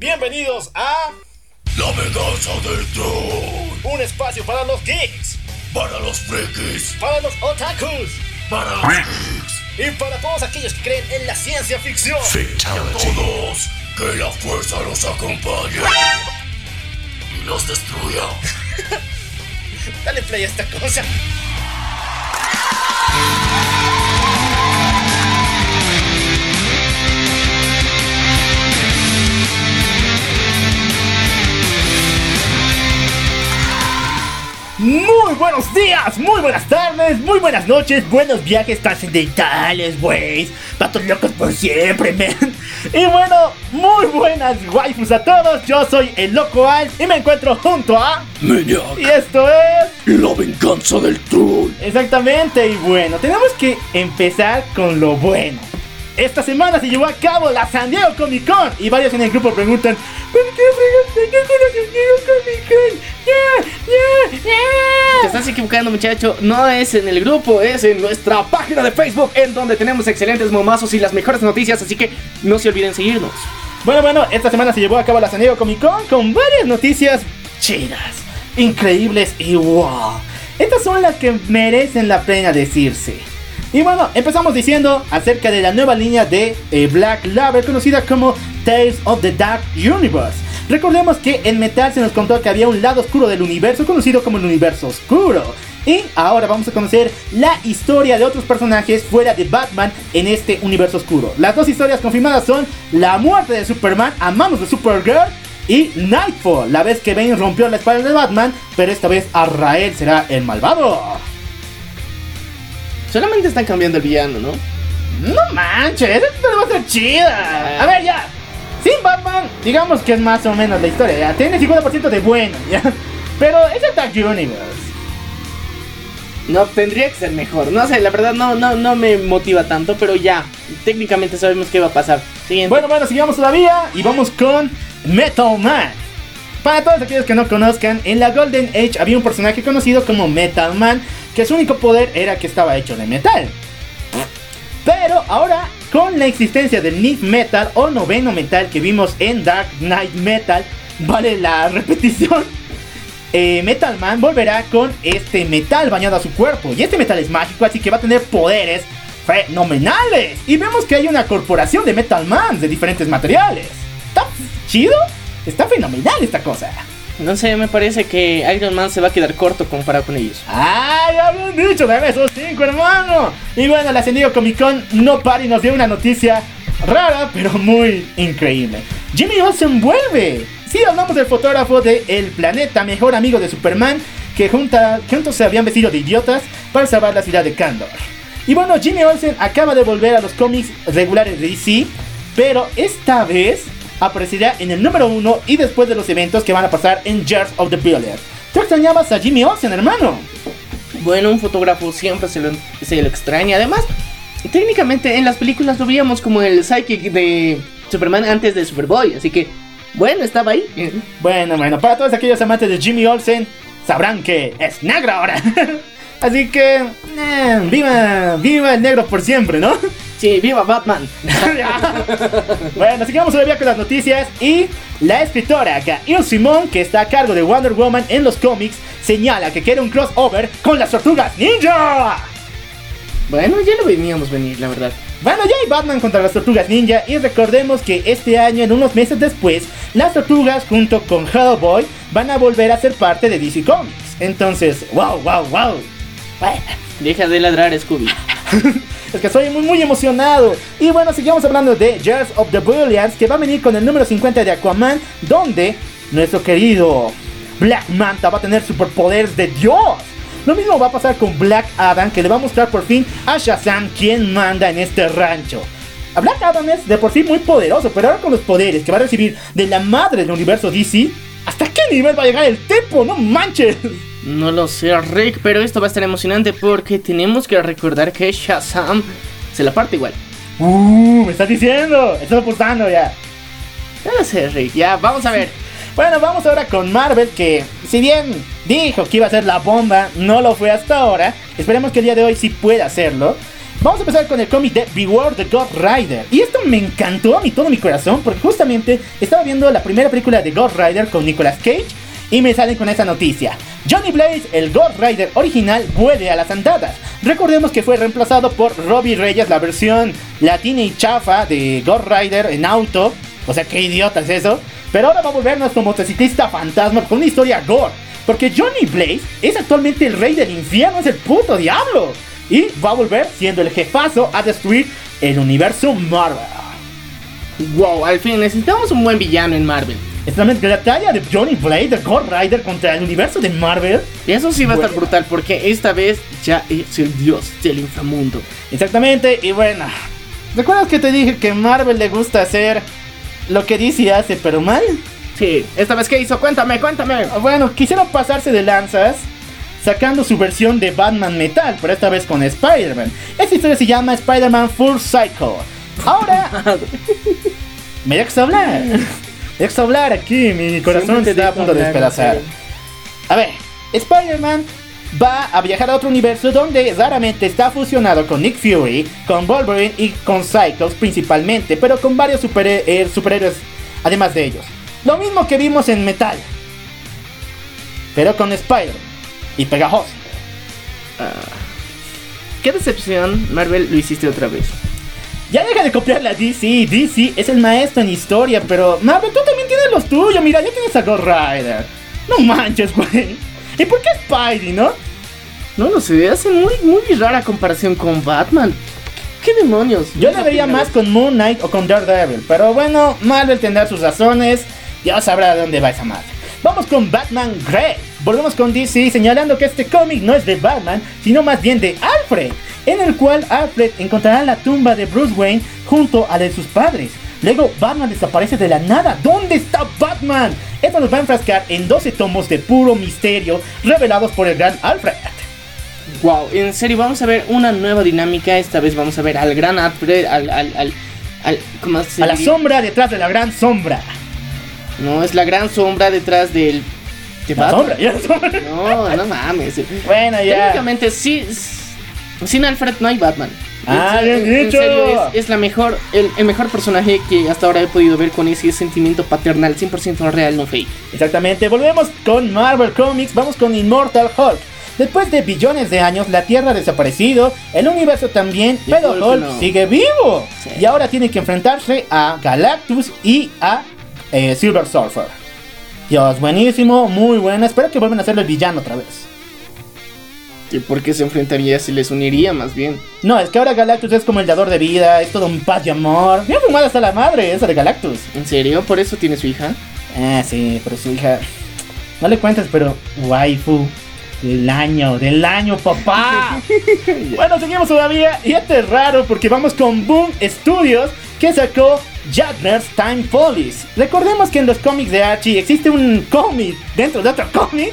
Bienvenidos a La venganza del troll. un espacio para los geeks, Para los frikis. para los otakus Para los geeks. y para todos aquellos que creen en la ciencia ficción. Fatality. Todos. Que la fuerza los acompañe. Y los destruya. Dale play a esta cosa. Muy buenos días, muy buenas tardes, muy buenas noches, buenos viajes trascendentales, güey. Patos locos por siempre, men. Y bueno, muy buenas waifus a todos. Yo soy el Loco Al y me encuentro junto a. Maniac. Y esto es. La venganza del troll. Exactamente, y bueno, tenemos que empezar con lo bueno. Esta semana se llevó a cabo la San Diego Comic Con y varios en el grupo preguntan ¿Por qué fregaste con Con? ¡Ya! ¡Ya! Te ¡Ya! estás equivocando, muchacho. No es en el grupo, es en nuestra página de Facebook, en donde tenemos excelentes momazos y las mejores noticias. Así que no se olviden seguirnos. Bueno, bueno, esta semana se llevó a cabo la San Diego Comic Con con varias noticias chidas, increíbles y wow. Estas son las que merecen la pena decirse. Y bueno, empezamos diciendo acerca de la nueva línea de eh, Black Label conocida como Tales of the Dark Universe. Recordemos que en Metal se nos contó que había un lado oscuro del universo conocido como el universo oscuro. Y ahora vamos a conocer la historia de otros personajes fuera de Batman en este universo oscuro. Las dos historias confirmadas son la muerte de Superman a manos de Supergirl y Nightfall, la vez que Bane rompió la espalda de Batman, pero esta vez Arrael será el malvado. Solamente están cambiando el villano, ¿no? No manches, esta historia va a ser chida. A ver, ya. Sin Batman, digamos que es más o menos la historia, ya. Tiene 50% de bueno, ya. Pero es el Dark Universe. No, tendría que ser mejor. No sé, la verdad no, no, no me motiva tanto, pero ya. Técnicamente sabemos qué va a pasar. Siguiente. Bueno, bueno, sigamos todavía y vamos con Metal Man. Para todos aquellos que no conozcan, en la Golden Age había un personaje conocido como Metal Man, que su único poder era que estaba hecho de metal. Pero ahora, con la existencia del Nif Metal o noveno metal que vimos en Dark Knight Metal, vale la repetición. eh, Metal Man volverá con este metal bañado a su cuerpo. Y este metal es mágico, así que va a tener poderes fenomenales. Y vemos que hay una corporación de Metal Man de diferentes materiales. ¿Está chido? Está fenomenal esta cosa. No sé, me parece que Iron Man se va a quedar corto comparado con ellos. ¡Ay, habían dicho de esos cinco, hermano! Y bueno, la Ascendido Comic Con no para y nos dio una noticia rara, pero muy increíble. Jimmy Olsen vuelve. Sí, hablamos del fotógrafo de El Planeta, mejor amigo de Superman, que junta- juntos se habían vestido de idiotas para salvar la ciudad de Kandor. Y bueno, Jimmy Olsen acaba de volver a los cómics regulares de DC, pero esta vez aparecerá en el número uno y después de los eventos que van a pasar en Years of the Billiard. ¿Tú extrañabas a Jimmy Olsen, hermano? Bueno, un fotógrafo siempre se lo, se lo extraña. Además, técnicamente en las películas lo veíamos como el psychic de Superman antes de Superboy. Así que, bueno, estaba ahí. Bueno, bueno, para todos aquellos amantes de Jimmy Olsen, sabrán que es negro ahora. Así que, eh, viva, viva el negro por siempre, ¿no? Sí, viva Batman. bueno, sigamos todavía con las noticias y la escritora acá, Il Simón, que está a cargo de Wonder Woman en los cómics, señala que quiere un crossover con las tortugas ninja. Bueno, ya lo veníamos venir, la verdad. Bueno, ya hay Batman contra las tortugas ninja y recordemos que este año, en unos meses después, las tortugas junto con Hellboy van a volver a ser parte de DC Comics. Entonces, wow, wow, wow. Deja de ladrar, Scooby. es que soy muy, muy emocionado. Y bueno, sigamos hablando de Years of the Brilliance, que va a venir con el número 50 de Aquaman, donde nuestro querido Black Manta va a tener superpoderes de Dios. Lo mismo va a pasar con Black Adam, que le va a mostrar por fin a Shazam quién manda en este rancho. Black Adam es de por sí muy poderoso, pero ahora con los poderes que va a recibir de la madre del universo DC, ¿hasta qué nivel va a llegar el tipo? ¡No manches! No lo sé, Rick, pero esto va a estar emocionante porque tenemos que recordar que Shazam se la parte igual. ¡Uh! ¿Me estás diciendo? Estás apostando ya. No lo sé, Rick. Ya, vamos a ver. Bueno, vamos ahora con Marvel, que si bien dijo que iba a ser la bomba, no lo fue hasta ahora. Esperemos que el día de hoy sí pueda hacerlo. Vamos a empezar con el cómic de Beware the God Rider. Y esto me encantó a mí todo mi corazón porque justamente estaba viendo la primera película de God Rider con Nicolas Cage y me salen con esta noticia. Johnny Blaze, el God Rider original, vuelve a las andadas. Recordemos que fue reemplazado por Robbie Reyes, la versión latina y chafa de God Rider en auto. O sea, qué idiota es eso. Pero ahora va a volver nuestro motociclista fantasma con una historia gore. Porque Johnny Blaze es actualmente el rey del infierno, es el puto diablo. Y va a volver siendo el jefazo a destruir el universo Marvel. Wow, al fin necesitamos un buen villano en Marvel. Exactamente, la batalla de Johnny Blade, de God Rider contra el universo de Marvel. Y eso sí va a estar brutal porque esta vez ya es el dios del inframundo. Exactamente, y bueno. ¿Recuerdas que te dije que Marvel le gusta hacer lo que DC hace, pero mal? Sí, esta vez que hizo, cuéntame, cuéntame. Bueno, quisieron pasarse de lanzas sacando su versión de Batman Metal, pero esta vez con Spider-Man. Esta historia se llama Spider-Man Full Cycle. Ahora, me dejas hablar. Hablar aquí, mi corazón te está a punto de despedazar. A ver, Spider-Man va a viajar a otro universo donde raramente está fusionado con Nick Fury, con Wolverine y con Cyclops principalmente, pero con varios super- eh, superhéroes además de ellos. Lo mismo que vimos en Metal, pero con Spider-Man y pegajoso. Qué decepción, Marvel, lo hiciste otra vez. Ya deja de copiarle a DC, DC es el maestro en historia, pero Marvel, tú también tienes los tuyos, mira, ya tienes a Ghost Rider. No manches, güey. ¿Y por qué Spidey, no? No lo sé, hacen muy, muy rara comparación con Batman. ¿Qué, qué demonios? Yo le vería más con Moon Knight o con Daredevil, pero bueno, Marvel tendrá sus razones, ya sabrá de dónde va esa madre. Vamos con Batman Grey. Volvemos con DC señalando que este cómic no es de Batman, sino más bien de Alfred, en el cual Alfred encontrará la tumba de Bruce Wayne junto a la de sus padres. Luego Batman desaparece de la nada. ¿Dónde está Batman? Esto nos va a enfrascar en 12 tomos de puro misterio revelados por el gran Alfred. Wow, en serio, vamos a ver una nueva dinámica. Esta vez vamos a ver al gran Alfred, al. al, al, al- ¿Cómo se A la sombra detrás de la gran sombra. No, es la gran sombra detrás del. de La Batman. sombra, ya la sombra. No, no mames. Bueno, ya. Técnicamente, sí. Sin Alfred no hay Batman. Ah, En- bien en- en dicho. es, es la mejor, el, el mejor personaje que hasta ahora he podido ver con ese sentimiento paternal 100% real, no fake. Exactamente, volvemos con Marvel Comics, vamos con Immortal Hulk. Después de billones de años, la Tierra ha desaparecido, el universo también, Y pero Hulk Hulk no. sigue vivo. Sí. Y ahora tiene que enfrentarse a Galactus y a eh, Silver Surfer. Dios, buenísimo, muy buena. Espero que vuelvan a hacerlo el villano otra vez. ¿Y por qué se enfrentaría si les uniría más bien? No, es que ahora Galactus es como el dador de vida, es todo un paz y amor. Bien fumada hasta la madre, esa de Galactus. ¿En serio? ¿Por eso tiene su hija? Ah, sí, pero su hija. No le cuentes, pero waifu. Del año, del año, papá. bueno, seguimos todavía. Y este es raro porque vamos con Boom Studios que sacó Jagger's Time Police. Recordemos que en los cómics de Archie existe un cómic dentro de otro cómic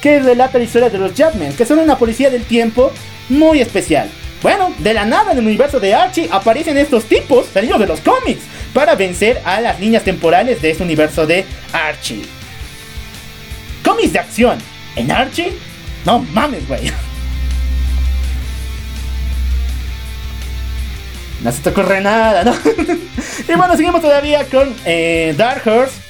que relata la historia de los Jagmen, que son una policía del tiempo muy especial. Bueno, de la nada en el universo de Archie aparecen estos tipos salidos de los cómics para vencer a las líneas temporales de este universo de Archie. Cómics de acción en Archie. No mames, güey. No se te ocurre nada, ¿no? y bueno, seguimos todavía con eh, Dark Horse.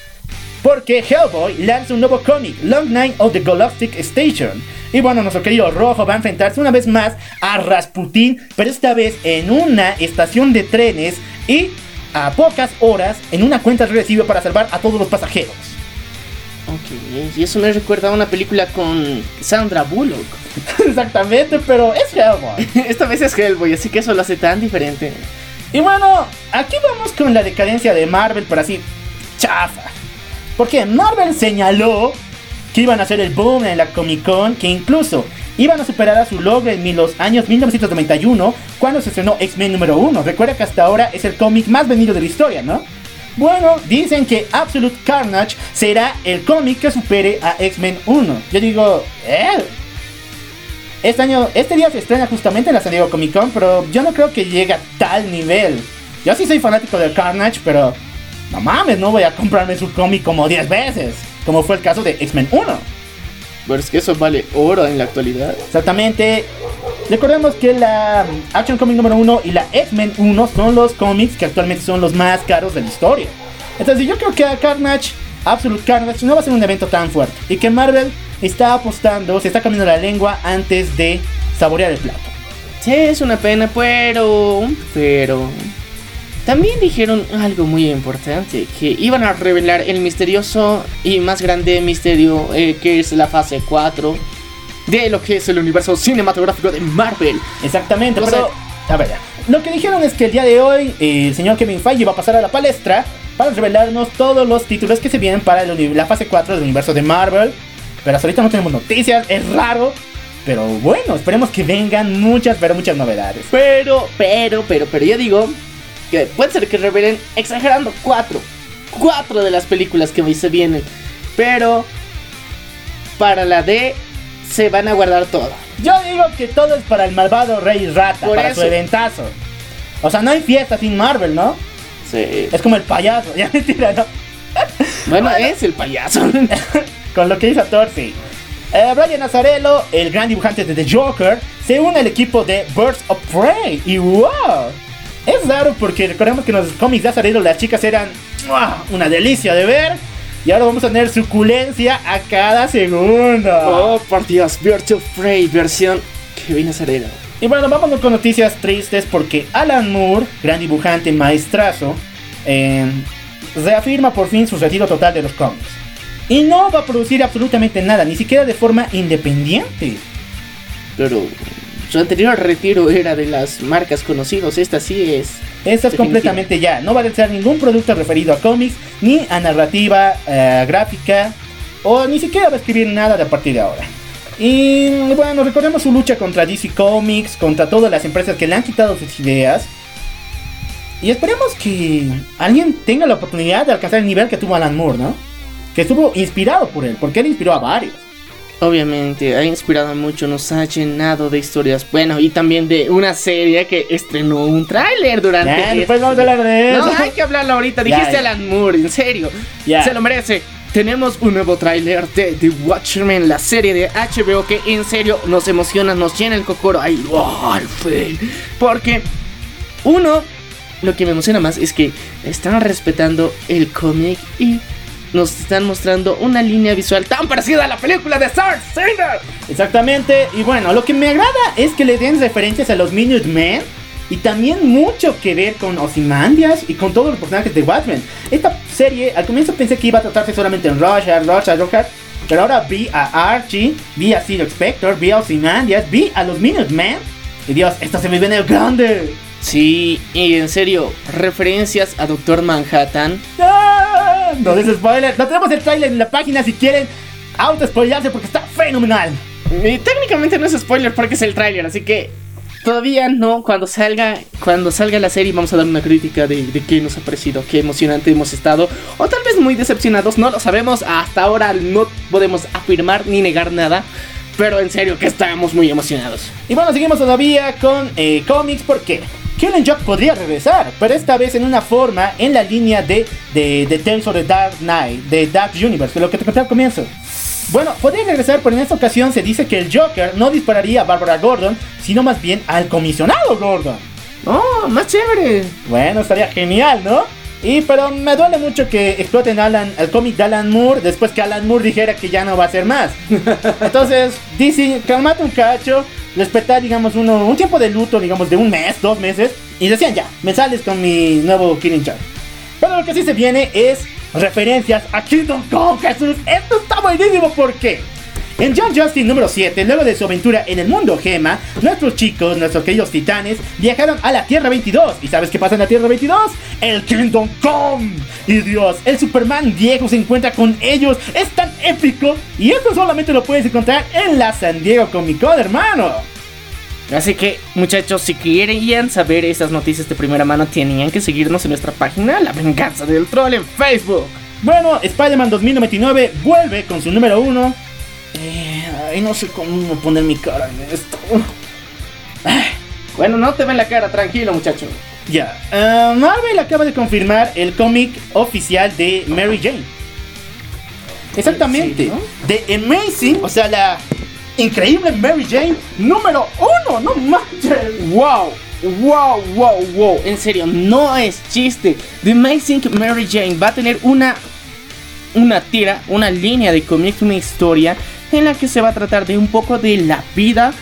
Porque Hellboy lanza un nuevo cómic, Long Night of the Galactic Station. Y bueno, nuestro querido Rojo va a enfrentarse una vez más a Rasputin, pero esta vez en una estación de trenes y a pocas horas en una cuenta regresiva para salvar a todos los pasajeros. Ok, y eso me recuerda a una película con Sandra Bullock. Exactamente, pero es Hellboy. Esta vez es Hellboy, así que eso lo hace tan diferente. Y bueno, aquí vamos con la decadencia de Marvel, pero así, chafa. Porque Marvel señaló que iban a hacer el boom en la Comic Con, que incluso iban a superar a su logro en los años 1991, cuando se estrenó X-Men número 1. Recuerda que hasta ahora es el cómic más vendido de la historia, ¿no? Bueno, dicen que Absolute Carnage será el cómic que supere a X-Men 1. Yo digo, ¿eh? Este año, este día se estrena justamente en la San Diego Comic Con, pero yo no creo que llegue a tal nivel. Yo sí soy fanático del Carnage, pero no mames, no voy a comprarme su cómic como 10 veces, como fue el caso de X-Men 1. Pero es que eso vale oro en la actualidad. Exactamente. Recordemos que la Action Comic número 1 y la X-Men 1 son los cómics que actualmente son los más caros de la historia. Entonces yo creo que a Carnage, Absolute Carnage, no va a ser un evento tan fuerte. Y que Marvel está apostando, se está cambiando la lengua antes de saborear el plato. Sí, es una pena, pero. Pero. También dijeron algo muy importante: que iban a revelar el misterioso y más grande misterio eh, que es la fase 4 de lo que es el universo cinematográfico de Marvel. Exactamente, No pero. A ver, ya. Lo que dijeron es que el día de hoy eh, el señor Kevin Feige va a pasar a la palestra para revelarnos todos los títulos que se vienen para el la fase 4 del universo de Marvel. Pero hasta ahorita no tenemos noticias, es raro. Pero bueno, esperemos que vengan muchas, pero muchas novedades. Pero, pero, pero, pero yo digo que puede ser que revelen exagerando cuatro. Cuatro de las películas que hoy se vienen. Pero para la D se van a guardar todo. Yo digo que todo es para el malvado Rey Rata, Por para su eventazo. O sea, no hay fiesta sin Marvel, ¿no? Sí. Es como el payaso, ya mentira, ¿no? Bueno, es el payaso. Con lo que hizo Thor, sí. Eh, Brian Nazarello, el gran dibujante de The Joker, se une al equipo de Birds of Prey. Y wow, es raro porque recordemos que en los cómics de Nazarello las chicas eran ¡mua! una delicia de ver. Y ahora vamos a tener suculencia a cada segundo. oh, por Dios, of Prey, versión que viene a ser era. Y bueno, vámonos con noticias tristes porque Alan Moore, gran dibujante maestrazo, eh, reafirma por fin su retiro total de los cómics. Y no va a producir absolutamente nada, ni siquiera de forma independiente. Pero su anterior retiro era de las marcas conocidas. Esta sí es. Esta es Definitiva. completamente ya. No va a ser ningún producto referido a cómics, ni a narrativa eh, gráfica, o ni siquiera va a escribir nada de a partir de ahora. Y bueno, recordemos su lucha contra DC Comics, contra todas las empresas que le han quitado sus ideas. Y esperemos que alguien tenga la oportunidad de alcanzar el nivel que tuvo Alan Moore, ¿no? Que estuvo inspirado por él, porque él inspiró a varios. Obviamente, ha inspirado mucho, nos ha llenado de historias. Bueno, y también de una serie que estrenó un tráiler durante. Ya, después vamos a hablar de eso. No, hay que hablarlo ahorita. Ya, Dijiste ya. Alan Moore, en serio. Ya. Se lo merece. Tenemos un nuevo tráiler de The Watchmen, la serie de HBO que en serio nos emociona, nos llena el cocoro. Ay, fin. Porque uno, lo que me emociona más es que están respetando el cómic y nos están mostrando una línea visual tan parecida a la película de Zack Snyder. Exactamente, y bueno, lo que me agrada es que le den referencias a los Minutemen y también mucho que ver con Ozymandias y con todos los personajes de Batman. Esta serie, al comienzo pensé que iba a tratarse solamente en Roger, Roger, Roger, pero ahora vi a Archie, vi a Silver Spectre, vi a Ozymandias, vi a los Minutemen. Y Dios, esto se me viene grande. Sí, y en serio, referencias a Doctor Manhattan. ¡Ah! No des spoiler, no tenemos el trailer en la página si quieren auto spoilearse porque está fenomenal. Y técnicamente no es spoiler porque es el tráiler, así que todavía no. Cuando salga, cuando salga la serie vamos a dar una crítica de, de qué nos ha parecido, qué emocionante hemos estado, o tal vez muy decepcionados, no lo sabemos. Hasta ahora no podemos afirmar ni negar nada, pero en serio que estamos muy emocionados. Y bueno, seguimos todavía con eh, cómics porque Killing Joke podría regresar, pero esta vez en una forma en la línea de, de, de Tales of the Dark Knight, de Dark Universe, de lo que te conté al comienzo. Bueno, podría regresar, pero en esta ocasión se dice que el Joker no dispararía a Barbara Gordon, sino más bien al comisionado Gordon. ¡Oh, más chévere! Bueno, estaría genial, ¿no? Y pero me duele mucho que exploten Alan, el cómic de Alan Moore después que Alan Moore dijera que ya no va a ser más. Entonces, DC, calmate un cacho, respetar, digamos, uno, un tiempo de luto, digamos, de un mes, dos meses. Y decían ya, me sales con mi nuevo Killing Joke. Pero lo que sí se viene es referencias a Kingdom Come, Jesús. Esto está buenísimo porque en John Justice número 7, luego de su aventura en el mundo Gema, nuestros chicos, nuestros queridos titanes, viajaron a la Tierra 22. ¿Y sabes qué pasa en la Tierra 22? El Kingdom Come. Y Dios, el Superman Diego se encuentra con ellos. Es tan épico. Y esto solamente lo puedes encontrar en la San Diego Comic Con, hermano. Así que, muchachos, si querían saber estas noticias de primera mano, tenían que seguirnos en nuestra página La Venganza del Troll en Facebook. Bueno, Spider-Man 2099 vuelve con su número 1. Eh, ay, no sé cómo poner mi cara en esto. Bueno, no te ven la cara, tranquilo, muchacho. Ya, eh, Marvel acaba de confirmar el cómic oficial de Mary Jane. Exactamente. Sí, ¿no? De Amazing, o sea, la, increíble Mary Jane número uno, no manches. ¡Wow! ¡Wow! ¡Wow! ¡Wow! En serio, no es chiste. The Amazing Mary Jane va a tener una. Una tira, una línea de cómics, una historia en la que se va a tratar de un poco de la vida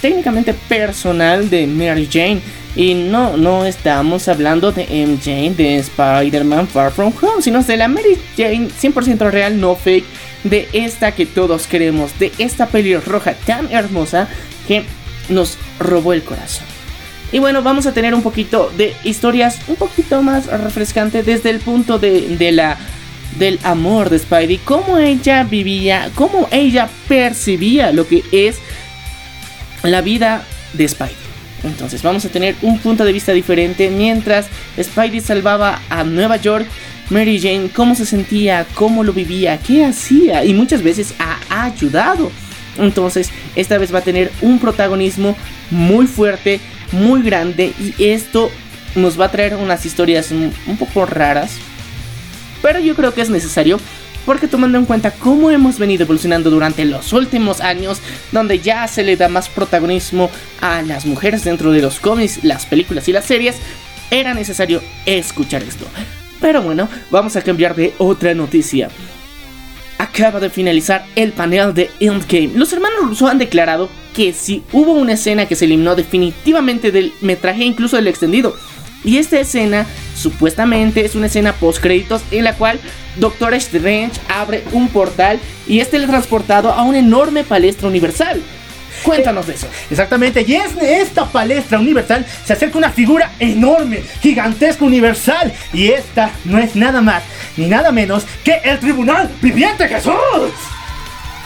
técnicamente personal de Mary Jane. Y no, no estamos hablando de MJ, de Spider-Man Far From Home, sino de la Mary Jane 100% real, no fake, de esta que todos queremos, de esta pelirroja tan hermosa que nos robó el corazón. Y bueno, vamos a tener un poquito de historias un poquito más refrescantes desde el punto de, de la del amor de Spidey, cómo ella vivía, cómo ella percibía lo que es la vida de Spidey. Entonces vamos a tener un punto de vista diferente mientras Spidey salvaba a Nueva York. Mary Jane, cómo se sentía, cómo lo vivía, qué hacía y muchas veces ha ayudado. Entonces, esta vez va a tener un protagonismo muy fuerte, muy grande y esto nos va a traer unas historias un poco raras. Pero yo creo que es necesario porque tomando en cuenta cómo hemos venido evolucionando durante los últimos años, donde ya se le da más protagonismo a las mujeres dentro de los cómics, las películas y las series, era necesario escuchar esto. Pero bueno, vamos a cambiar de otra noticia. Acaba de finalizar el panel de Endgame. Los hermanos Russo han declarado que si hubo una escena que se eliminó definitivamente del metraje, incluso del extendido, y esta escena supuestamente es una escena post créditos en la cual Doctor Strange abre un portal y es teletransportado a una enorme palestra universal. Cuéntanos de eso. Exactamente, y en esta palestra universal se acerca una figura enorme, gigantesca universal, y esta no es nada más ni nada menos que el Tribunal Viviente Jesús.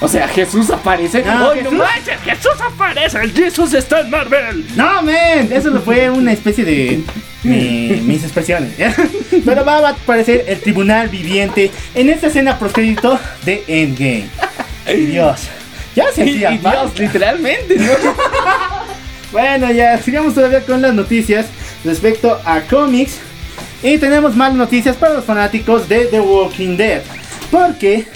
O sea, Jesús aparece. No, ¡Ay, no Jesús- manches! ¡Jesús aparece! ¡El Jesús está en Marvel! No, man, eso no fue una especie de mi- mis expresiones. Pero va a aparecer el tribunal viviente en esta escena proscrito de Endgame. Dios, ya se hacía falta. Dios, literalmente, ¿no? Bueno, ya sigamos todavía con las noticias respecto a cómics. Y tenemos malas noticias para los fanáticos de The Walking Dead. Porque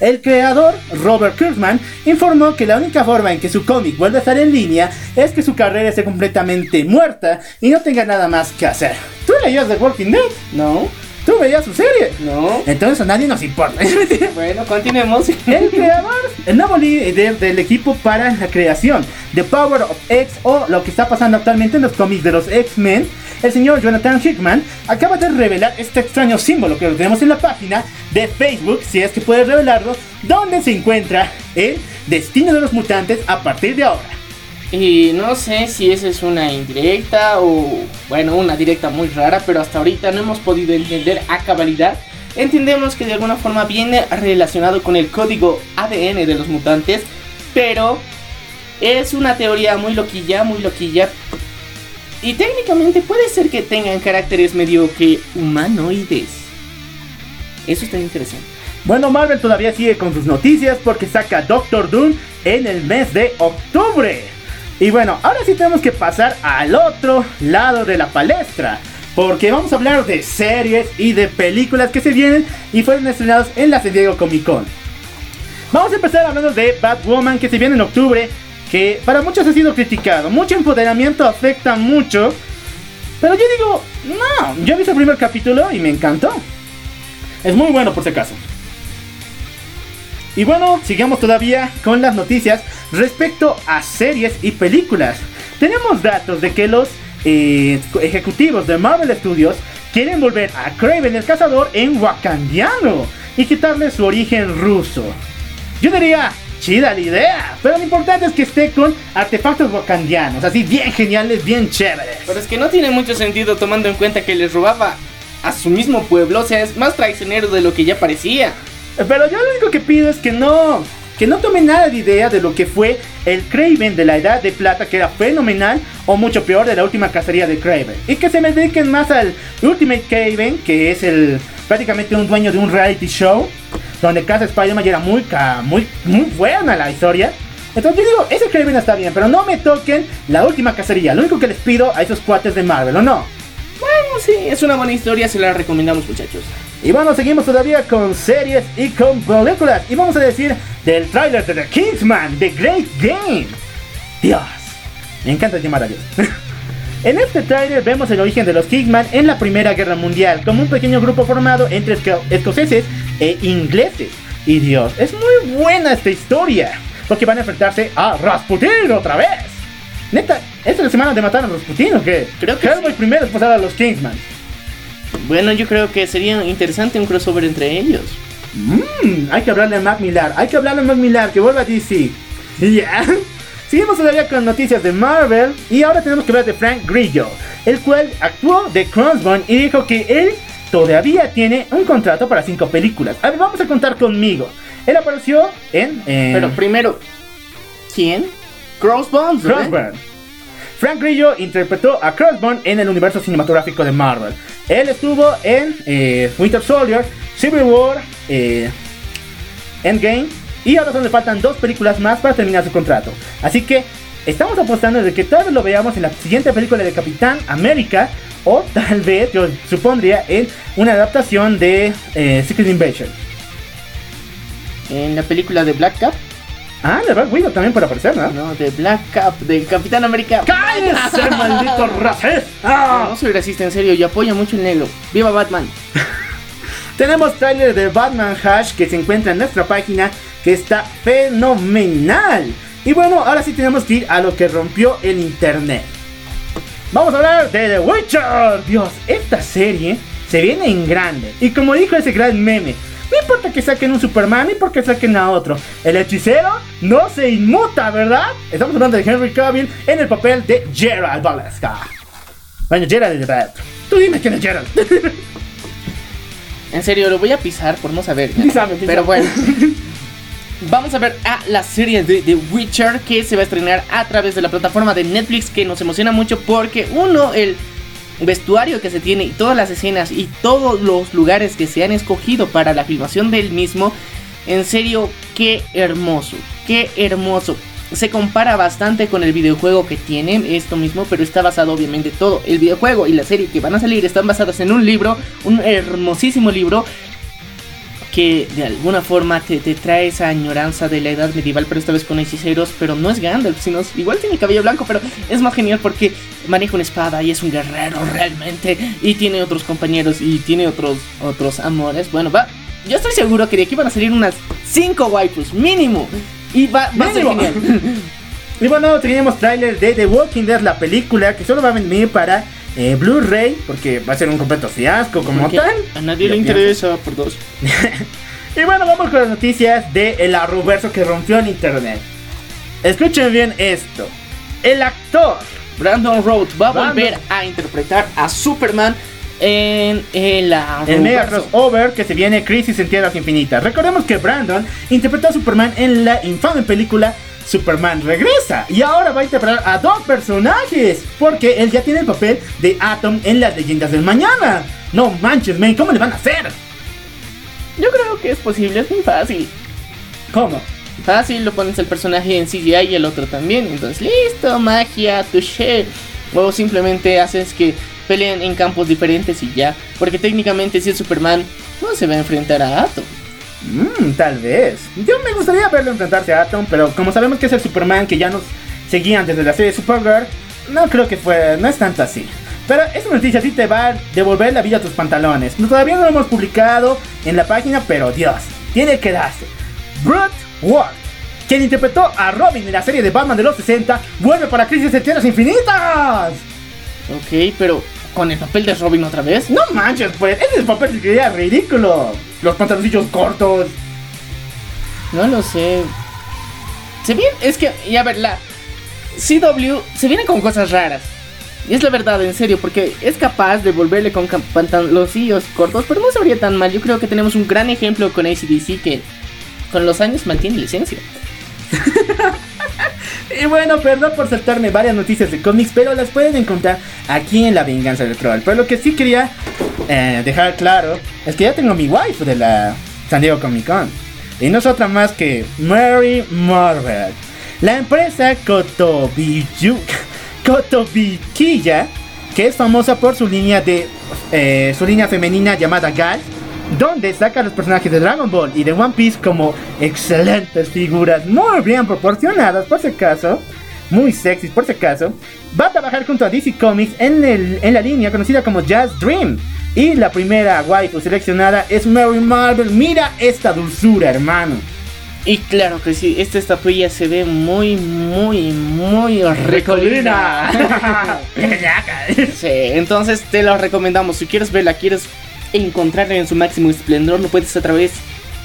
el creador, Robert Kirkman, informó que la única forma en que su cómic vuelva a estar en línea es que su carrera esté completamente muerta y no tenga nada más que hacer. ¿Tú leías The Walking Dead? No, ¿Tú veías su serie? no. Entonces a nadie nos importa. Bueno, continuemos. El creador, el nuevo líder del equipo para la creación de Power of X o lo que está pasando actualmente en los cómics de los X-Men, el señor Jonathan Hickman acaba de revelar este extraño símbolo que tenemos en la página de Facebook, si es que puedes revelarlo, donde se encuentra el destino de los mutantes a partir de ahora. Y no sé si esa es una indirecta o, bueno, una directa muy rara, pero hasta ahorita no hemos podido entender a cabalidad. Entendemos que de alguna forma viene relacionado con el código ADN de los mutantes, pero es una teoría muy loquilla, muy loquilla. Y técnicamente puede ser que tengan caracteres medio que humanoides. Eso está interesante. Bueno, Marvel todavía sigue con sus noticias porque saca Doctor Doom en el mes de octubre. Y bueno, ahora sí tenemos que pasar al otro lado de la palestra. Porque vamos a hablar de series y de películas que se vienen y fueron estrenados en la San Diego Comic Con. Vamos a empezar hablando de Batwoman que se viene en octubre. Que para muchos ha sido criticado. Mucho empoderamiento afecta mucho. Pero yo digo, no, yo vi el primer capítulo y me encantó. Es muy bueno por si acaso. Y bueno, sigamos todavía con las noticias respecto a series y películas. Tenemos datos de que los eh, ejecutivos de Marvel Studios quieren volver a Kraven el Cazador en wakandiano y quitarle su origen ruso. Yo diría, chida la idea, pero lo importante es que esté con artefactos wakandianos, así bien geniales, bien chéveres. Pero es que no tiene mucho sentido tomando en cuenta que les robaba a su mismo pueblo, o sea, es más traicionero de lo que ya parecía. Pero yo lo único que pido es que no, que no tomen nada de idea de lo que fue el Craven de la Edad de Plata, que era fenomenal, o mucho peor de la última cacería de Craven. Y que se me dediquen más al Ultimate Craven, que es el prácticamente un dueño de un reality show, donde caza Spider-Man era muy, muy, muy buena la historia. Entonces yo digo, ese Craven está bien, pero no me toquen la última cacería. Lo único que les pido a esos cuates de Marvel, ¿o no? Bueno, sí, es una buena historia, se la recomendamos muchachos. Y bueno, seguimos todavía con series y con películas. Y vamos a decir del tráiler de The Kingsman, The Great Game. Dios, me encanta llamar a Dios. en este tráiler vemos el origen de los Kingsman en la Primera Guerra Mundial, como un pequeño grupo formado entre escoceses e ingleses. Y Dios, es muy buena esta historia, porque van a enfrentarse a Rasputin otra vez. Neta, ¿esta es la semana de matar a Rasputin o qué? Creo que Hellboy primero después a los Kingsman. Bueno, yo creo que sería interesante un crossover entre ellos. Mmm, hay que hablarle a Mac Millar, hay que hablarle a Mac Millar, que vuelva a DC. Ya. Seguimos todavía con noticias de Marvel y ahora tenemos que hablar de Frank Grillo, el cual actuó de Crossbone y dijo que él todavía tiene un contrato para cinco películas. A ver, vamos a contar conmigo. Él apareció en... eh, Pero primero, ¿quién? Crossbones. Crossbone. Frank Grillo interpretó a Crossbone en el universo cinematográfico de Marvel. Él estuvo en eh, Winter Soldier, Civil War, eh, Endgame y ahora solo le faltan dos películas más para terminar su contrato. Así que estamos apostando de que tal vez lo veamos en la siguiente película de Capitán América o tal vez yo supondría en una adaptación de eh, Secret Invasion. En la película de Black Cap. Ah, de Black Widow también puede aparecer, ¿no? No, de Black Cap, de Capitán América. ¡Cállese, maldito racista! No soy racista, en serio, yo apoyo mucho el negro. ¡Viva Batman! Tenemos trailer de Batman Hash que se encuentra en nuestra página que está fenomenal. Y bueno, ahora sí tenemos que ir a lo que rompió el internet. Vamos a hablar de The Witcher. Dios, esta serie se viene en grande. Y como dijo ese gran meme, no importa que saquen un Superman ni porque saquen a otro. El hechicero no se inmuta, ¿verdad? Estamos hablando de Henry Cavill en el papel de Gerald Valeska. Bueno, Gerald es verdad. Tú dime quién es Gerald. En serio, lo voy a pisar por no saber. Písame, písame. Pero bueno. Vamos a ver a la serie de The Witcher que se va a estrenar a través de la plataforma de Netflix que nos emociona mucho porque uno, el vestuario que se tiene y todas las escenas y todos los lugares que se han escogido para la filmación del mismo, en serio, qué hermoso, qué hermoso. Se compara bastante con el videojuego que tiene esto mismo, pero está basado obviamente todo. El videojuego y la serie que van a salir están basadas en un libro, un hermosísimo libro que de alguna forma te, te, trae esa añoranza de la edad medieval, pero esta vez con hechiceros, pero no es Gandalf, sino igual tiene cabello blanco, pero es más genial porque maneja una espada y es un guerrero realmente, y tiene otros compañeros y tiene otros, otros amores. Bueno, va, yo estoy seguro que de aquí van a salir unas 5 waifus, mínimo, y va, va a ser genial. y bueno, teníamos tráiler de The Walking Dead, la película, que solo va a venir para eh, Blu-ray, porque va a ser un completo fiasco como Porque tal. A nadie le interesa, por dos. y bueno, vamos con las noticias de el arruverso que rompió el internet. Escuchen bien esto. El actor Brandon Rhodes va a Brandon- volver a interpretar a Superman en, en la el mega crossover que se viene Crisis en Tierras Infinitas. Recordemos que Brandon interpretó a Superman en la infame película Superman Regresa y ahora va a interpretar a dos personajes porque él ya tiene el papel de Atom en las leyendas del mañana. No manches, man, ¿cómo le van a hacer? Yo creo que es posible, es muy fácil. ¿Cómo? Fácil, lo pones el personaje en CGI y el otro también. Entonces, listo, magia, touché. O simplemente haces que peleen en campos diferentes y ya. Porque técnicamente si es Superman, no se va a enfrentar a Atom. Mmm, tal vez. Yo me gustaría verlo enfrentarse a Atom, pero como sabemos que es el Superman que ya nos seguían desde la serie Supergirl, no creo que fue, no es tanto así. Pero esta noticia sí te va a devolver la vida a tus pantalones. Todavía no lo hemos publicado en la página, pero Dios, tiene que darse. Brute Ward, quien interpretó a Robin en la serie de Batman de los 60, vuelve para Crisis de Tierras Infinitas. Ok, pero con el papel de Robin otra vez. No manches, pues, ese es el papel quería ridículo. Los pantaloncillos cortos. No lo sé. Se viene, es que, y a ver, la CW se viene con cosas raras. Y es la verdad, en serio, porque es capaz de volverle con pantaloncillos cortos, pero no se vería tan mal. Yo creo que tenemos un gran ejemplo con ACDC que con los años mantiene la esencia. Y bueno, perdón por saltarme varias noticias de cómics, pero las pueden encontrar aquí en La Venganza del Troll. Pero lo que sí quería eh, dejar claro es que ya tengo mi wife de la San Diego Comic Con. Y no es otra más que Mary Marvel. La empresa Kotobiyu, Kotobikiya, que es famosa por su línea de eh, su línea femenina llamada Gal, donde saca a los personajes de Dragon Ball y de One Piece como excelentes figuras, muy bien proporcionadas por si acaso, muy sexys por si acaso, va a trabajar junto a DC Comics en, el, en la línea conocida como Jazz Dream. Y la primera waifu seleccionada es Mary Marvel. Mira esta dulzura, hermano. Y claro que sí, esta estatuilla se ve muy, muy, muy recolina. sí, entonces te lo recomendamos. Si quieres verla, quieres encontrarla en su máximo esplendor, lo puedes a través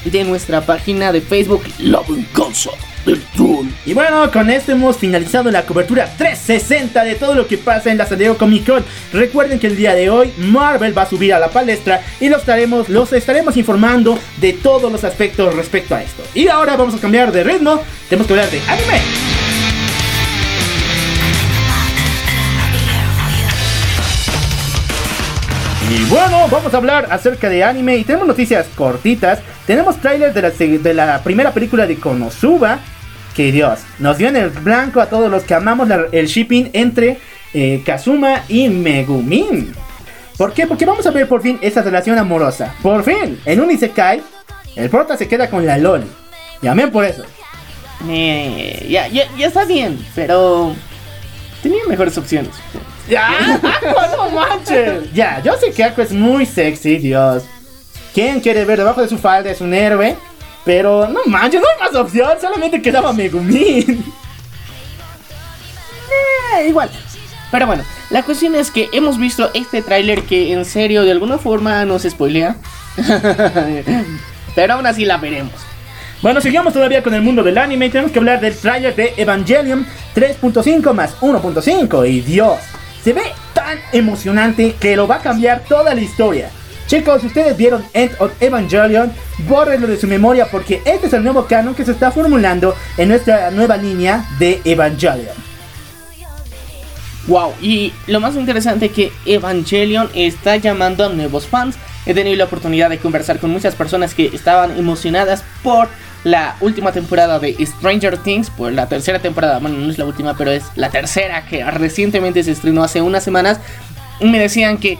de nuestra página de Facebook La Venganza del Troll. Y bueno, con esto hemos finalizado la cobertura 360 de todo lo que pasa en la San Diego Comic Con. Recuerden que el día de hoy Marvel va a subir a la palestra y los estaremos, los estaremos informando de todos los aspectos respecto a esto. Y ahora vamos a cambiar de ritmo, tenemos que hablar de anime. Y bueno, vamos a hablar acerca de anime y tenemos noticias cortitas. Tenemos trailers de la, de la primera película de Konosuba. Que Dios, nos dio en el blanco a todos los que amamos el shipping entre eh, Kazuma y Megumin. ¿Por qué? Porque vamos a ver por fin esa relación amorosa. Por fin, en un Isekai, el prota se queda con la LOL. Llamen por eso. Eh, ya, ya está bien, pero tenía mejores opciones. Ya, no manches. Ya, yo sé que Aqua es muy sexy, Dios. ¿Quién quiere ver debajo de su falda es un héroe? Pero no manches, no hay más opción, solamente quedaba Megumin. Eh, igual. Pero bueno, la cuestión es que hemos visto este tráiler que en serio de alguna forma nos spoilea. Pero aún así la veremos. Bueno, sigamos todavía con el mundo del anime tenemos que hablar del tráiler de Evangelion 3.5 más 1.5 y Dios, se ve tan emocionante que lo va a cambiar toda la historia. Chicos, si ustedes vieron End of Evangelion, bórrenlo de su memoria porque este es el nuevo canon que se está formulando en nuestra nueva línea de Evangelion. Wow, y lo más interesante es que Evangelion está llamando a nuevos fans. He tenido la oportunidad de conversar con muchas personas que estaban emocionadas por la última temporada de Stranger Things, por la tercera temporada, bueno, no es la última, pero es la tercera que recientemente se estrenó hace unas semanas, me decían que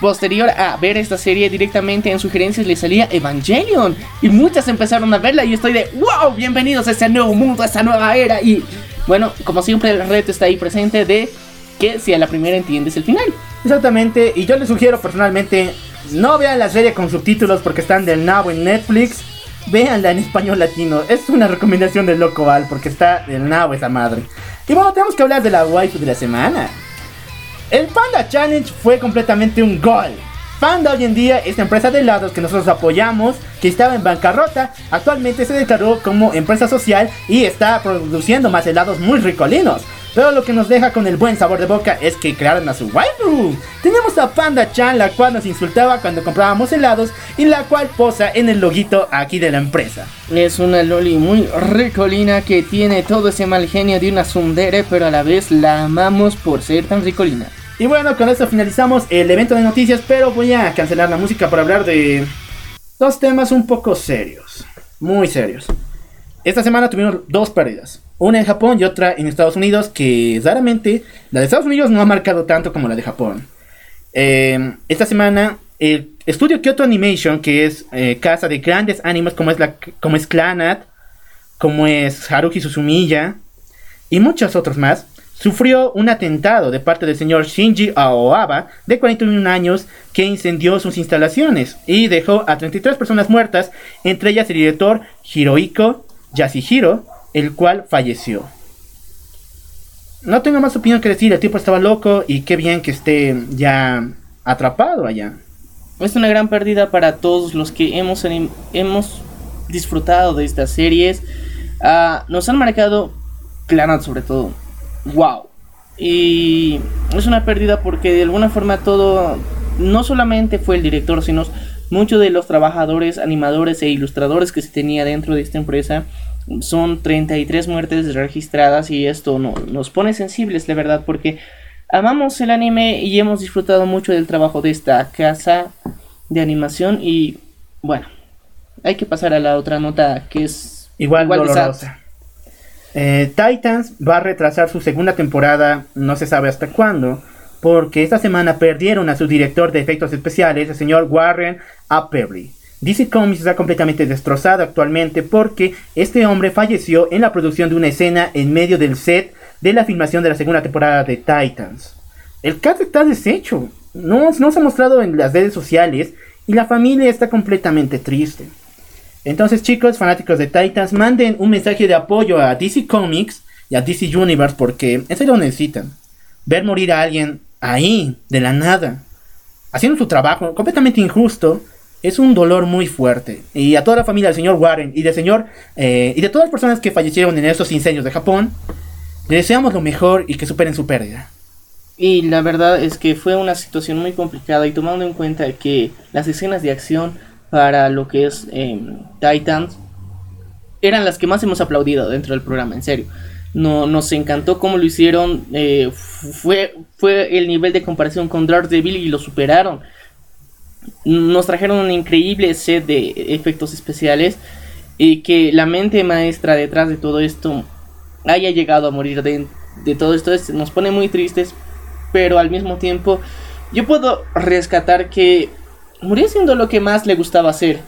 posterior a ver esta serie directamente en sugerencias le salía Evangelion y muchas empezaron a verla y estoy de wow, bienvenidos a este nuevo mundo, a esta nueva era y bueno, como siempre el reto está ahí presente de que si a la primera entiendes el final. Exactamente, y yo les sugiero personalmente no vean la serie con subtítulos porque están del nabo en Netflix véanla en español latino. Es una recomendación de Loco Val porque está del nabo esa madre. Y bueno, tenemos que hablar de la waifu de la semana. El Panda Challenge fue completamente un gol. Panda hoy en día, esta empresa de helados que nosotros apoyamos, que estaba en bancarrota, actualmente se declaró como empresa social y está produciendo más helados muy ricolinos. Pero lo que nos deja con el buen sabor de boca es que crearon a su waifu. Tenemos a Panda Chan, la cual nos insultaba cuando comprábamos helados y la cual posa en el loguito aquí de la empresa. Es una loli muy ricolina que tiene todo ese mal genio de una sundere, pero a la vez la amamos por ser tan ricolina. Y bueno, con esto finalizamos el evento de noticias, pero voy a cancelar la música para hablar de dos temas un poco serios. Muy serios. Esta semana tuvimos dos pérdidas. Una en Japón y otra en Estados Unidos, que raramente la de Estados Unidos no ha marcado tanto como la de Japón. Eh, esta semana el estudio Kyoto Animation, que es eh, casa de grandes animes como es, la, como es Clanat, como es Haruhi Suzumiya y muchos otros más, sufrió un atentado de parte del señor Shinji Aoaba, de 41 años, que incendió sus instalaciones y dejó a 33 personas muertas, entre ellas el director Hirohiko Yasuhiro, el cual falleció. No tengo más opinión que decir, el tipo estaba loco y qué bien que esté ya atrapado allá. Es una gran pérdida para todos los que hemos, hemos disfrutado de estas series. Ah, nos han marcado Clanat sobre todo. ¡Wow! Y es una pérdida porque de alguna forma todo, no solamente fue el director, sino muchos de los trabajadores, animadores e ilustradores que se tenía dentro de esta empresa son 33 muertes registradas y esto no, nos pone sensibles, de verdad, porque amamos el anime y hemos disfrutado mucho del trabajo de esta casa de animación y bueno, hay que pasar a la otra nota que es igual, dolorosa. Eh, Titans va a retrasar su segunda temporada, no se sabe hasta cuándo, porque esta semana perdieron a su director de efectos especiales, el señor Warren Apperly. DC Comics está completamente destrozado actualmente porque este hombre falleció en la producción de una escena en medio del set de la filmación de la segunda temporada de Titans. El cast está deshecho, no, se ha mostrado en las redes sociales y la familia está completamente triste. Entonces chicos, fanáticos de Titans, manden un mensaje de apoyo a DC Comics y a DC Universe porque eso lo necesitan. Ver morir a alguien ahí, de la nada, haciendo su trabajo completamente injusto, es un dolor muy fuerte. Y a toda la familia del señor Warren y del señor eh, y de todas las personas que fallecieron en estos incendios de Japón, le deseamos lo mejor y que superen su pérdida. Y la verdad es que fue una situación muy complicada y tomando en cuenta que las escenas de acción para lo que es em, Titans eran las que más hemos aplaudido dentro del programa, en serio. No, nos encantó cómo lo hicieron. Eh, fue, fue el nivel de comparación con Daredevil y lo superaron. Nos trajeron un increíble set de efectos especiales. Y que la mente maestra detrás de todo esto haya llegado a morir de, de todo esto nos pone muy tristes. Pero al mismo tiempo, yo puedo rescatar que murió haciendo lo que más le gustaba hacer.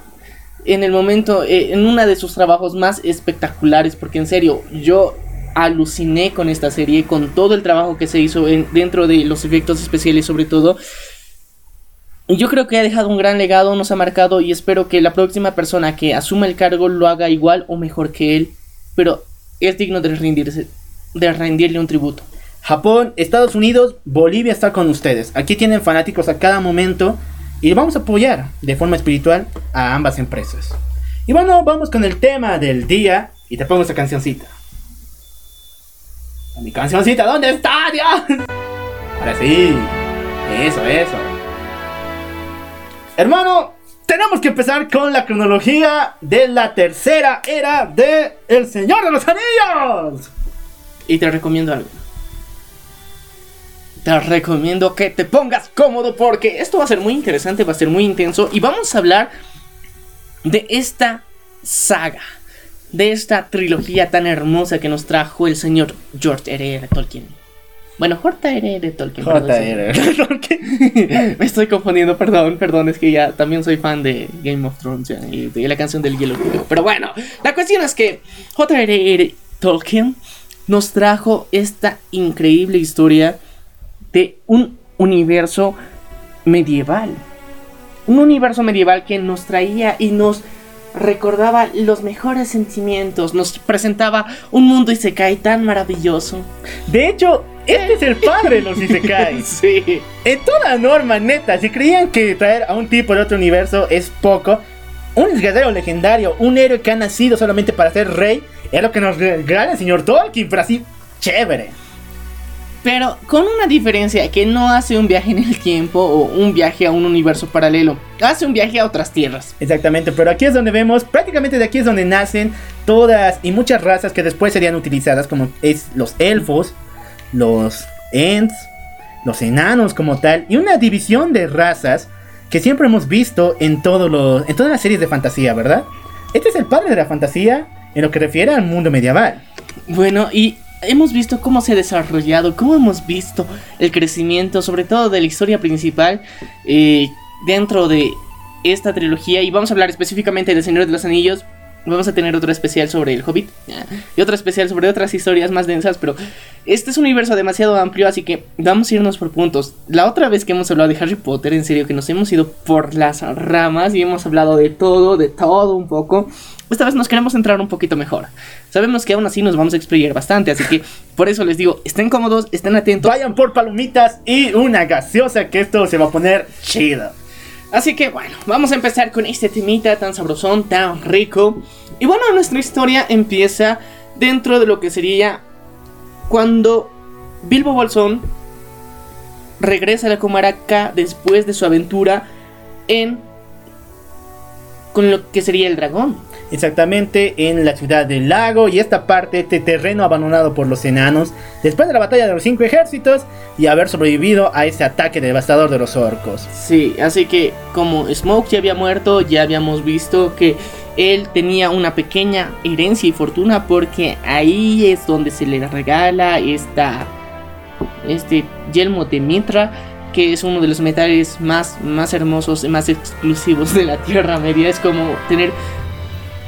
En el momento, eh, en uno de sus trabajos más espectaculares, porque en serio, yo aluciné con esta serie, con todo el trabajo que se hizo dentro de los efectos especiales sobre todo. Yo creo que ha dejado un gran legado, nos ha marcado y espero que la próxima persona que asuma el cargo lo haga igual o mejor que él, pero es digno de rendirse, de rendirle un tributo. Japón, Estados Unidos, Bolivia está con ustedes. Aquí tienen fanáticos a cada momento y vamos a apoyar de forma espiritual a ambas empresas. Y bueno, vamos con el tema del día y te pongo esta cancioncita. Mi cancioncita, ¿dónde está, Dios? Ahora sí. Eso, eso. Hermano, tenemos que empezar con la cronología de la tercera era de El Señor de los Anillos. Y te recomiendo algo. Te recomiendo que te pongas cómodo porque esto va a ser muy interesante, va a ser muy intenso y vamos a hablar de esta saga de esta trilogía tan hermosa que nos trajo el señor George R.R. Tolkien. Bueno, J.R.R. Tolkien. J.R.R. Tolkien. Me estoy confundiendo, perdón, perdón, es que ya también soy fan de Game of Thrones y de la canción del hielo. Pero bueno, la cuestión es que J.R.R. Tolkien nos trajo esta increíble historia de un universo medieval. Un universo medieval que nos traía y nos recordaba los mejores sentimientos, nos presentaba un mundo Isekai tan maravilloso. De hecho, este es el padre de los Isekai. sí. En toda norma, neta, si creían que traer a un tipo de otro universo es poco, un guerrero legendario, un héroe que ha nacido solamente para ser rey, es lo que nos regala el señor Tolkien, pero así, chévere. Pero con una diferencia que no hace un viaje en el tiempo o un viaje a un universo paralelo, hace un viaje a otras tierras. Exactamente, pero aquí es donde vemos, prácticamente de aquí es donde nacen todas y muchas razas que después serían utilizadas como es los elfos, los ents, los enanos como tal y una división de razas que siempre hemos visto en, todo en todas las series de fantasía, ¿verdad? Este es el padre de la fantasía en lo que refiere al mundo medieval. Bueno, y hemos visto cómo se ha desarrollado, cómo hemos visto el crecimiento, sobre todo de la historia principal, eh, dentro de esta trilogía. Y vamos a hablar específicamente del Señor de los Anillos. Vamos a tener otro especial sobre el Hobbit y otro especial sobre otras historias más densas, pero este es un universo demasiado amplio, así que vamos a irnos por puntos. La otra vez que hemos hablado de Harry Potter, en serio que nos hemos ido por las ramas y hemos hablado de todo, de todo un poco. Esta vez nos queremos entrar un poquito mejor. Sabemos que aún así nos vamos a exprimir bastante, así que por eso les digo, estén cómodos, estén atentos. Vayan por palomitas y una gaseosa que esto se va a poner chido. Así que bueno, vamos a empezar con este temita tan sabrosón, tan rico. Y bueno, nuestra historia empieza dentro de lo que sería cuando Bilbo Bolsón regresa a la Comaraca después de su aventura en con lo que sería el dragón exactamente en la ciudad del lago y esta parte, este terreno abandonado por los enanos, después de la batalla de los cinco ejércitos y haber sobrevivido a ese ataque devastador de los orcos. Sí, así que como Smoke ya había muerto, ya habíamos visto que él tenía una pequeña herencia y fortuna porque ahí es donde se le regala esta este yelmo de Mitra, que es uno de los metales más, más hermosos y más exclusivos de la Tierra Media. Es como tener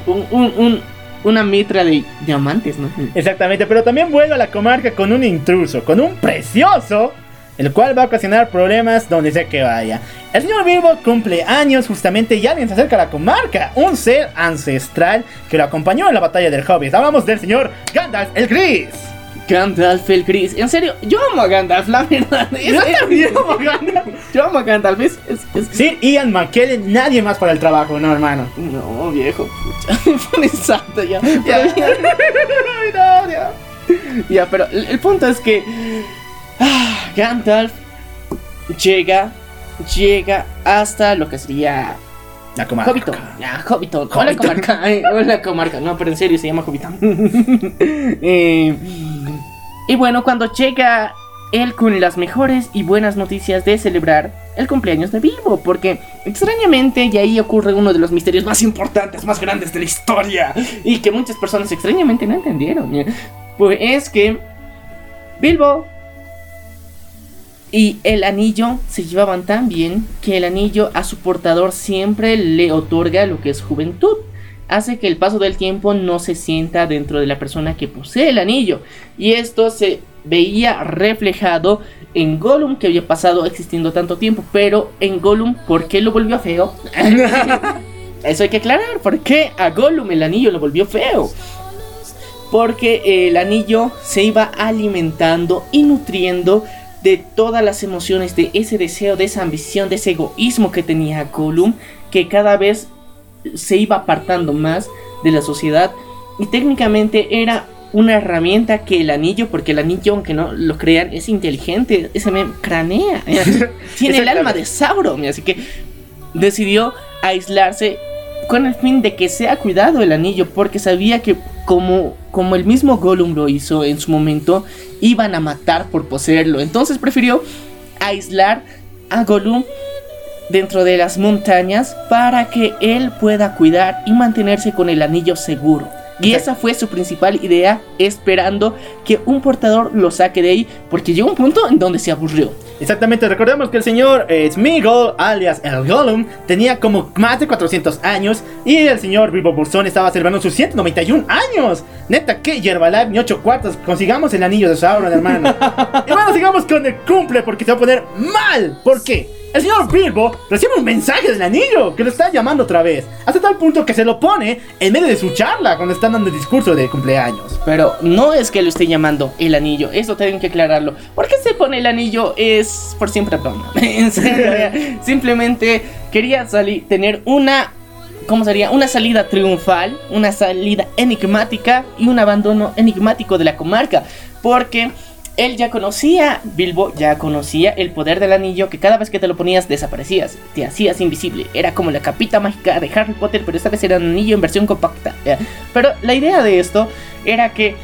un, un- un- una mitra de diamantes, ¿no? Exactamente, pero también vuelve a la comarca con un intruso, con un precioso, el cual va a ocasionar problemas donde sea que vaya. El señor Bilbo cumple años justamente y alguien se acerca a la comarca, un ser ancestral que lo acompañó en la batalla del Hobbit. Hablamos del señor Gandalf el Gris. Gandalf el Gris. En serio, yo amo a Gandalf, la verdad. Yo también amo a Gandalf. Yo amo a Gandalf. Es, es- es- Sí, Ian McKellen, nadie más para el trabajo, no hermano. No, viejo. Me pone santo ya. Ya. Pero ya. No, ya. Ya, pero el, punto es que ah, Gandalf llega, llega hasta lo que sería La comarca. Hobbiton. Ya, Hobbiton. Hola comarca. Ay, hola comarca. No, pero en serio se llama Hobbiton. Eh, y bueno, cuando llega él con las mejores y buenas noticias de celebrar el cumpleaños de Bilbo, porque extrañamente y ahí ocurre uno de los misterios más importantes, más grandes de la historia y que muchas personas extrañamente no entendieron. ¿ya? Pues es que Bilbo y el anillo se llevaban tan bien que el anillo a su portador siempre le otorga lo que es juventud. Hace que el paso del tiempo no se sienta dentro de la persona que posee el anillo. Y esto se veía reflejado en Gollum que había pasado existiendo tanto tiempo. Pero en Gollum, ¿por qué lo volvió feo? Eso hay que aclarar. ¿Por qué a Gollum el anillo lo volvió feo? Porque el anillo se iba alimentando y nutriendo de todas las emociones, de ese deseo, de esa ambición, de ese egoísmo que tenía Gollum, que cada vez se iba apartando más de la sociedad y técnicamente era una herramienta que el anillo, porque el anillo, aunque no lo crean, es inteligente, ese me cranea, tiene el alma de Sauron, así que decidió aislarse con el fin de que sea cuidado el anillo, porque sabía que como, como el mismo Gollum lo hizo en su momento, iban a matar por poseerlo. Entonces prefirió aislar a Gollum dentro de las montañas para que él pueda cuidar y mantenerse con el anillo seguro. Y esa fue su principal idea, esperando que un portador lo saque de ahí, porque llegó un punto en donde se aburrió. Exactamente, recordemos que el señor eh, Smeagol, alias el Gollum, tenía como más de 400 años y el señor Bilbo Bolsón estaba celebrando sus 191 años. Neta, que Yerbalife ni 8 cuartos, consigamos el anillo de Sauron, hermano. y bueno, sigamos con el cumple porque se va a poner mal. ¿Por qué? El señor Bilbo recibe un mensaje del anillo que lo está llamando otra vez, hasta tal punto que se lo pone en medio de su charla cuando están dando el discurso de cumpleaños. Pero no es que lo esté llamando el anillo, eso tienen que aclararlo. ¿Por qué se pone el anillo? Es por siempre serio, simplemente quería salir, tener una, ¿cómo sería? Una salida triunfal, una salida enigmática y un abandono enigmático de la comarca. Porque él ya conocía, Bilbo ya conocía el poder del anillo que cada vez que te lo ponías desaparecías, te hacías invisible. Era como la capita mágica de Harry Potter, pero esta vez era un anillo en versión compacta. Pero la idea de esto era que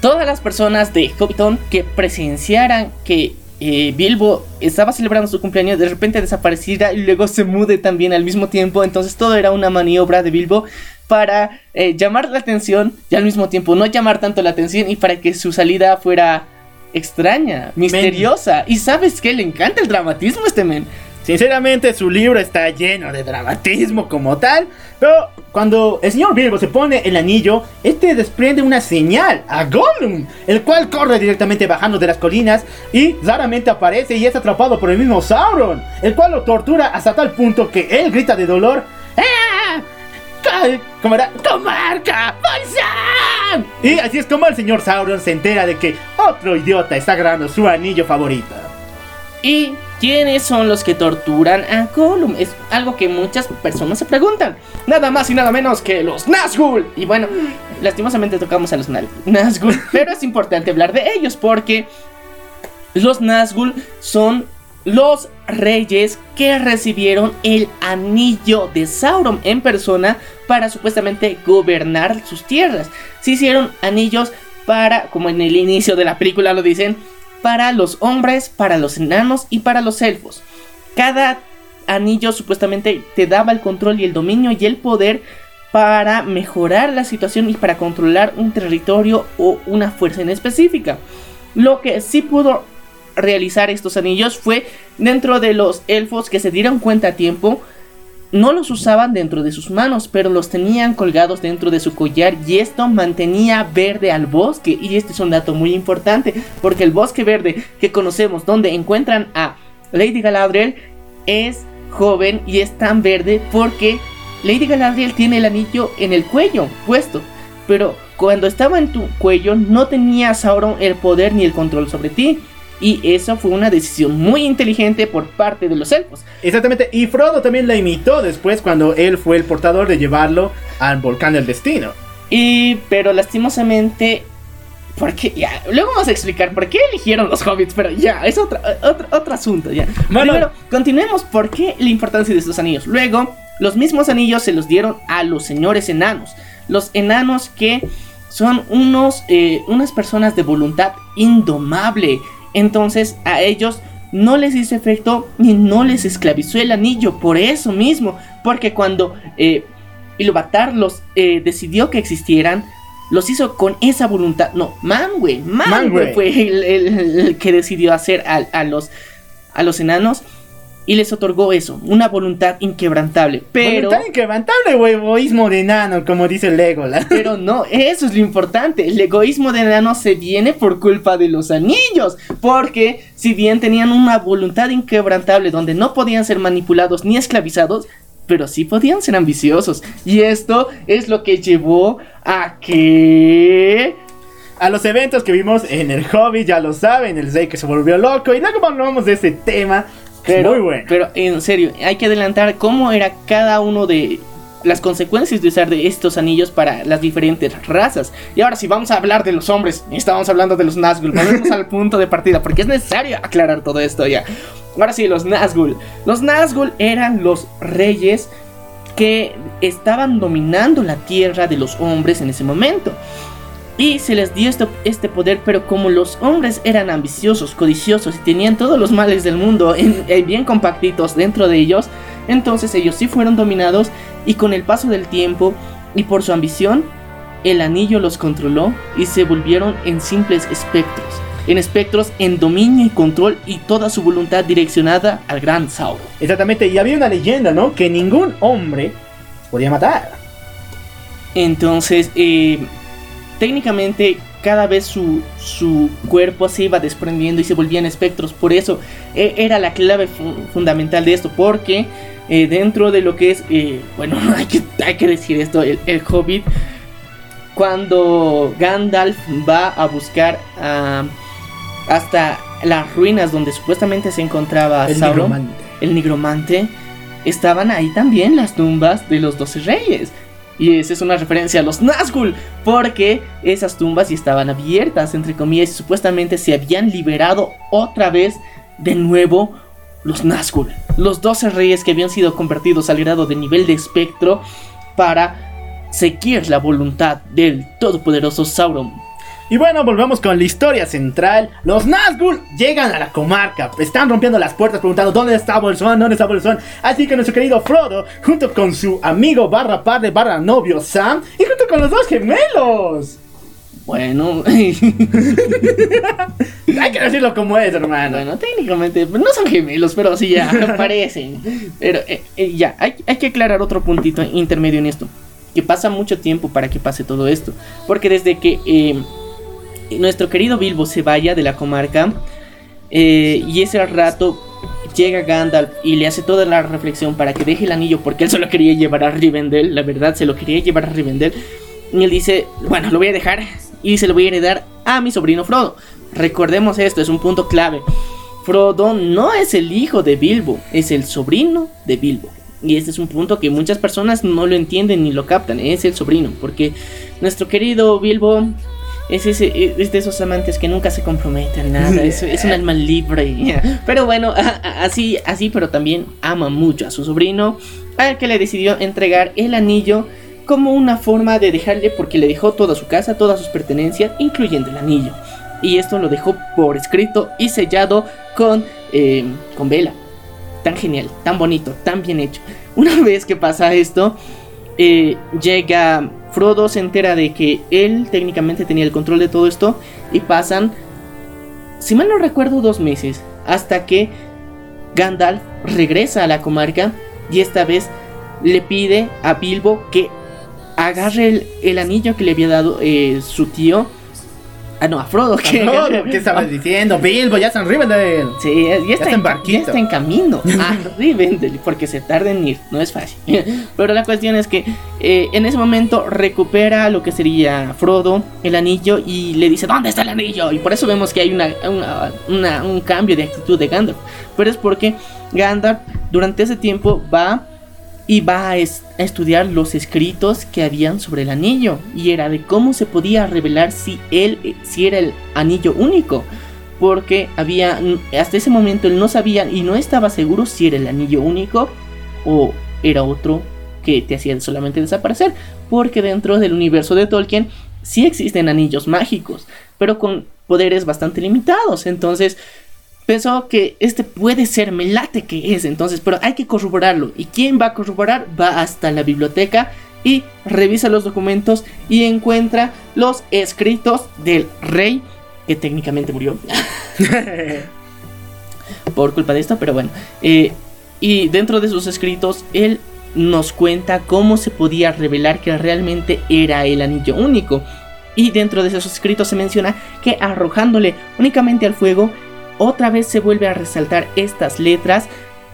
todas las personas de Hobbiton que presenciaran que eh, Bilbo estaba celebrando su cumpleaños de repente desapareciera y luego se mude también al mismo tiempo. Entonces todo era una maniobra de Bilbo para eh, llamar la atención y al mismo tiempo no llamar tanto la atención y para que su salida fuera extraña, misteriosa. Y sabes que le encanta el dramatismo a este men. Sinceramente, su libro está lleno de dramatismo como tal. Pero cuando el señor Bilbo se pone el anillo, este desprende una señal a Gollum, el cual corre directamente bajando de las colinas y raramente aparece y es atrapado por el mismo Sauron, el cual lo tortura hasta tal punto que él grita de dolor. ¡Ah! ¡Ca- ¿Cómo era? ¡Comarca! ¡Bolsán! Y así es como el señor Sauron se entera de que otro idiota está agarrando su anillo favorito. ¿Y quiénes son los que torturan a Gollum? Es algo que muchas personas se preguntan. Nada más y nada menos que los Nazgûl. Y bueno, lastimosamente tocamos a los Nazgûl. pero es importante hablar de ellos porque los Nazgûl son los reyes que recibieron el anillo de Sauron en persona para supuestamente gobernar sus tierras. Se hicieron anillos para, como en el inicio de la película lo dicen, para los hombres, para los enanos y para los elfos. Cada anillo supuestamente te daba el control y el dominio y el poder para mejorar la situación y para controlar un territorio o una fuerza en específica. Lo que sí pudo realizar estos anillos fue dentro de los elfos que se dieron cuenta a tiempo. No los usaban dentro de sus manos, pero los tenían colgados dentro de su collar y esto mantenía verde al bosque. Y este es un dato muy importante, porque el bosque verde que conocemos donde encuentran a Lady Galadriel es joven y es tan verde porque Lady Galadriel tiene el anillo en el cuello puesto, pero cuando estaba en tu cuello no tenía Sauron el poder ni el control sobre ti. Y eso fue una decisión muy inteligente por parte de los elfos. Exactamente, y Frodo también la imitó después cuando él fue el portador de llevarlo al volcán del destino. Y pero lastimosamente porque ya, luego vamos a explicar por qué eligieron los hobbits, pero ya, es otro, otro, otro asunto, ya. Bueno. Primero, continuemos por qué la importancia de estos anillos. Luego, los mismos anillos se los dieron a los señores enanos. Los enanos que son unos, eh, unas personas de voluntad indomable. Entonces, a ellos no les hizo efecto ni no les esclavizó el anillo. Por eso mismo, porque cuando eh, los eh, decidió que existieran, los hizo con esa voluntad. No, Manwë Manwë. fue el, el- el que decidió hacer a, a los, a los enanos y les otorgó eso, una voluntad inquebrantable. Pero, Voluntad inquebrantable o egoísmo de enano, como dice Legolas. pero no, eso es lo importante. El egoísmo de enano se viene por culpa de los anillos. Porque si bien tenían una voluntad inquebrantable donde no podían ser manipulados ni esclavizados, pero sí podían ser ambiciosos. Y esto es lo que llevó a que... A los eventos que vimos en el hobby, ya lo saben, el Zay que se volvió loco. Y luego hablamos de ese tema. Pero, muy bueno. pero en serio, hay que adelantar cómo era cada uno de las consecuencias de usar de estos anillos para las diferentes razas. Y ahora si vamos a hablar de los hombres, estábamos hablando de los Nazgûl, volvemos al punto de partida, porque es necesario aclarar todo esto ya. Ahora sí, los Nazgûl. Los Nazgûl eran los reyes que estaban dominando la tierra de los hombres en ese momento. Y se les dio esto- este poder, pero como los hombres eran ambiciosos, codiciosos y tenían todos los males del mundo en- en bien compactitos dentro de ellos, entonces ellos sí fueron dominados y con el paso del tiempo y por su ambición, el anillo los controló y se volvieron en simples espectros. En espectros en dominio y control y toda su voluntad direccionada al gran Sauron. Exactamente, y había una leyenda, ¿no? Que ningún hombre podía matar. Entonces, eh, técnicamente cada vez su, su cuerpo se iba desprendiendo y se volvían espectros. Por eso eh, era la clave fu- fundamental de esto. Porque eh, dentro de lo que es, eh, bueno, hay que, hay que decir esto, el, el hobbit, cuando Gandalf va a buscar hasta las ruinas donde supuestamente se encontraba El Sauron nigromante. el nigromante, estaban ahí también las tumbas de los doce reyes. Y esa es una referencia a los Nazgûl, porque esas tumbas ya estaban abiertas, entre comillas, y supuestamente se habían liberado otra vez de nuevo los Nazgûl. Los doce reyes que habían sido convertidos al grado de nivel de espectro para seguir la voluntad del todopoderoso Sauron. Y bueno, volvamos con la historia central. Los Nazgûl llegan a la comarca, están rompiendo las puertas preguntando dónde está Bolsón, dónde está Bolsón. Así que nuestro querido Frodo, junto con su amigo barra padre barra novio Sam, y junto con los dos gemelos. Bueno, Hay que decirlo como es, hermano. Bueno, técnicamente pues, no son gemelos, pero sí ya parecen. Pero eh, eh, ya, hay, hay que aclarar otro puntito intermedio en esto. Que pasa mucho tiempo para que pase todo esto. Porque desde que eh, nuestro querido Bilbo se vaya de la comarca eh, y ese rato llega Gandalf y le hace toda la reflexión para que deje el anillo porque él solo quería llevar a Rivendell, la verdad se lo quería llevar a Rivendell. Y él dice, bueno, lo voy a dejar y se lo voy a heredar a mi sobrino Frodo. Recordemos esto, es un punto clave. Frodo no es el hijo de Bilbo, es el sobrino de Bilbo. Y este es un punto que muchas personas no lo entienden ni lo captan, es el sobrino, porque nuestro querido Bilbo es, ese, es de esos amantes que nunca se comprometen a nada, es, es un alma libre. Pero bueno, así, así, pero también ama mucho a su sobrino, al que le decidió entregar el anillo como una forma de dejarle, porque le dejó toda su casa, todas sus pertenencias, incluyendo el anillo. Y esto lo dejó por escrito y sellado con, eh, con vela. Tan genial, tan bonito, tan bien hecho. Una vez que pasa esto, eh, llega Frodo, se entera de que él técnicamente tenía el control de todo esto y pasan si mal no recuerdo, dos meses, hasta que Gandalf regresa a la comarca y esta vez le pide a Bilbo que agarre el, anillo que le había dado eh, su tío. Ah, no, a Frodo. ¿Qué estabas diciendo? Bilbo, ya están Rivendell. Sí, ya está, está en en, ya está en camino a Rivendell, porque se tarda en ir, no es fácil. Pero la cuestión es que eh, en ese momento recupera lo que sería Frodo, el anillo, y le dice, ¿dónde está el anillo? Y por eso vemos que hay una, una- una- un cambio de actitud de Gandalf. Pero es porque Gandalf durante ese tiempo va y va a, es- a estudiar los escritos que habían sobre el anillo. Y era de cómo se podía revelar si él eh, si era el anillo único. Porque había hasta ese momento él no sabía y no estaba seguro si era el anillo único o era otro que te hacía solamente desaparecer. Porque dentro del universo de Tolkien sí existen anillos mágicos pero con poderes bastante limitados. Entonces pensó que este puede ser, me late que es, entonces, pero hay que corroborarlo. ¿Y quién va a corroborar? Va hasta la biblioteca y revisa los documentos y encuentra los escritos del rey que técnicamente murió por culpa de esto, pero bueno. eh, y dentro de sus escritos, él nos cuenta cómo se podía revelar que realmente era el anillo único. Y dentro de esos escritos se menciona que arrojándole únicamente al fuego, otra vez se vuelve a resaltar estas letras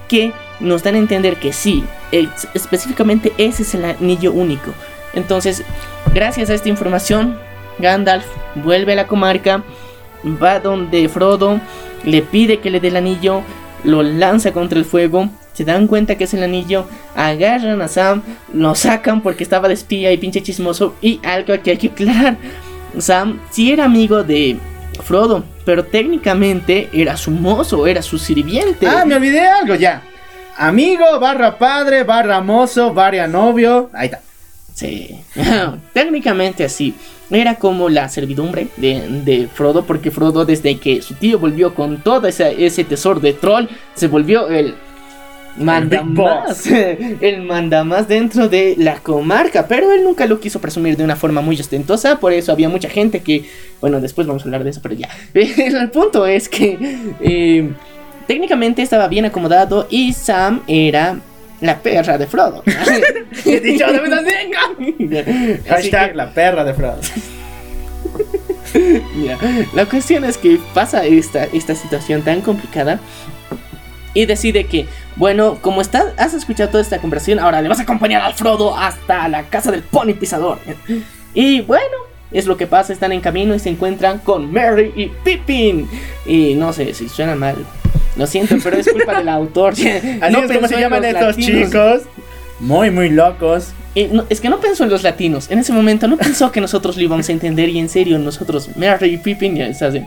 que nos dan a entender que sí, es- específicamente ese es el anillo único. Entonces, gracias a esta información, Gandalf vuelve a la comarca, va donde Frodo, le pide que le dé el anillo, lo lanza contra el fuego, se dan cuenta que es el anillo, agarran a Sam, lo sacan porque estaba de espía y pinche chismoso, y algo que hay que aclarar, Sam sí era amigo de Frodo, pero técnicamente era su mozo, era su sirviente. Ah, me olvidé algo ya. Amigo, barra padre, barra mozo, barra novio. Ahí está. Sí, técnicamente así. Era como la servidumbre de, de Frodo, porque Frodo desde que su tío volvió con todo ese, ese tesoro de troll, se volvió el manda Boss. más, el manda más dentro de la comarca, pero él nunca lo quiso presumir de una forma muy ostentosa, por eso había mucha gente que, bueno, después vamos a hablar de eso, pero ya. El punto es que eh, técnicamente estaba bien acomodado y Sam era la perra de Frodo. He dicho, Hashtag que- la perra de Frodo. Ya. La cuestión es que pasa esta, esta situación tan complicada y decide que, bueno, como estás, has escuchado toda esta conversación, ahora le vas a acompañar al Frodo hasta la casa del pony pisador. Y bueno, es lo que pasa, están en camino y se encuentran con Mary y Pippin. Y no sé si suena mal. Lo siento, pero es culpa del autor. Así no es como se llaman estos latinos. chicos. Muy, muy locos. Y no- es que no pensó en los latinos. En ese momento no pensó que nosotros lo íbamos a entender y en serio nosotros, Mary y Pippin, ya está así.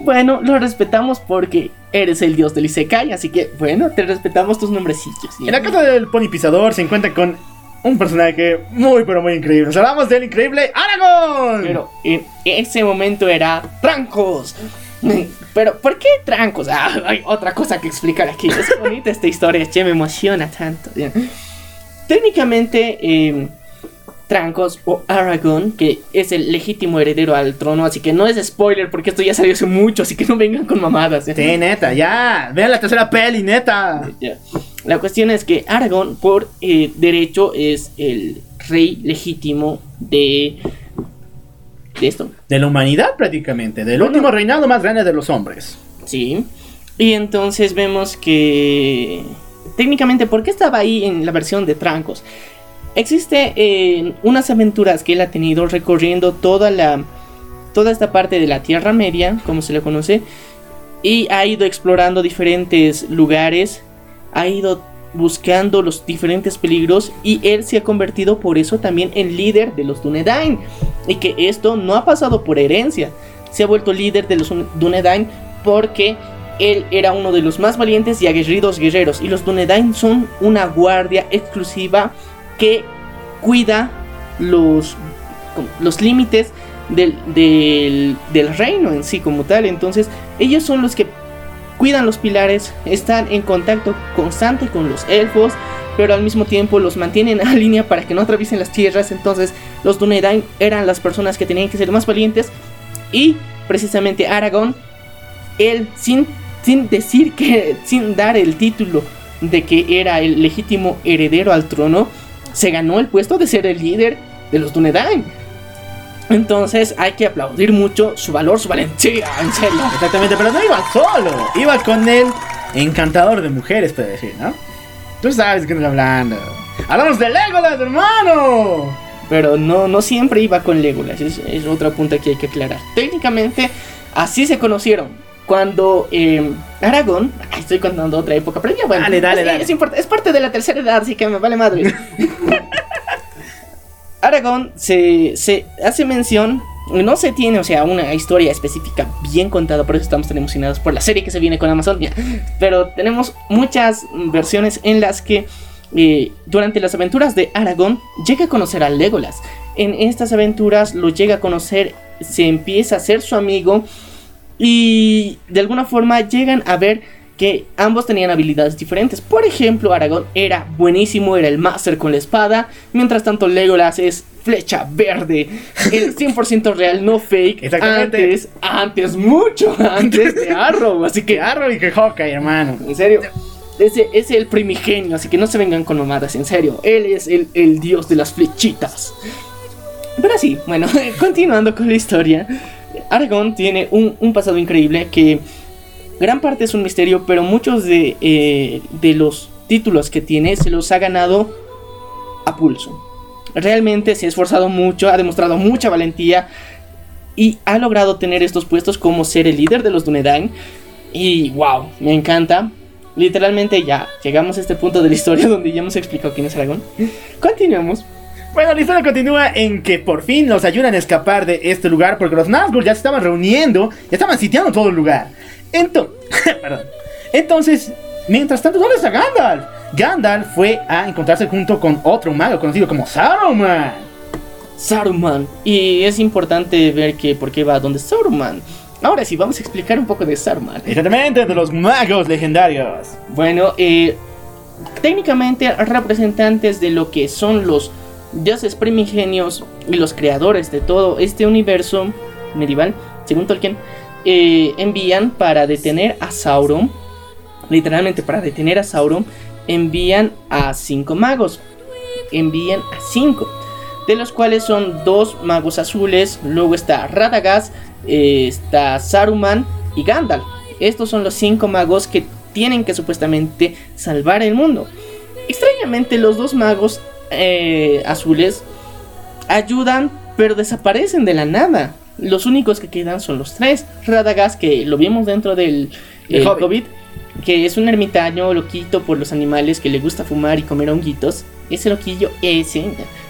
Bueno, lo respetamos porque eres el dios del Isekai, así que bueno, te respetamos tus nombrecillos. En la casa del pony pisador se encuentra con un personaje muy, pero muy increíble. Nos hablamos del increíble Aragorn. Pero en ese momento era Trancos. Pero, ¿por qué Trancos? Ah, hay otra cosa que explicar aquí. Es bonita esta historia, che, me emociona tanto. Técnicamente, eh, Trancos o Aragorn, que es el legítimo heredero al trono, así que no es spoiler porque esto ya salió hace mucho, así que no vengan con mamadas. ya. Sí, neta, ya. Vean la tercera peli, neta. La cuestión es que Aragorn, por eh, derecho, es el rey legítimo de. de esto. De la humanidad, prácticamente. Del Bueno. último reinado más grande de los hombres. Sí. Y entonces vemos que. Técnicamente, ¿por qué estaba ahí en la versión de Trancos? Existe eh, unas aventuras que él ha tenido recorriendo toda la. toda esta parte de la Tierra Media, como se le conoce. Y ha ido explorando diferentes lugares. Ha ido buscando los diferentes peligros. Y él se ha convertido por eso también en líder de los Dunedain. Y que esto no ha pasado por herencia. Se ha vuelto líder de los Dunedain porque él era uno de los más valientes y aguerridos guerreros. Y los Dunedain son una guardia exclusiva que cuida los, los límites del, del, del reino en sí como tal. Entonces ellos son los que cuidan los pilares, están en contacto constante con los elfos, pero al mismo tiempo los mantienen a línea para que no atraviesen las tierras. Entonces los Dunedain eran las personas que tenían que ser más valientes y precisamente Aragorn él sin, sin decir que, sin dar el título de que era el legítimo heredero al trono, se ganó el puesto de ser el líder de los Dunedain. Entonces hay que aplaudir mucho su valor, su valentía, en serio. Exactamente, pero no iba solo, iba con el encantador de mujeres, puede decir, ¿no? Tú sabes qué estoy hablando. ¡Hablamos de Legolas, hermano! Pero no, no siempre iba con Legolas, es, es otro punto que hay que aclarar. Técnicamente, así se conocieron. Cuando eh, Aragón, ay, estoy contando otra época, pero ya bueno, Dale, dale, es, dale. Es, parte de la tercera edad, así que me vale madre. Aragón se, se hace mención, no se tiene, o sea, una historia específica bien contada, por eso estamos tan emocionados por la serie que se viene con Amazon, ya. pero tenemos muchas versiones en las que eh, durante las aventuras de Aragón llega a conocer a Legolas. En estas aventuras lo llega a conocer, se empieza a ser su amigo y de alguna forma llegan a ver que ambos tenían habilidades diferentes. Por ejemplo, Aragón era buenísimo, era el máster con la espada, mientras tanto Legolas es flecha verde, el 100% real, no fake. Exactamente. Antes, antes, mucho antes de Arrow, así que Arrow y que Hawkeye, hermano. en serio. Ese es el primigenio, así que no se vengan con mamadas, en serio. Él es el, el dios de las flechitas. Pero sí, bueno, continuando con la historia. Aragón tiene un, un pasado increíble que gran parte es un misterio, pero muchos de, eh, de los títulos que tiene se los ha ganado a pulso. Realmente se ha esforzado mucho, ha demostrado mucha valentía y ha logrado tener estos puestos como ser el líder de los Dunedain. Y wow, me encanta. Literalmente ya llegamos a este punto de la historia donde ya hemos explicado quién es Aragón. Continuamos. Bueno, la historia continúa en que por fin los ayudan a escapar de este lugar porque los Nazgûl ya se estaban reuniendo, ya estaban sitiando todo el lugar. Entonces, perdón. Entonces, mientras tanto, ¿dónde está Gandalf? Gandalf fue a encontrarse junto con otro mago conocido como Saruman. Saruman. Y es importante ver que por qué va donde Saruman. Ahora sí, vamos a explicar un poco de Saruman. Exactamente, de los magos legendarios. Bueno, eh, técnicamente representantes de lo que son los dioses primigenios y los creadores de todo este universo medieval, según Tolkien, eh, envían para detener a Sauron, literalmente para detener a Sauron, envían a cinco magos, envían a cinco, de los cuales son dos magos azules, luego está Radagast, eh, está Saruman y Gandalf. Estos son los cinco magos que tienen que supuestamente salvar el mundo. Extrañamente los dos magos eh, azules ayudan pero desaparecen de la nada. Los únicos que quedan son los tres. Radagast que lo vimos dentro del El que es un ermitaño loquito por los animales que le gusta fumar y comer honguitos. Ese loquillo, ese.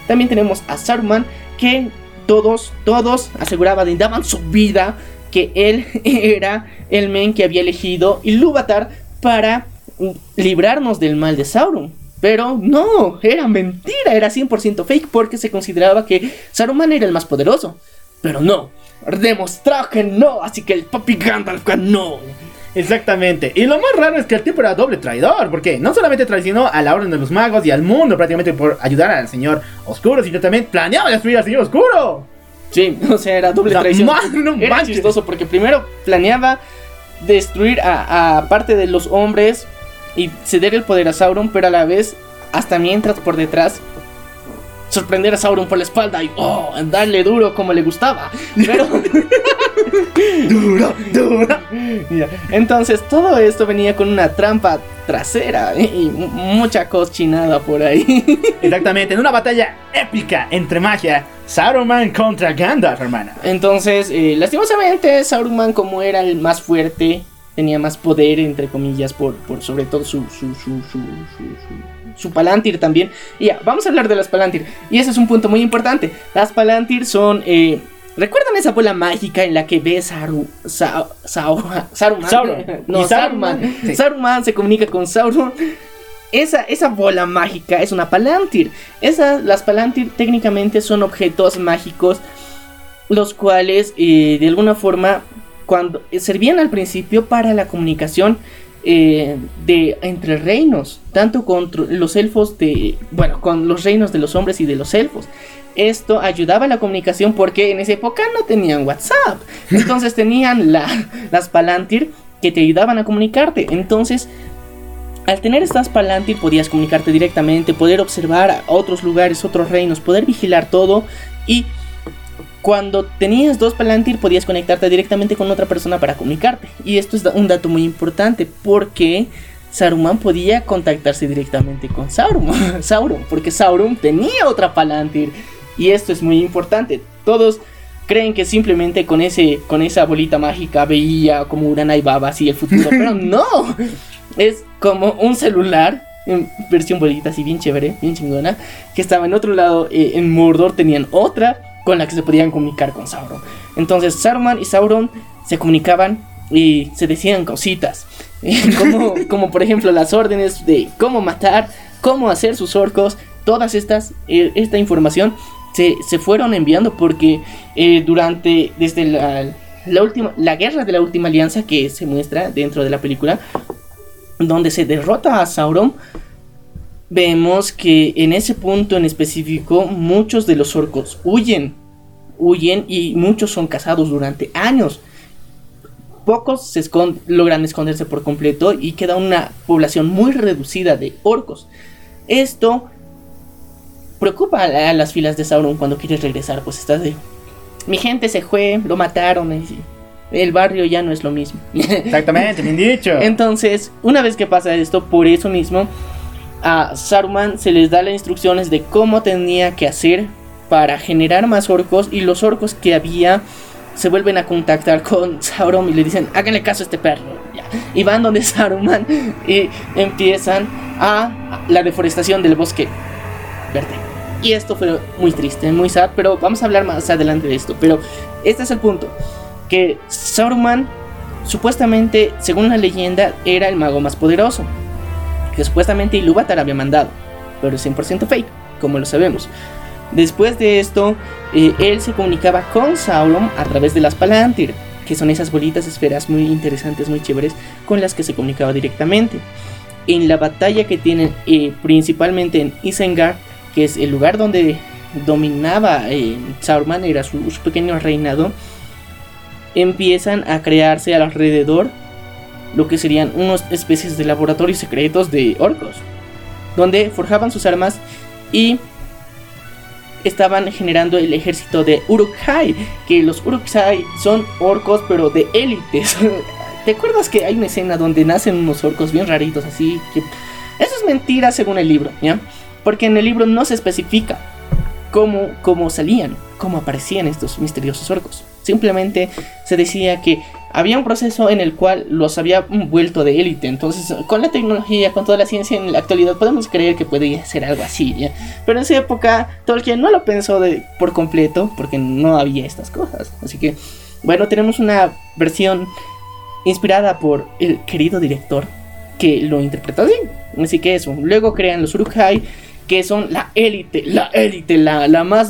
También tenemos a Saruman que todos, todos aseguraban y daban su vida que él era el men que había elegido Ilúvatar para librarnos del mal de Sauron. Pero no, era mentira, era 100% fake porque se consideraba que Saruman era el más poderoso. Pero no, demostró que no, así que el papi Gandalf ganó. Exactamente. Y lo más raro es que el tipo era doble traidor, porque no solamente traicionó a la Orden de los Magos y al mundo prácticamente por ayudar al Señor Oscuro, sino también planeaba destruir al Señor Oscuro. Sí, o sea, era doble No, traición. man, no era manches. chistoso porque primero planeaba destruir a, a parte de los hombres y ceder el poder a Sauron, pero a la vez, hasta mientras por detrás, sorprender a Sauron por la espalda y oh, darle duro como le gustaba. Pero Duro, duro. Entonces todo esto venía con una trampa trasera y mu- mucha cochinada por ahí. Exactamente, en una batalla épica entre magia, Saruman contra Gandalf, hermana. Entonces, eh, lastimosamente, Sauron como era el más fuerte, tenía más poder, entre comillas, por, por sobre todo su, su, su, su, su, su- Palantir también. Y ya, vamos a hablar de las Palantir. Y ese es un punto muy importante. Las Palantir son... eh, ¿Recuerdan esa bola mágica en la que ve Saru, Sa- Sa- Saruman? Sauron. No, Saruman. Saruman. Sí. Saruman se comunica con Sauron. Esa, esa bola mágica es una Palantir. Esas, las Palantir técnicamente son objetos mágicos los cuales eh, de alguna forma cuando eh, servían al principio para la comunicación eh, de entre reinos, tanto con los elfos de, bueno, con los reinos de los hombres y de los elfos. Esto ayudaba a la comunicación porque en esa época no tenían WhatsApp. Entonces tenían la, las Palantir que te ayudaban a comunicarte. Entonces, al tener estas Palantir podías comunicarte directamente, poder observar a otros lugares, otros reinos, poder vigilar todo y cuando tenías dos Palantir podías conectarte directamente con otra persona para comunicarte. Y esto es un dato muy importante porque Saruman podía contactarse directamente con Sauron, Sauron porque Sauron tenía otra Palantir. Y esto es muy importante. Todos creen que simplemente con ese con esa bolita mágica veía como Urana y Baba así el futuro, pero no. Es como un celular en versión bolita así bien chévere, bien chingona, que estaba en otro lado eh, en Mordor tenían otra con la que se podían comunicar con Sauron. Entonces Saruman y Sauron se comunicaban y se decían cositas. como, por ejemplo las órdenes de cómo matar, cómo hacer sus orcos, todas estas, eh, esta información se, se, fueron enviando porque eh, durante, desde la, la, última, la guerra de la última alianza que se muestra dentro de la película, donde se derrota a Sauron, vemos que en ese punto en específico muchos de los orcos huyen, huyen y muchos son cazados durante años. Pocos se logran esconderse por completo y queda una población muy reducida de orcos. Esto preocupa a las filas de Sauron cuando quieres regresar, pues estás de... Mi gente se fue, lo mataron, el barrio ya no es lo mismo. Exactamente, bien dicho. Entonces, una vez que pasa esto, por eso mismo, a Saruman se les da las instrucciones de cómo tenía que hacer para generar más orcos y los orcos que había se vuelven a contactar con Sauron y le dicen, háganle caso a este perro. Y van donde Saruman y empiezan a la deforestación del bosque verde. Y esto fue muy triste, muy sad, pero vamos a hablar más adelante de esto. Pero este es el punto, que Saruman supuestamente, según la leyenda, era el mago más poderoso que supuestamente Ilúvatar había mandado, pero es 100% fake, como lo sabemos. Después de esto, eh, él se comunicaba con Sauron a través de las Palantir, que son esas bolitas esferas muy interesantes, muy chéveres, con las que se comunicaba directamente. En la batalla que tienen eh, principalmente en Isengard, que es el lugar donde dominaba eh, Sauron, era su pequeño reinado, empiezan a crearse alrededor lo que serían unas especies de laboratorios secretos de orcos, donde forjaban sus armas y estaban generando el ejército de Uruk-hai, que los Uruk-hai son orcos pero de élites. ¿Te acuerdas que hay una escena donde nacen unos orcos bien raritos así? Que... Eso es mentira según el libro, ¿ya? Porque en el libro no se especifica cómo, cómo salían, cómo aparecían estos misteriosos orcos. Simplemente se decía que había un proceso en el cual los había vuelto de élite. Entonces, con la tecnología, con toda la ciencia en la actualidad, podemos creer que podría ser algo así. Pero en esa época, Tolkien no lo pensó de, por completo, porque no había estas cosas. Así que, bueno, tenemos una versión inspirada por el querido director que lo interpretó así. Así que eso. Luego crean los Uruk-hai, que son la élite, la élite, la, la más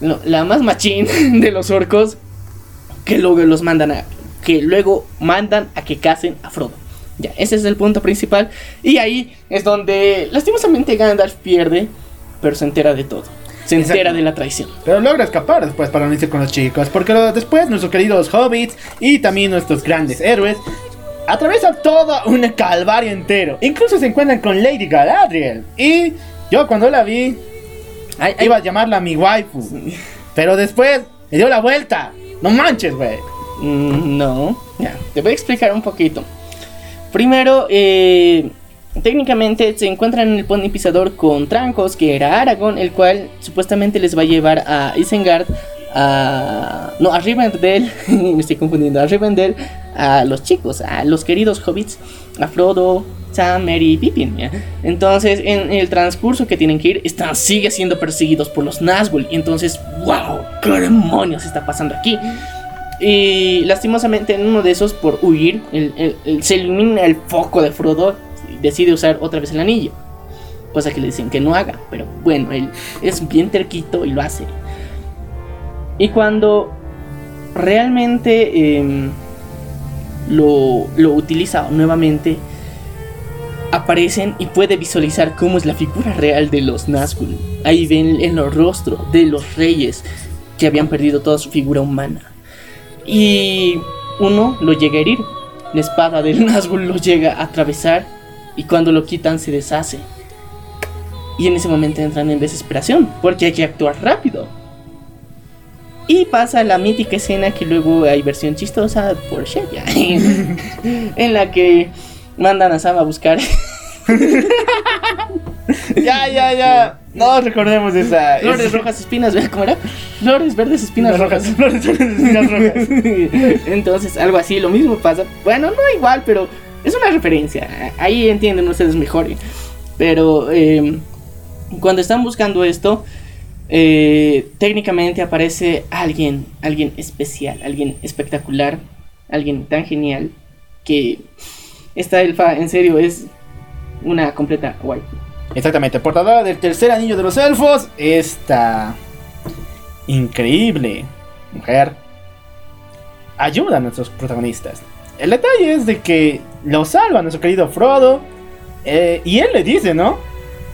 la más machín de los orcos que luego los mandan a que luego mandan a que casen a Frodo. Ya, ese es el punto principal y ahí es donde lastimosamente Gandalf pierde, pero se entera de todo. Se entera de la traición. Pero logra escapar después para unirse con los chicos. Porque después nuestros queridos hobbits y también nuestros grandes héroes atraviesan todo un calvario entero. Incluso se encuentran con Lady Galadriel. Y yo cuando la vi, iba a llamarla mi waifu. Pero después me dio la vuelta no manches, güey. Mm, no, ya, te voy a explicar un poquito. Primero, eh, técnicamente se encuentran en el pony pisador con Trancos, que era Aragorn, el cual supuestamente les va a llevar a Isengard, a... No, a Rivendell, me estoy confundiendo, a Rivendell, a los chicos, a los queridos hobbits, a Frodo, Sam, Mary y Pippin. Entonces, en el transcurso que tienen que ir, están, sigue siendo perseguidos por los Nazgûl. Y entonces, wow, ¿qué demonios está pasando aquí? Y lastimosamente, en uno de esos, por huir, se ilumina el foco de Frodo y decide usar otra vez el anillo. Cosa que le dicen que no haga, pero bueno, él es bien terquito y lo hace. Y cuando realmente em, lo, lo utiliza nuevamente, aparecen y puede visualizar cómo es la figura real de los Nazgûl. ahí ven el rostro de los reyes que habían perdido toda su figura humana. Y uno lo llega a herir. La espada del Nazgûl lo llega a atravesar y cuando lo quitan se deshace. Y en ese momento entran en desesperación porque hay que actuar rápido. Y pasa la mítica escena que luego hay versión chistosa por Shea, en la que mandan a Sam a buscar. ya, ya, ya. No recordemos esa. Flores rojas, espinas, ¿verdad ¿cómo era? Flores verdes, espinas rojas. Flores verdes, espinas rojas. Entonces, algo así, lo mismo pasa. Bueno, no igual, pero es una referencia. Ahí entienden ustedes mejor. Pero eh, cuando están buscando esto, eh, técnicamente aparece alguien, alguien especial, alguien espectacular, alguien tan genial que esta elfa, en serio, es una completa guay. Exactamente, portadora del tercer anillo de los elfos, esta increíble mujer ayuda a nuestros protagonistas. El detalle es de que lo salva nuestro querido Frodo eh, y él le dice, ¿no?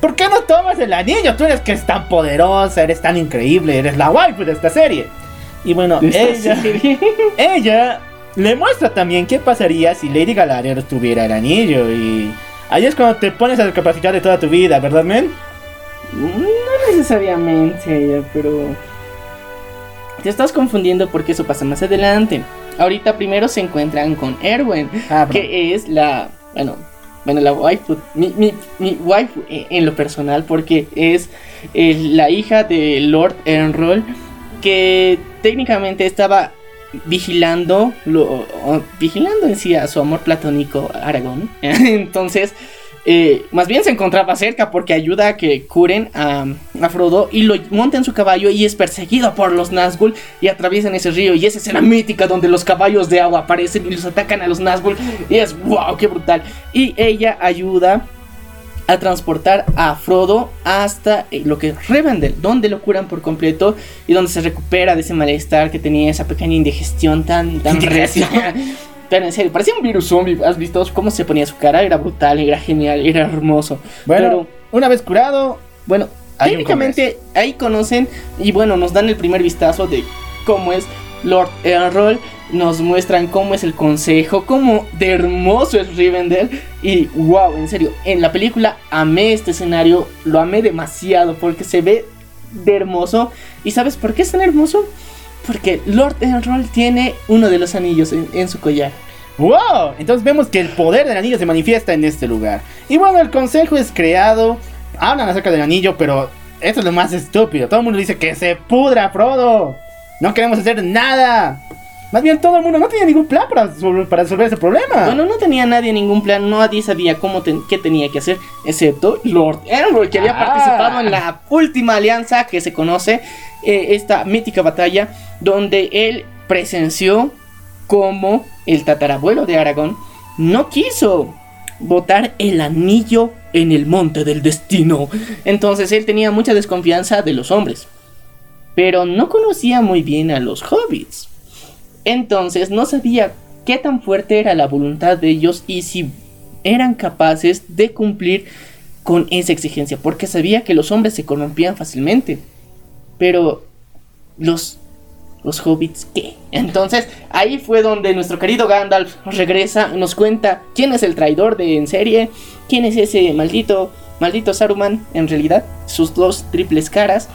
¿Por qué no tomas el anillo? Tú eres que es tan poderosa, eres tan increíble, eres la waifu de esta serie. Y bueno, ella, ella le muestra también qué pasaría si Lady Galadriel tuviera el anillo y ahí es cuando te pones a recapacitar de toda tu vida, ¿verdad, men? No necesariamente, pero te estás confundiendo porque eso pasa más adelante. Ahorita primero se encuentran con Erwin, Ah, que es la, bueno, bueno, la waifu, mi, mi, mi waifu en, en lo personal, porque es eh, la hija de Lord Enroll, que técnicamente estaba vigilando, lo, vigilando en sí a su amor platónico Aragón. Entonces, eh, más bien se encontraba cerca porque ayuda a que curen a, a Frodo y lo monta en su caballo y es perseguido por los Nazgûl y atraviesan ese río y esa escena mítica donde los caballos de agua aparecen y los atacan a los Nazgûl y es wow, qué brutal. Y ella ayuda a transportar a Frodo hasta eh, lo que es Rivendell, donde lo curan por completo y donde se recupera de ese malestar que tenía esa pequeña indigestión tan tan recia. Pero en serio, parecía un virus zombie. ¿Has visto cómo se ponía su cara? Era brutal, era genial, era hermoso. Bueno, Pero una vez curado, bueno, técnicamente ahí conocen y bueno, nos dan el primer vistazo de cómo es Lord Errol. Nos muestran cómo es el consejo, cómo de hermoso es Rivendell. Y wow, en serio, en la película amé este escenario, lo amé demasiado porque se ve de hermoso. ¿Y sabes por qué es tan hermoso? Porque Lord Errol tiene uno de los anillos en, en su collar. ¡Wow! Entonces vemos que el poder del anillo se manifiesta en este lugar. Y bueno, el consejo es creado. Hablan acerca del anillo, pero esto es lo más estúpido. Todo el mundo dice que se pudra, Frodo. No queremos hacer nada. Más bien todo el mundo no tenía ningún plan para, para resolver ese problema. Bueno, no tenía nadie ningún plan, nadie sabía cómo qué tenía que hacer, excepto Lord Elroy, que había Ah. participado en la última alianza que se conoce, eh, esta mítica batalla, donde él presenció cómo el tatarabuelo de Aragón no quiso botar el anillo en el monte del destino. Entonces él tenía mucha desconfianza de los hombres, pero no conocía muy bien a los hobbits. Entonces no sabía qué tan fuerte era la voluntad de ellos y si eran capaces de cumplir con esa exigencia, porque sabía que los hombres se corrompían fácilmente. Pero los los hobbits qué? Entonces, ahí fue donde nuestro querido Gandalf regresa nos cuenta quién es el traidor de en serie, quién es ese maldito maldito Saruman en realidad, sus dos triples caras.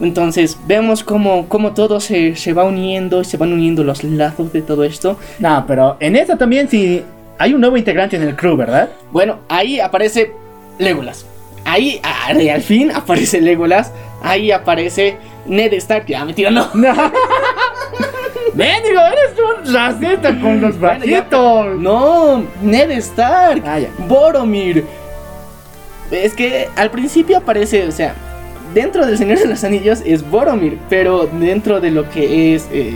Entonces vemos cómo, cómo todo se, se va uniendo y se van uniendo los lazos de todo esto. No, pero en esta también sí hay un nuevo integrante en el crew, ¿verdad? Bueno, ahí aparece Legolas. Ahí, ah, al fin aparece Legolas. Ahí aparece Ned Stark. Ya, mentira, no. Mendigo, eres un racista con los bajitos. No, Ned Stark. Ah. Boromir. Es que al principio aparece, o sea, dentro del Señor de los Anillos es Boromir, pero dentro de lo que es eh,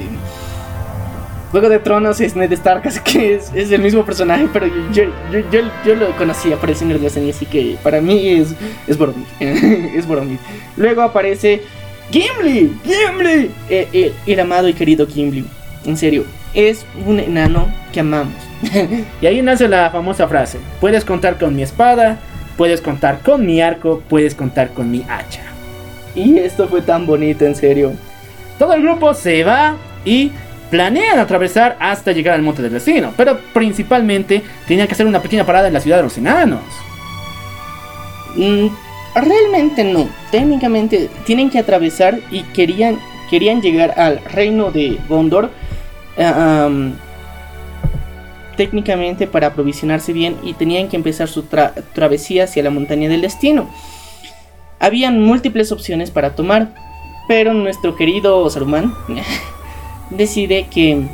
Juego de Tronos es Ned Stark, así que es, es el mismo personaje, pero yo, yo, yo, lo conocía por el Señor de los Anillos, así que para mí es, es Boromir. es Boromir. Luego aparece Gimli, Gimli, Eh, eh, el amado y querido Gimli. En serio, es un enano que amamos. Y ahí nace la famosa frase: Puedes contar con mi espada, puedes contar con mi arco, puedes contar con mi hacha. Y esto fue tan bonito, en serio. Todo el grupo se va y planean atravesar hasta llegar al monte del destino, pero principalmente tenían que hacer una pequeña parada en la ciudad de los enanos. Mm, realmente no. Técnicamente tienen que atravesar y querían, querían llegar al reino de Gondor. am, técnicamente para aprovisionarse bien y tenían que empezar su tra- travesía hacia la montaña del destino. Habían múltiples opciones para tomar, pero nuestro querido Saruman decide que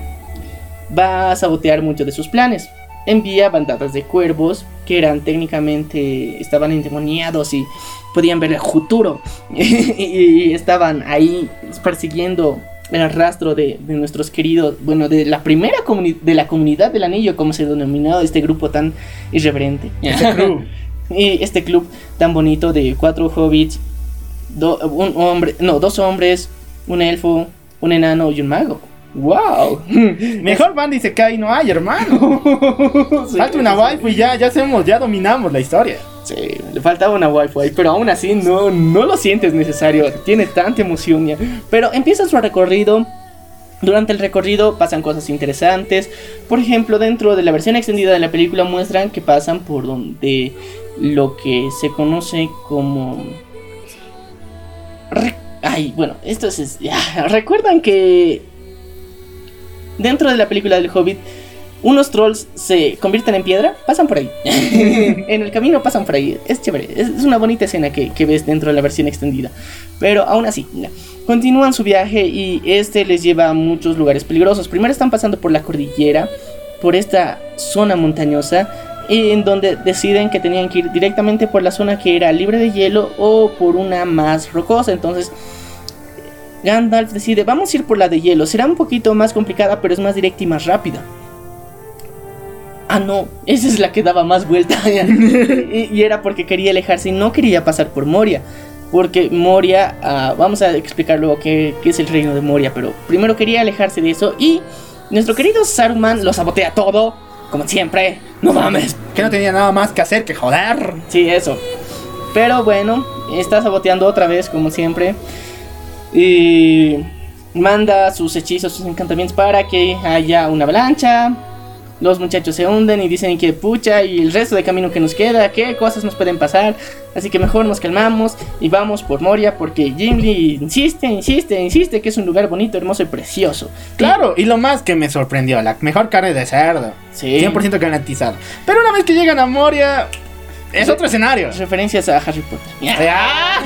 va a sabotear muchos de sus planes. Envía bandadas de cuervos que eran técnicamente estaban endemoniados y podían ver el futuro y estaban ahí persiguiendo el rastro de, de nuestros queridos, bueno, de la primera de la comunidad del anillo, como se denominó este grupo tan irreverente. Crew. y este club tan bonito de cuatro hobbits, do- un hombre, no, dos hombres, un elfo, un enano y un mago. ¡Wow! Mejor banda y se cae no hay, hermano. Falta una waifu y ya, ya hacemos, ya dominamos la historia. Sí, le faltaba una wifi, pero aún así no, no lo sientes necesario. Tiene tanta emoción ya. Pero empieza su recorrido. Durante el recorrido pasan cosas interesantes. Por ejemplo, dentro de la versión extendida de la película muestran que pasan por donde lo que se conoce como... Re- Ay, bueno, esto es... ya, Recuerdan que dentro de la película del Hobbit unos trolls se convierten en piedra, pasan por ahí. en el camino pasan por ahí. Es chévere. Es, una bonita escena que, que ves dentro de la versión extendida. Pero aún así, continúan su viaje y este les lleva a muchos lugares peligrosos. Primero están pasando por la cordillera, por esta zona montañosa, en donde deciden que tenían que ir directamente por la zona que era libre de hielo o por una más rocosa. Entonces Gandalf decide, vamos a ir por la de hielo. Será un poquito más complicada, pero es más directa y más rápida. Ah, no, esa es la que daba más vuelta. y, era porque quería alejarse y no quería pasar por Moria. Porque Moria, ah, vamos a explicar luego qué, qué es el reino de Moria, pero primero quería alejarse de eso y nuestro querido Saruman lo sabotea todo, como siempre. No mames, Que no tenía nada más que hacer que joder. Sí, eso. Pero bueno, está saboteando otra vez, como siempre. Y manda sus hechizos, sus encantamientos para que haya una avalancha. Los muchachos se hunden y dicen que pucha y el resto de camino que nos queda, qué cosas nos pueden pasar. Así que mejor nos calmamos y vamos por Moria porque Gimli insiste, insiste, insiste que es un lugar bonito, hermoso y precioso. Claro, y lo más que me sorprendió, la mejor carne de cerdo. Sí. 100% garantizado. Pero una vez que llegan a Moria, es otro escenario. Referencias a Harry Potter. ¡Ah!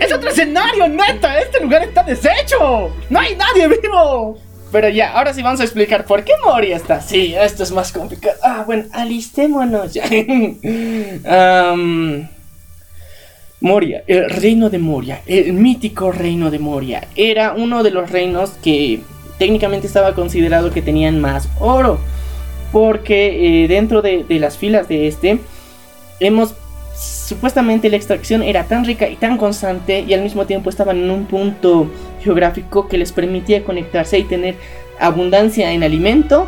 Es otro escenario, neta. Este lugar está deshecho. No hay nadie vivo. Pero ya, ahora sí vamos a explicar por qué Moria está así. Esto es más complicado. Ah, bueno, alistémonos ya. Moria, el reino de Moria, el mítico reino de Moria, era uno de los reinos que técnicamente estaba considerado que tenían más oro. Porque eh, dentro de, de las filas de este, hemos supuestamente la extracción era tan rica y tan constante y al mismo tiempo estaban en un punto geográfico que les permitía conectarse y tener abundancia en alimento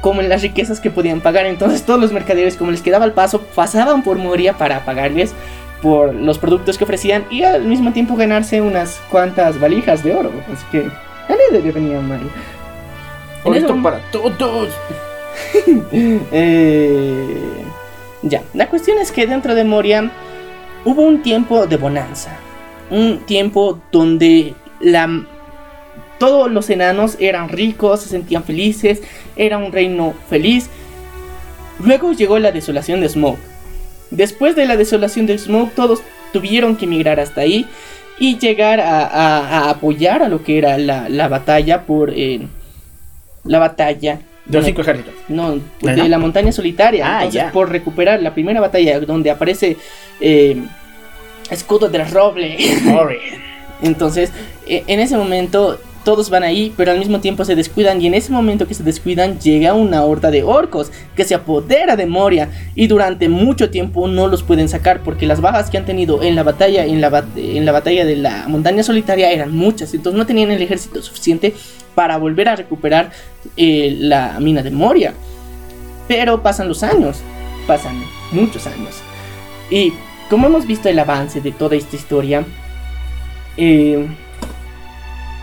como en las riquezas que podían pagar. Entonces todos los mercaderes como les quedaba el paso pasaban por Moria para pagarles por los productos que ofrecían y al mismo tiempo ganarse unas cuantas valijas de oro. Así que a nadie venía mal. Esto para todos. eh, ya, la cuestión es que dentro de Moria hubo un tiempo de bonanza. Un tiempo donde la, todos los enanos eran ricos, se sentían felices, era un reino feliz. Luego llegó la desolación de Smoke. Después de la desolación de Smoke, todos tuvieron que emigrar hasta ahí y llegar a, apoyar a lo que era la, la batalla por eh, la batalla De los cinco ejércitos. no, ¿De de la? montaña solitaria. Ah, Entonces, ya. por recuperar la primera batalla donde aparece eh, escudo del roble. Entonces, e- en ese momento todos van ahí, pero al mismo tiempo se descuidan y en ese momento que se descuidan llega una horda de orcos que se apodera de Moria y durante mucho tiempo no los pueden sacar porque las bajas que han tenido en la batalla en la, bat- en la batalla de la montaña solitaria eran muchas, entonces no tenían el ejército suficiente para volver a recuperar eh, la mina de Moria. Pero pasan los años, pasan muchos años. Y como hemos visto el avance de toda esta historia, eh,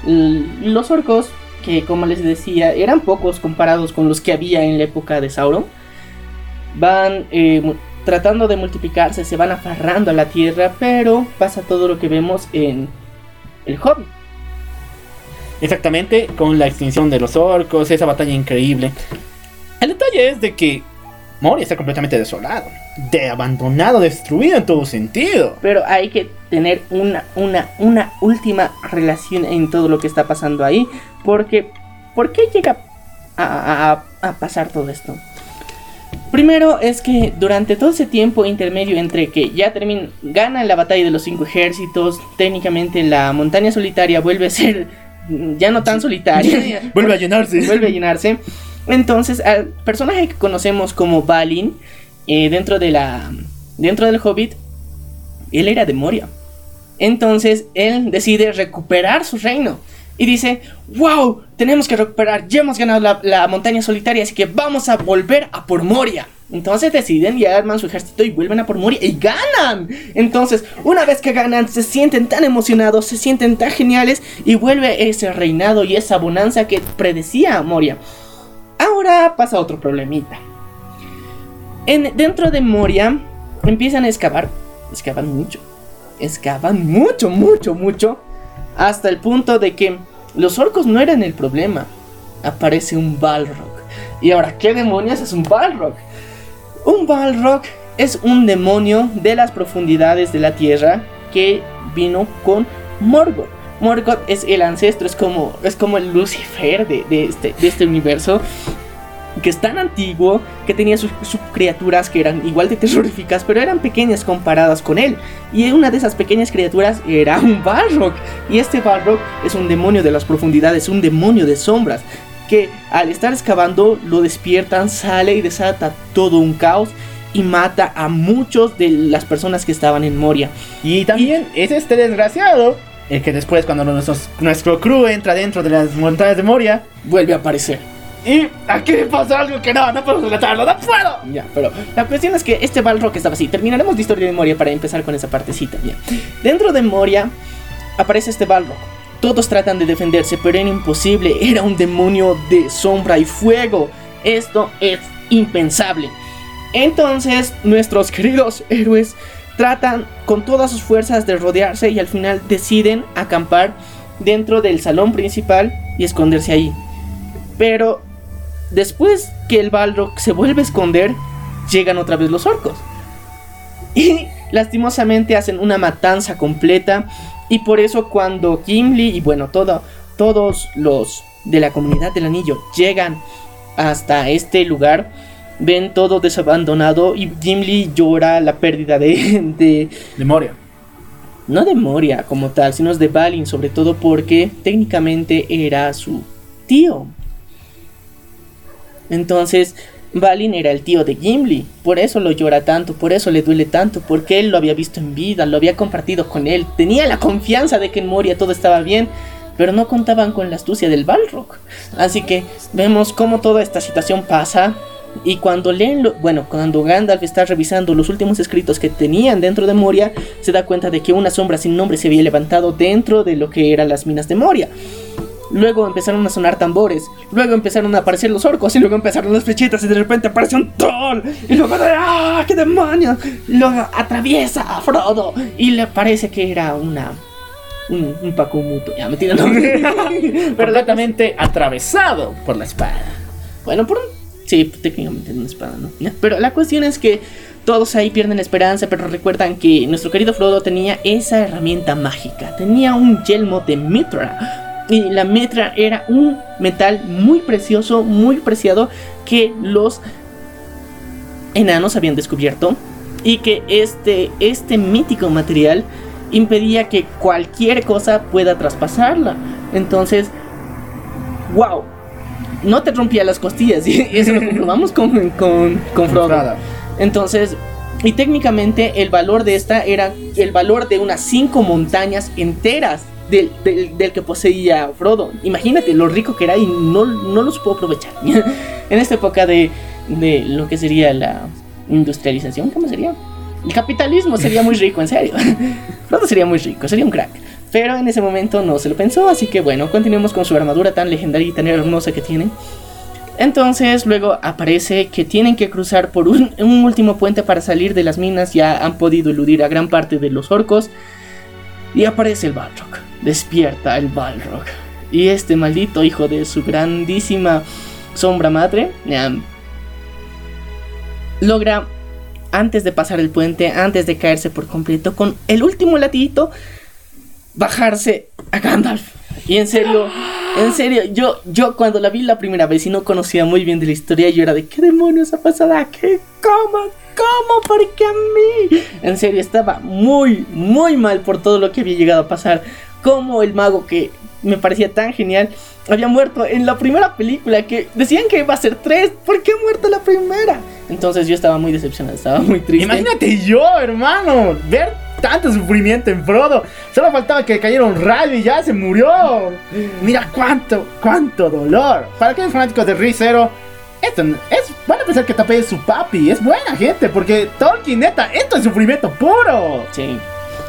los orcos, que como les decía, eran pocos comparados con los que había en la época de Sauron, van eh, tratando de multiplicarse, se van aferrando a la tierra, pero pasa todo lo que vemos en el Hobbit. Exactamente, con la extinción de los orcos, esa batalla increíble. El detalle es de que Moria está completamente desolado, de abandonado, destruido en todo sentido. Pero hay que tener una, una, una última relación en todo lo que está pasando ahí. Porque, ¿por qué llega a, a- a pasar todo esto? Primero es que durante todo ese tiempo intermedio entre que ya termina, gana la batalla de los cinco ejércitos, técnicamente la montaña solitaria vuelve a ser mm, ya no tan solitaria. Vuelve a llenarse. vuelve a llenarse. Entonces, al personaje que conocemos como Balin, eh, dentro de la. dentro del Hobbit, él era de Moria. Entonces, él decide recuperar su reino. Y dice, wow, tenemos que recuperar, ya hemos ganado la, la montaña solitaria, así que vamos a volver a por Moria. Entonces deciden y arman su ejército y vuelven a por Moria y ganan. Entonces, una vez que ganan, se sienten tan emocionados, se sienten tan geniales y vuelve ese reinado y esa bonanza que predecía Moria. Ahora pasa otro problemita. En, dentro de Moria empiezan a excavar, excavan mucho, excavan mucho, mucho, mucho, hasta el punto de que los orcos no eran el problema. Aparece un Balrog. Y ahora, ¿qué demonios es un Balrog? Un Balrog es un demonio de las profundidades de la tierra que vino con Morgoth. Morgoth es el ancestro, es como, es como el Lucifer de este, de este universo. Que es tan antiguo que tenía sus, sus criaturas que eran igual de terroríficas, pero eran pequeñas comparadas con él. Y una de esas pequeñas criaturas era un Balrog. Y este Balrog es un demonio de las profundidades, un demonio de sombras. Que al estar excavando lo despiertan, sale y desata todo un caos y mata a muchos de las personas que estaban en Moria. Y también es este desgraciado el que después cuando nuestros- nuestro crew entra dentro de las montañas de Moria Vuelve a aparecer. Y aquí pasa algo que no, no puedo relatarlo, no puedo. Ya, pero la cuestión es que este Balrog estaba así. Terminaremos la historia de Moria para empezar con esa partecita. Ya. Dentro de Moria aparece este Balrog. Todos tratan de defenderse, pero era imposible. Era un demonio de sombra y fuego. Esto es impensable. Entonces, nuestros queridos héroes tratan con todas sus fuerzas de rodearse y al final deciden acampar dentro del salón principal y esconderse ahí. Pero después que el Balrog se vuelve a esconder, llegan otra vez los orcos. Y lastimosamente hacen una matanza completa. Y por eso cuando Gimli y bueno, todo, todos los de la comunidad del anillo llegan hasta este lugar, ven todo desabandonado y Gimli llora la pérdida de, de, De Moria. no de Moria como tal, sino de Balin, sobre todo porque técnicamente era su tío. Entonces, Balin era el tío de Gimli, por eso lo llora tanto, por eso le duele tanto, porque él lo había visto en vida, lo había compartido con él, tenía la confianza de que en Moria todo estaba bien, pero no contaban con la astucia del Balrog. Así que vemos cómo toda esta situación pasa. Y cuando leen, lo- bueno, cuando Gandalf está revisando los últimos escritos que tenían dentro de Moria, se da cuenta de que una sombra sin nombre se había levantado dentro de lo que eran las minas de Moria. Luego empezaron a sonar tambores, luego empezaron a aparecer los orcos y luego empezaron las flechitas y de repente apareció un troll y luego ¡ah! ¡qué demonios! Luego atraviesa a Frodo y le parece que era una... Un, un Paco Muto, ya me tiran Pero completamente atravesado por la espada. Bueno, por un... Sí, técnicamente una espada, ¿no? Pero la cuestión es que todos ahí pierden la esperanza, pero recuerdan que nuestro querido Frodo tenía esa herramienta mágica. Tenía un yelmo de Mitra. Y la Mitra era un metal muy precioso, muy preciado, que los enanos habían descubierto. Y que este, este mítico material impedía que cualquier cosa pueda traspasarla. Entonces, wow, no te rompía las costillas. Y eso lo comprobamos con, con, con Frodo. Frodo. Entonces, y técnicamente el valor de esta era el valor de unas cinco montañas enteras del, del- que poseía Frodo. Imagínate lo rico que era y no, no lo supo aprovechar. en esta época de, de lo que sería la industrialización, ¿cómo sería? El capitalismo sería muy rico, en serio. Frodo sería muy rico, sería un crack. Pero en ese momento no se lo pensó, así que bueno, continuemos con su armadura tan legendaria y tan hermosa que tiene. Entonces luego aparece que tienen que cruzar por un, un, último puente para salir de las minas, ya han podido eludir a gran parte de los orcos. Y aparece el Balrog, despierta el Balrog. Y este maldito hijo de su grandísima sombra madre logra, antes de pasar el puente, antes de caerse por completo, con el último latidito, bajarse a Gandalf. Y en serio, en serio, yo, yo cuando la vi la primera vez y no conocía muy bien de la historia, yo era de ¿qué demonios ha pasado ¿Qué? ¿Cómo? ¿Cómo? ¿Por qué a mí? En serio, estaba muy, muy mal por todo lo que había llegado a pasar. Como el mago que me parecía tan genial había muerto en la primera película que decían que iba a ser tres. ¿Por qué ha muerto la primera? Entonces yo estaba muy decepcionado, estaba muy triste. Imagínate yo, hermano, ver tanto sufrimiento en Frodo. Solo faltaba que cayera un rayo y ya se murió. Mira cuánto, cuánto dolor. Para aquellos fanáticos de Rizero, esto es, van a pensar que Tape es su papi. Es buena gente, porque Tolkien, neta, esto es sufrimiento puro. Sí.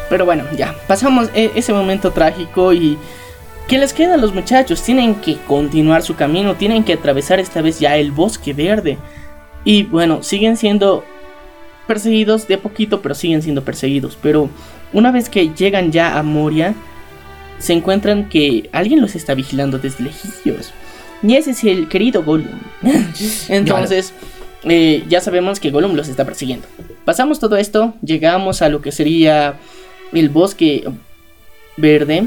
Pero bueno, ya, pasamos e, ese momento trágico y ¿Qué les queda a los muchachos? Tienen que continuar su camino, tienen que atravesar esta vez ya el bosque verde. Y bueno, siguen siendo perseguidos de poquito, pero siguen siendo perseguidos. Pero una vez que llegan ya a Moria, se encuentran que alguien los está vigilando desde lejillos. Y ese es el querido Gollum. Entonces, eh, ya sabemos que Gollum los está persiguiendo. Pasamos todo esto, llegamos a lo que sería el bosque verde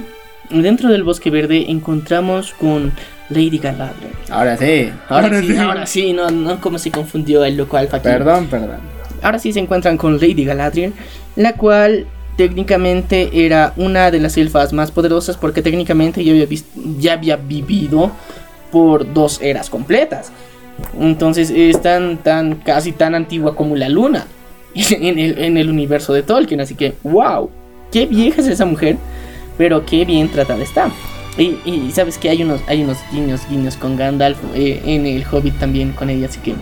dentro del bosque verde encontramos con Lady Galadriel. Ahora sí, ahora, sí, ahora sí, no, no como se confundió el loco alfa Perdón, perdón. Ahora sí se encuentran con Lady Galadriel, la cual técnicamente era una de las elfas más poderosas porque técnicamente ya había, ya había vivido por dos eras completas. Entonces es tan, tan, casi tan antigua como la luna en el, en el universo de Tolkien. Así que, wow, qué vieja es esa mujer pero qué bien tratada está. Y, sabes que hay unos, hay unos guiños, guiños con Gandalf eh, en el Hobbit también con ella, así que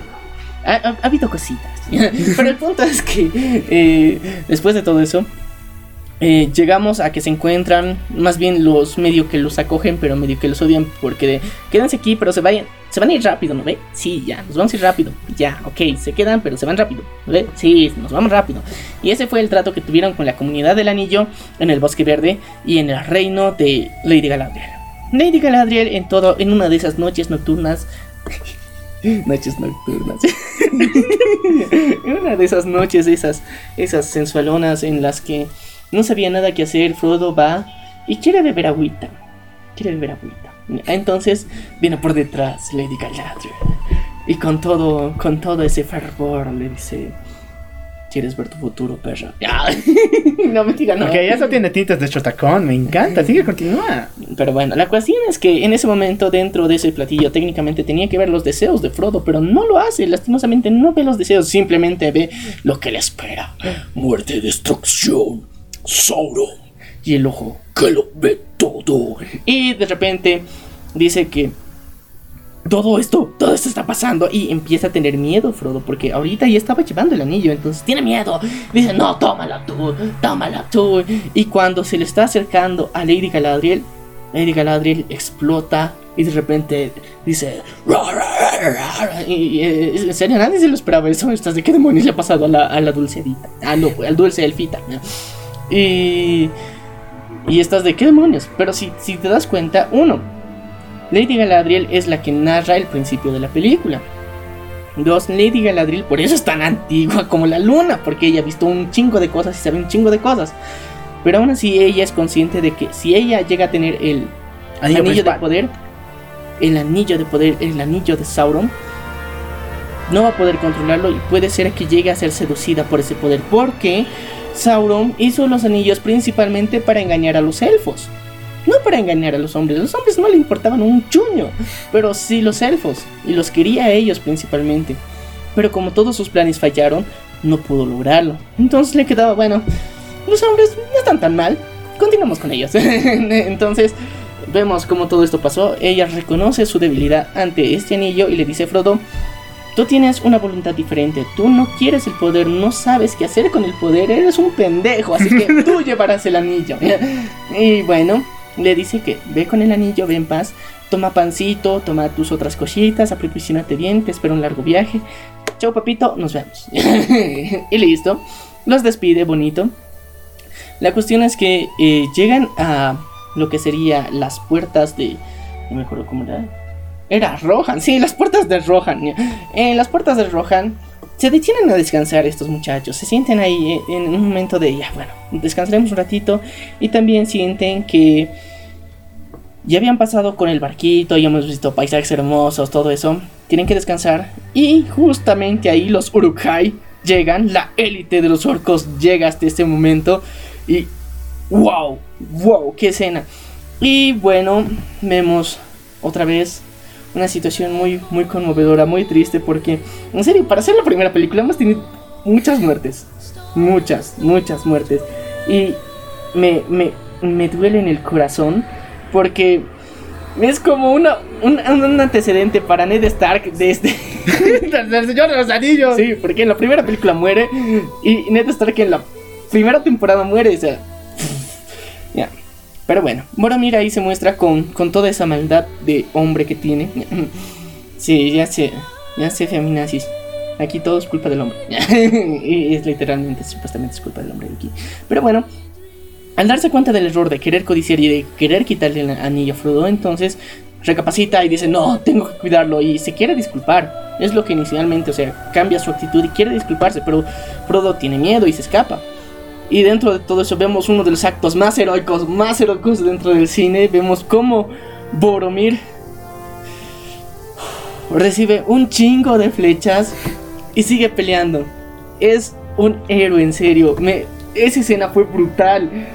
ha, habido cositas. pero el punto es que eh, después de todo eso, eh, llegamos a que se encuentran, más bien los medio que los acogen, pero medio que los odian, porque de, quédense aquí, pero se vayan, se van a ir rápido, ¿no ve? Sí, ya, nos vamos a ir rápido, ya, ok, se quedan, pero se van rápido, ¿no ve? Sí, nos vamos rápido. Y ese fue el trato que tuvieron con la comunidad del anillo en el Bosque Verde y en el reino de Lady Galadriel. Lady Galadriel en todo, en una de esas noches nocturnas. noches nocturnas. una de esas noches, esas, esas sensualonas en las que no sabía nada que hacer, Frodo va y quiere beber agüita. Quiere beber agüita. Entonces viene por detrás Lady Galadriel. Y con todo, con todo ese fervor le dice... ¿Quieres ver tu futuro, perra? no me diga no. Ok, eso tiene tintas de chotacón, me encanta, sigue, continúa. Pero bueno, la cuestión es que en ese momento dentro de ese platillo técnicamente tenía que ver los deseos de Frodo, pero no lo hace, lastimosamente no ve los deseos, simplemente ve lo que le espera. Muerte, destrucción, Sauron. Y el ojo que lo ve todo. Y de repente dice que todo esto, todo esto está pasando y empieza a tener miedo Frodo porque ahorita ya estaba llevando el anillo, entonces tiene miedo. Dice, no, tómala tú, tómala tú. Y cuando se le está acercando a Lady Galadriel, Lady Galadriel explota y de repente dice, y, en serio nadie se lo esperaba eso, ¿estás de qué demonios le ha pasado a la, a la dulcedita? Ah, no, al dulce elfita. Y, y estás de qué demonios. Pero si, si te das cuenta, uno, Lady Galadriel es la que narra el principio de la película. Dos, Lady Galadriel por eso es tan antigua como la luna, porque ella ha visto un chingo de cosas y sabe un chingo de cosas. Pero aún así ella es consciente de que si ella llega a tener el anillo, de poder, el anillo de poder, el anillo de Sauron, no va a poder controlarlo y puede ser que llegue a ser seducida por ese poder. Porque Sauron hizo los anillos principalmente para engañar a los elfos. No para engañar a los hombres, los hombres no le importaban un chuño, pero sí los elfos, y los quería a ellos principalmente. Pero como todos sus planes fallaron, no pudo lograrlo. Entonces le quedaba, bueno, los hombres no están tan mal, continuamos con ellos. Entonces vemos cómo todo esto pasó. Ella reconoce su debilidad ante este anillo y le dice a Frodo, Tú tienes una voluntad diferente, tú no quieres el poder, no sabes qué hacer con el poder, eres un pendejo, así que tú llevarás el anillo. y bueno, le dice que ve con el anillo, ve en paz, toma pancito, toma tus otras cositas, aprovisionate bien, te espero un largo viaje. Chao papito, nos vemos. y listo, los despide bonito. La cuestión es que eh, llegan a lo que sería las puertas de... No me acuerdo cómo era. Era Rohan, sí, las puertas de Rohan. En las puertas de Rohan se detienen a descansar estos muchachos. Se sienten ahí eh, en un momento de, ya, bueno, descansaremos un ratito. Y también sienten que ya habían pasado con el barquito, ya hemos visto paisajes hermosos, todo eso. Tienen que descansar. Y justamente ahí los Urukai llegan, la élite de los orcos llega hasta este momento. Y wow, wow, qué escena. Y bueno, vemos otra vez una situación muy, muy conmovedora, muy triste, porque, en serio, para ser la primera película hemos tenido muchas muertes. Muchas, muchas muertes. Y me, me, me duele en el corazón, porque es como una, un, un antecedente para Ned Stark de este. Señor de los Anillos. Sí, porque en la primera película muere y Ned Stark en la primera temporada muere, o sea. Pero bueno, Boromir ahí se muestra con, con toda esa maldad de hombre que tiene. sí, ya sé, ya sé, feminazis. Aquí todo es culpa del hombre. es literalmente, supuestamente es culpa del hombre aquí. Pero bueno, al darse cuenta del error de querer codiciar y de querer quitarle el anillo a Frodo, entonces recapacita y dice, no, tengo que cuidarlo y se quiere disculpar. Es lo que inicialmente, o sea, cambia su actitud y quiere disculparse, pero Frodo tiene miedo y se escapa. Y dentro de todo eso vemos uno de los actos más heroicos, más heroicos dentro del cine. Vemos cómo Boromir recibe un chingo de flechas y sigue peleando. Es un héroe, en serio. Esa escena fue brutal.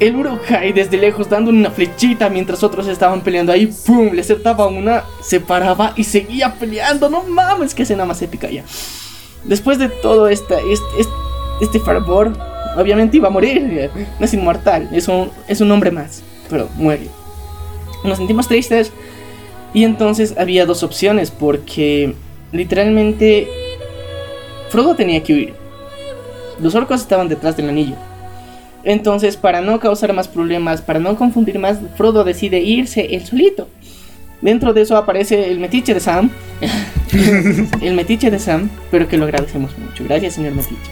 El Urukai desde lejos dando una flechita mientras otros estaban peleando ahí, ¡pum! Le acertaba una, se paraba y seguía peleando. No mames, qué escena más épica ya. Después de todo esta, este fervor, obviamente iba a morir. No es inmortal, es un, es un hombre más, pero muere. Nos sentimos tristes y entonces había dos opciones porque literalmente Frodo tenía que huir. Los orcos estaban detrás del anillo. Entonces, para no causar más problemas, para no confundir más, Frodo decide irse él solito. Dentro de eso aparece el metiche de Sam. el metiche de Sam, pero que lo agradecemos mucho. Gracias, señor metiche.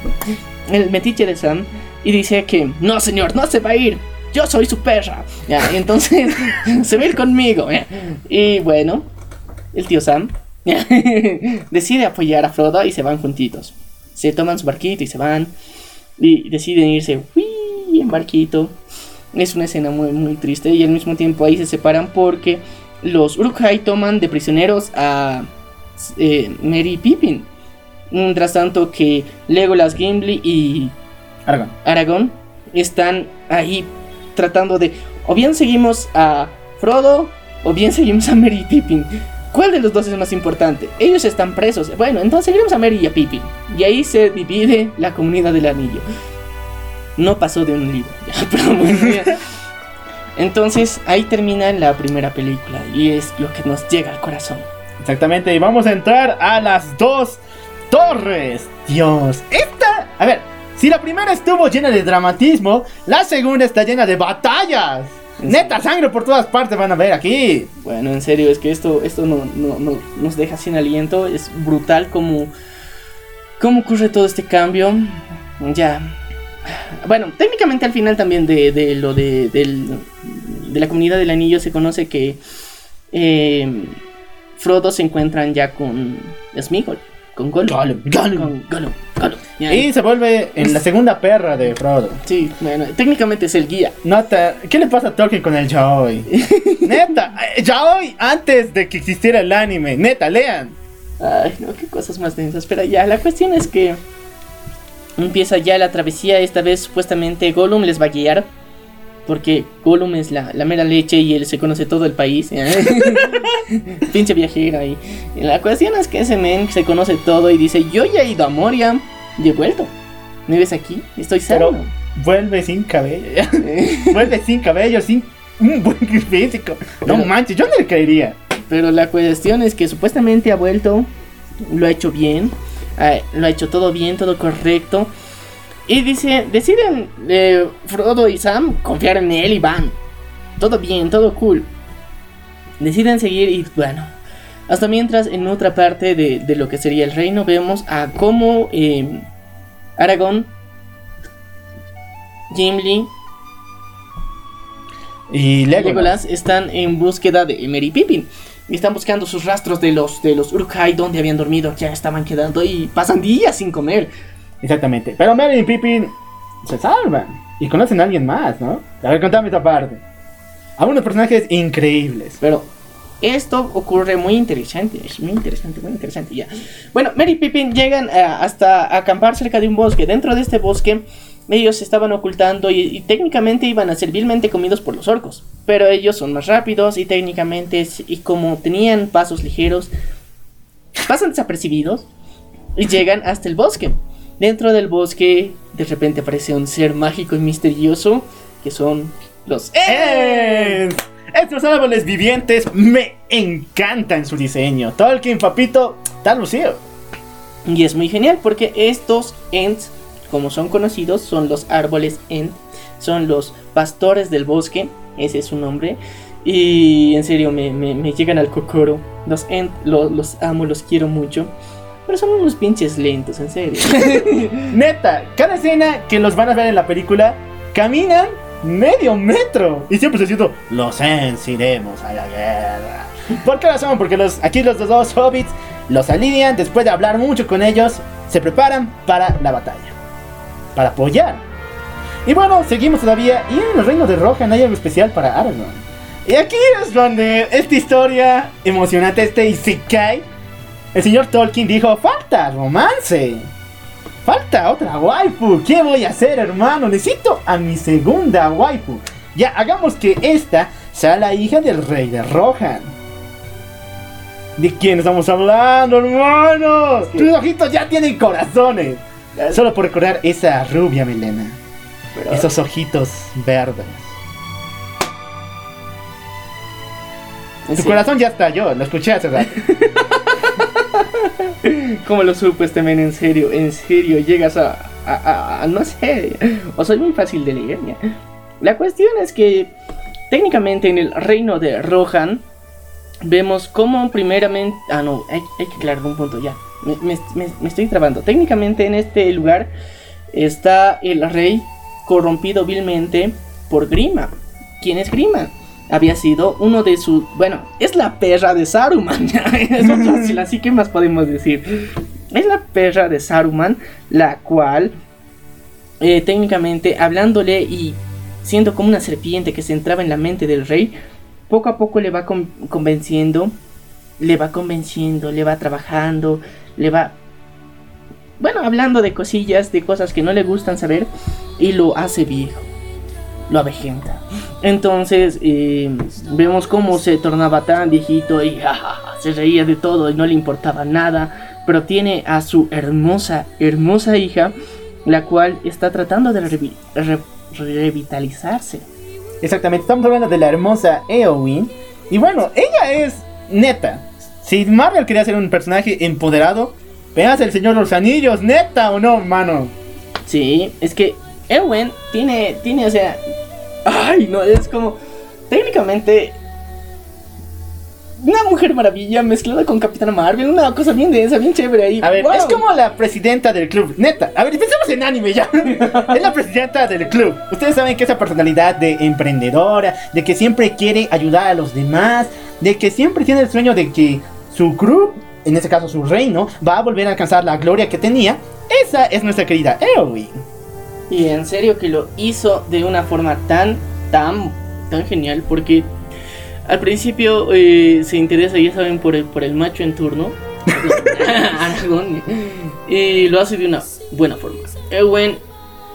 El metiche de Sam y dice que no, señor, no se va a ir. Yo soy su perra. Ya, entonces se va a ir conmigo. Y bueno, el tío Sam decide apoyar a Frodo y se van juntitos. Se toman su barquito y se van. Y deciden irse en barquito. Es una escena muy, muy triste. Y al mismo tiempo ahí se separan porque los Uruk-hai toman de prisioneros a eh, Merry Pippin. Mientras tanto que Legolas, Gimli y Aragorn. Aragorn están ahí tratando de o bien seguimos a Frodo o bien seguimos a Merry Pippin. ¿Cuál de los dos es más importante? Ellos están presos. Bueno, entonces seguimos a Merry y a Pippin. Y ahí se divide la comunidad del anillo. No pasó de un libro. Pero bueno, entonces ahí termina la primera película y es lo que nos llega al corazón. Exactamente, y vamos a entrar a las dos torres. Dios, esta... A ver, si la primera estuvo llena de dramatismo, la segunda está llena de batallas. Neta, sangre por todas partes van a ver aquí. Bueno, en serio, es que esto, esto no, no, no nos deja sin aliento. Es brutal como, cómo ocurre todo este cambio. Ya. Bueno, técnicamente al final también de, de lo de, del, de la comunidad del anillo se conoce que eh, Frodo se encuentran ya con Smigol. Con Gollum. Gollum, Gollum. Con Gollum, Y se vuelve en la segunda perra de Frodo. Sí, bueno, técnicamente es el guía. Nota, ¿qué le pasa a Tolkien con el Yaoi? Neta, eh, Yaoi antes de que existiera el anime. Neta, lean. Ay, no, qué cosas más densas. Pero ya, la cuestión es que empieza ya la travesía. Esta vez supuestamente Gollum les va a guiar. Porque Gollum es la, la mera leche y él se conoce todo el país. Pinche viajero ahí. Y la cuestión es que ese men se conoce todo y dice, yo ya he ido a Moria y he vuelto. ¿Me ves aquí? Estoy Pero sano. vuelve sin cabello. vuelve sin cabello, sin un buen físico. No Pero- manches, yo no le creería. Pero la cuestión es que supuestamente ha vuelto lo ha hecho bien, eh, lo ha hecho todo bien, todo correcto. Y dice, deciden eh, Frodo y Sam confiar en él y van. Todo bien, todo cool. Deciden seguir y bueno. Hasta mientras en otra parte de, de lo que sería el reino vemos a cómo eh, Aragorn, Gimli Y y Legolas. Legolas están en búsqueda de Merry Pippin. Y están buscando sus rastros de los, de los Uruk-hai donde habían dormido, ya estaban quedando y pasan días sin comer. Exactamente. Pero Merry y Pippin se salvan. Y conocen a alguien más, ¿no? A ver, contame esta parte. A unos personajes increíbles. Pero esto ocurre muy interesante, es muy interesante, muy interesante ya. Bueno, Mary y Pippin llegan eh, hasta acampar cerca de un bosque. Dentro de este bosque ellos se estaban ocultando y, y técnicamente iban a ser vilmente comidos por los orcos. Pero ellos son más rápidos y técnicamente, y como tenían pasos ligeros, pasan desapercibidos y llegan hasta el bosque. Dentro del bosque de repente aparece un ser mágico y misterioso que son los... ¡Eh! Estos árboles vivientes me encantan su diseño. Tolkien, papito, está lucido. Y es muy genial porque estos Ents, como son conocidos, son los árboles Ent, son los pastores del bosque, ese es su nombre. Y en serio, me, me- me llegan al cocoro. Los Ent, lo- los amo, los quiero mucho. Pero son unos pinches lentos, en serio. Neta, cada escena que los van a ver en la película, caminan medio metro. Y siempre se siento, los Ents iremos a la guerra. ¿Por qué razón? Porque los, aquí los dos hobbits los alinean después de hablar mucho con ellos, se preparan para la batalla. Para apoyar. Y bueno, seguimos todavía. Y en el reino de Rohan hay algo especial para Aragorn. Y aquí es donde esta historia emocionante, este Isekai, el señor Tolkien dijo, falta romance. Falta otra waifu. ¿Qué voy a hacer, hermano? Necesito a mi segunda waifu. Ya, hagamos que esta sea la hija del rey de Rohan. ¿De quién estamos hablando, hermanos? Tus ojitos ya tienen corazones. Solo por recordar esa rubia melena. Pero- Esos ojitos verdes. Tu Sí. corazón ya estalló, lo escuché hace rato. ¿Cómo lo supo este men? En serio, en serio, llegas a, a- a- a- no sé, o soy muy fácil de leer ya. La cuestión es que técnicamente en el reino de Rohan vemos cómo primeramente, ah no, hay, que aclarar un punto ya. Me, estoy trabando. Técnicamente en este lugar está el rey corrompido vilmente por Grima. ¿Quién es Grima? Había sido uno de sus. Bueno, es la perra de Saruman. es fácil, así que más podemos decir. Es la perra de Saruman, la cual, eh, técnicamente, hablándole y siendo como una serpiente que se entraba en la mente del rey, poco a poco le va con- convenciendo, le va convenciendo, le va trabajando, le va. Bueno, hablando de cosillas, de cosas que no le gustan saber, y lo hace viejo lo avejenta. Entonces eh, vemos cómo se tornaba tan viejito y ja, se reía de todo y no le importaba nada. Pero tiene a su hermosa, hermosa hija, la cual está tratando de revi- re- revitalizarse. Exactamente, estamos hablando de la hermosa Eowyn. Y bueno, ella es neta. Si Marvel quería ser un personaje empoderado, veas el Señor los Anillos, neta o no, mano. Sí, es que Ewen tiene, tiene, o sea, ay, no, es como, técnicamente, una mujer maravilla mezclada con Capitana Marvel, una cosa bien densa, bien chévere ahí. A ver, ¡Wow! es como la presidenta del club, neta. A ver, pensemos en anime ya. es la presidenta del club. Ustedes saben que esa personalidad de emprendedora, de que siempre quiere ayudar a los demás, de que siempre tiene el sueño de que su club, en este caso su reino, va a volver a alcanzar la gloria que tenía. Esa es nuestra querida Eowyn. Y en serio que lo hizo de una forma tan, tan, tan genial porque al principio eh, se interesa, ya saben, por el, por el macho en turno. Aragorn, y lo hace de una buena forma. Ewen,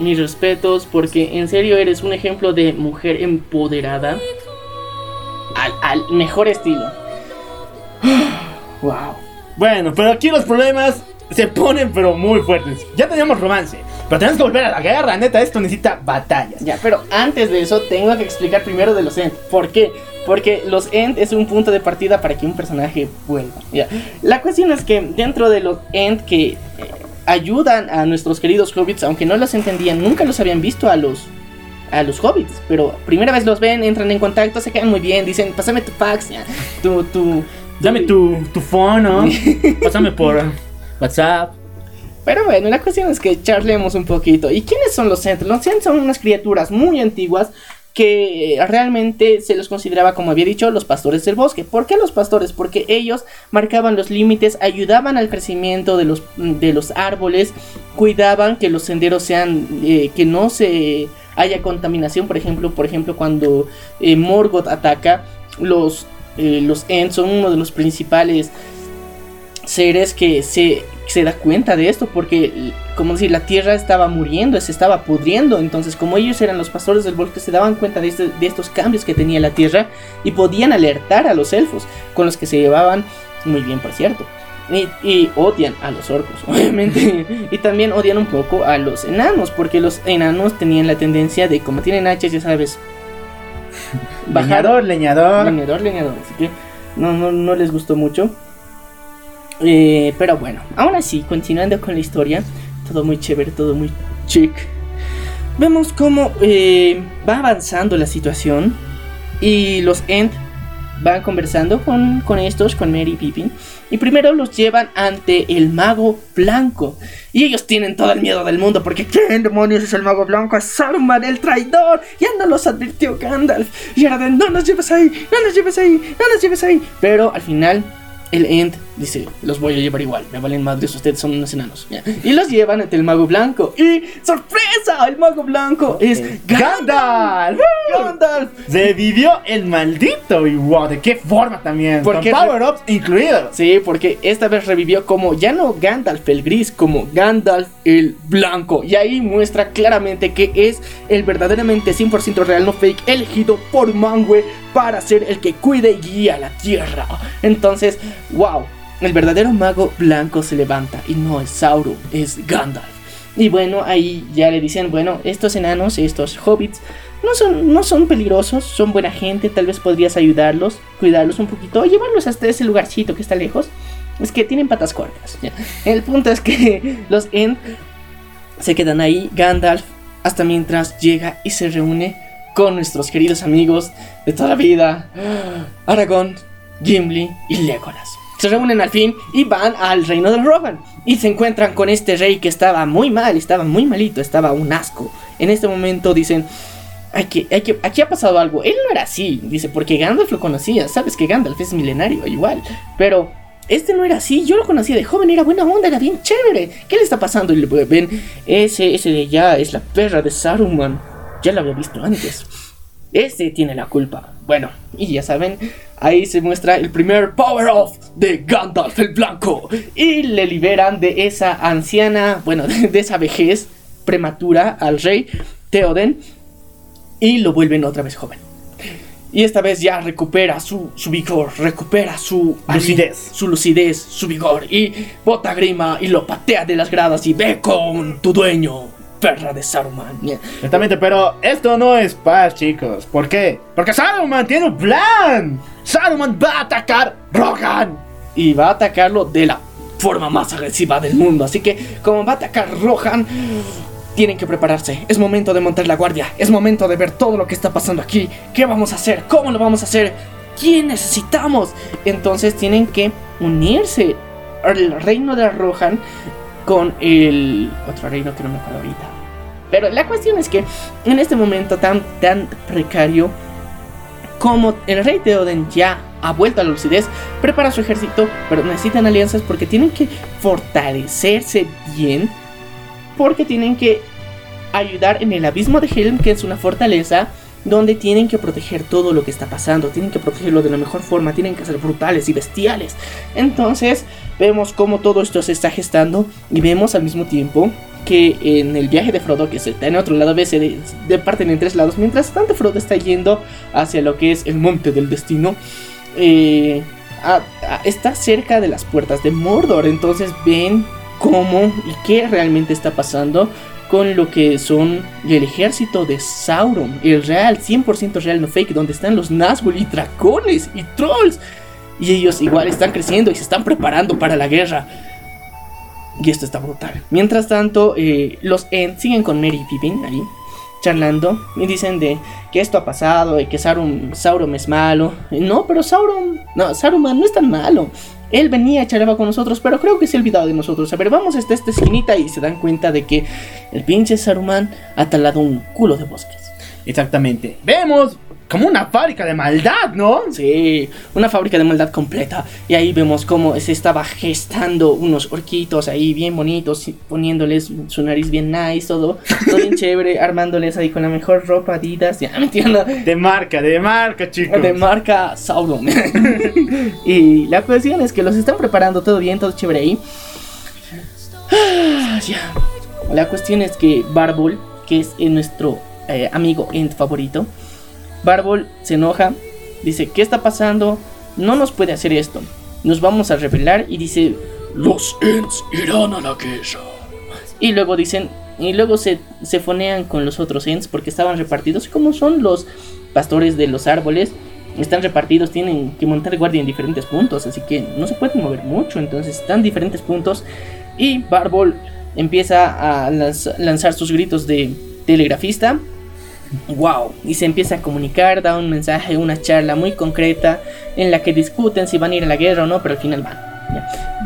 mis respetos porque en serio eres un ejemplo de mujer empoderada al, al mejor estilo. wow. Bueno, pero aquí los problemas se ponen pero muy fuertes. Ya teníamos romance, pero tenemos que volver a la guerra, neta, esto necesita batallas. Ya, pero antes de eso tengo que explicar primero de los Ent. ¿Por qué? Porque los End es un punto de partida para que un personaje vuelva. Ya. La cuestión es que dentro de los End que eh, ayudan a nuestros queridos hobbits, aunque no los entendían, nunca los habían visto a los a los hobbits, pero primera vez los ven, entran en contacto, se quedan muy bien, dicen, pásame tu fax, ya, tu, tu, Dame tu, tu phone, ¿no? Pásame por WhatsApp. Pero bueno, la cuestión es que charlemos un poquito. ¿Y quiénes son los Ent? Los Ent son unas criaturas muy antiguas que eh, realmente se los consideraba, como había dicho, los pastores del bosque. ¿Por qué los pastores? Porque ellos marcaban los límites, ayudaban al crecimiento de los, de los árboles, cuidaban que los senderos sean, eh, que no se haya contaminación, por ejemplo, por ejemplo, cuando eh, Morgoth ataca, los, los Ents son uno de los principales seres que se, se da cuenta de esto, porque, como decir, la tierra estaba muriendo, se estaba pudriendo, entonces como ellos eran los pastores del bosque, se daban cuenta de, este- de estos cambios que tenía la tierra y podían alertar a los elfos, con los que se llevaban muy bien, por cierto. Y, y odian a los orcos, obviamente. Y también odian un poco a los enanos, porque los enanos tenían la tendencia de, como tienen hachas, ya sabes, Leñador, leñador. Leñador, leñador. Así que no, no, no les gustó mucho. Eh, pero bueno, aún así, continuando con la historia, todo muy chévere, todo muy chic. Vemos cómo eh, va avanzando la situación y los Ent van conversando con, con estos, con Mary y Pippin. Y primero los llevan ante el mago blanco. Y ellos tienen todo el miedo del mundo porque ¿quién demonios es el mago blanco? Es Saruman, el traidor. Ya no los advirtió Gandalf. Y no nos lleves ahí, no nos lleves ahí, no nos lleves ahí. Pero al final el Ent dice, los voy a llevar igual, me valen madres, ustedes son unos enanos. Y los llevan ante el mago blanco. Y ¡sorpresa! El mago blanco es Gandalf. Gandalf. Gandalf. Revivió el maldito y wow, ¿de qué forma también? Porque- Con power-ups incluidos. Sí, porque esta vez revivió como ya no Gandalf el gris, como Gandalf el blanco. Y ahí muestra claramente que es el verdaderamente 100% real, no fake, elegido por Manwë para ser el que cuide y guía la tierra. Entonces, wow, el verdadero mago blanco se levanta y no es Sauron, es Gandalf. Y bueno, ahí ya le dicen, bueno, estos enanos, estos hobbits, no son, no son peligrosos, son buena gente, tal vez podrías ayudarlos, cuidarlos un poquito, llevarlos hasta ese lugarcito que está lejos. Es que tienen patas cortas. El punto es que los Ent se quedan ahí, Gandalf, hasta mientras llega y se reúne con nuestros queridos amigos de toda la vida, Aragorn, Gimli y Legolas. Se reúnen al fin y van al reino del Rohan y se encuentran con este rey que estaba muy mal, estaba muy malito, estaba un asco. En este momento dicen, hay que, hay que, aquí ha pasado algo. Él no era así, dice, porque Gandalf lo conocía. Sabes que Gandalf es milenario, igual. Pero este no era así. Yo lo conocía de joven, era buena onda, era bien chévere. ¿Qué le está pasando? Y le ven, ese, ese de allá es la perra de Saruman. Ya lo había visto antes. Ese tiene la culpa. Bueno, y ya saben, ahí se muestra el primer power off de Gandalf el Blanco. Y le liberan de esa anciana, bueno, de esa vejez prematura al rey Theoden y lo vuelven otra vez joven. Y esta vez ya recupera su, su vigor, recupera su Lucidez. su lucidez, su vigor y bota grima y lo patea de las gradas y ve con tu dueño, perra de Saruman. Exactamente, pero esto no es paz, chicos. ¿Por qué? Porque Saruman tiene un plan. Saruman va a atacar Rohan. y va a atacarlo de la forma más agresiva del mundo. Así que, como va a atacar Rohan, tienen que prepararse. Es momento de montar la guardia. Es momento de ver todo lo que está pasando aquí. ¿Qué vamos a hacer? ¿Cómo lo vamos a hacer? ¿Quién necesitamos? Entonces tienen que unirse al reino de Rohan con el otro reino que no me acuerdo ahorita. Pero la cuestión es que en este momento tan, tan precario, como el rey de Oden ya ha vuelto a la lucidez, prepara su ejército, pero necesitan alianzas porque tienen que fortalecerse bien, porque tienen que ayudar en el abismo de Helm, que es una fortaleza donde tienen que proteger todo lo que está pasando, tienen que protegerlo de la mejor forma, tienen que ser brutales y bestiales. Entonces vemos cómo todo esto se está gestando y vemos al mismo tiempo que en el viaje de Frodo, que se está en otro lado, se de, de parten en tres lados, mientras tanto Frodo está yendo hacia lo que es el monte del destino. eh, está cerca de las puertas de Mordor, entonces ven cómo y qué realmente está pasando con lo que son el ejército de Sauron, el real, 100% real, no fake, donde están los Nazgûl y dragones y trolls. Y ellos igual están creciendo y se están preparando para la guerra. Y esto está brutal. Mientras tanto, eh, los Ents siguen con Mary y Pippin ahí, charlando. Y dicen de que esto ha pasado y que Sauron, Sauron es malo. Y no, pero Sauron, no, Saruman no es tan malo. Él venía a charlar con nosotros, pero creo que se ha olvidado de nosotros. A ver, vamos hasta esta esquinita y se dan cuenta de que el pinche Saruman ha talado un culo de bosques. Exactamente. Vemos como una fábrica de maldad, ¿no? Sí, una fábrica de maldad completa. Y ahí vemos cómo se estaba gestando unos orquitos ahí bien bonitos, poniéndoles su nariz bien nice, todo, todo bien chévere, armándoles ahí con la mejor ropa Adidas, ya me entiendo. De marca, de marca, chicos. De marca Sauron. y la cuestión es que los están preparando todo bien, todo chévere ahí. Ah, ya. La cuestión es que Barbol, que es eh, nuestro eh, amigo Ent favorito, Barbol se enoja, dice, ¿qué está pasando? No nos puede hacer esto. Nos vamos a rebelar y dice, Los Ents irán a la guerra. y luego dicen, y luego se, se fonean con los otros Ents porque estaban repartidos. Como son los pastores de los árboles, están repartidos, tienen que montar guardia en diferentes puntos, así que no se pueden mover mucho. Entonces están en diferentes puntos. Y Barbol empieza a lanz- lanzar sus gritos de telegrafista. Wow, y se empieza a comunicar, da un mensaje, una charla muy concreta en la que discuten si van a ir a la guerra o no, pero al final van.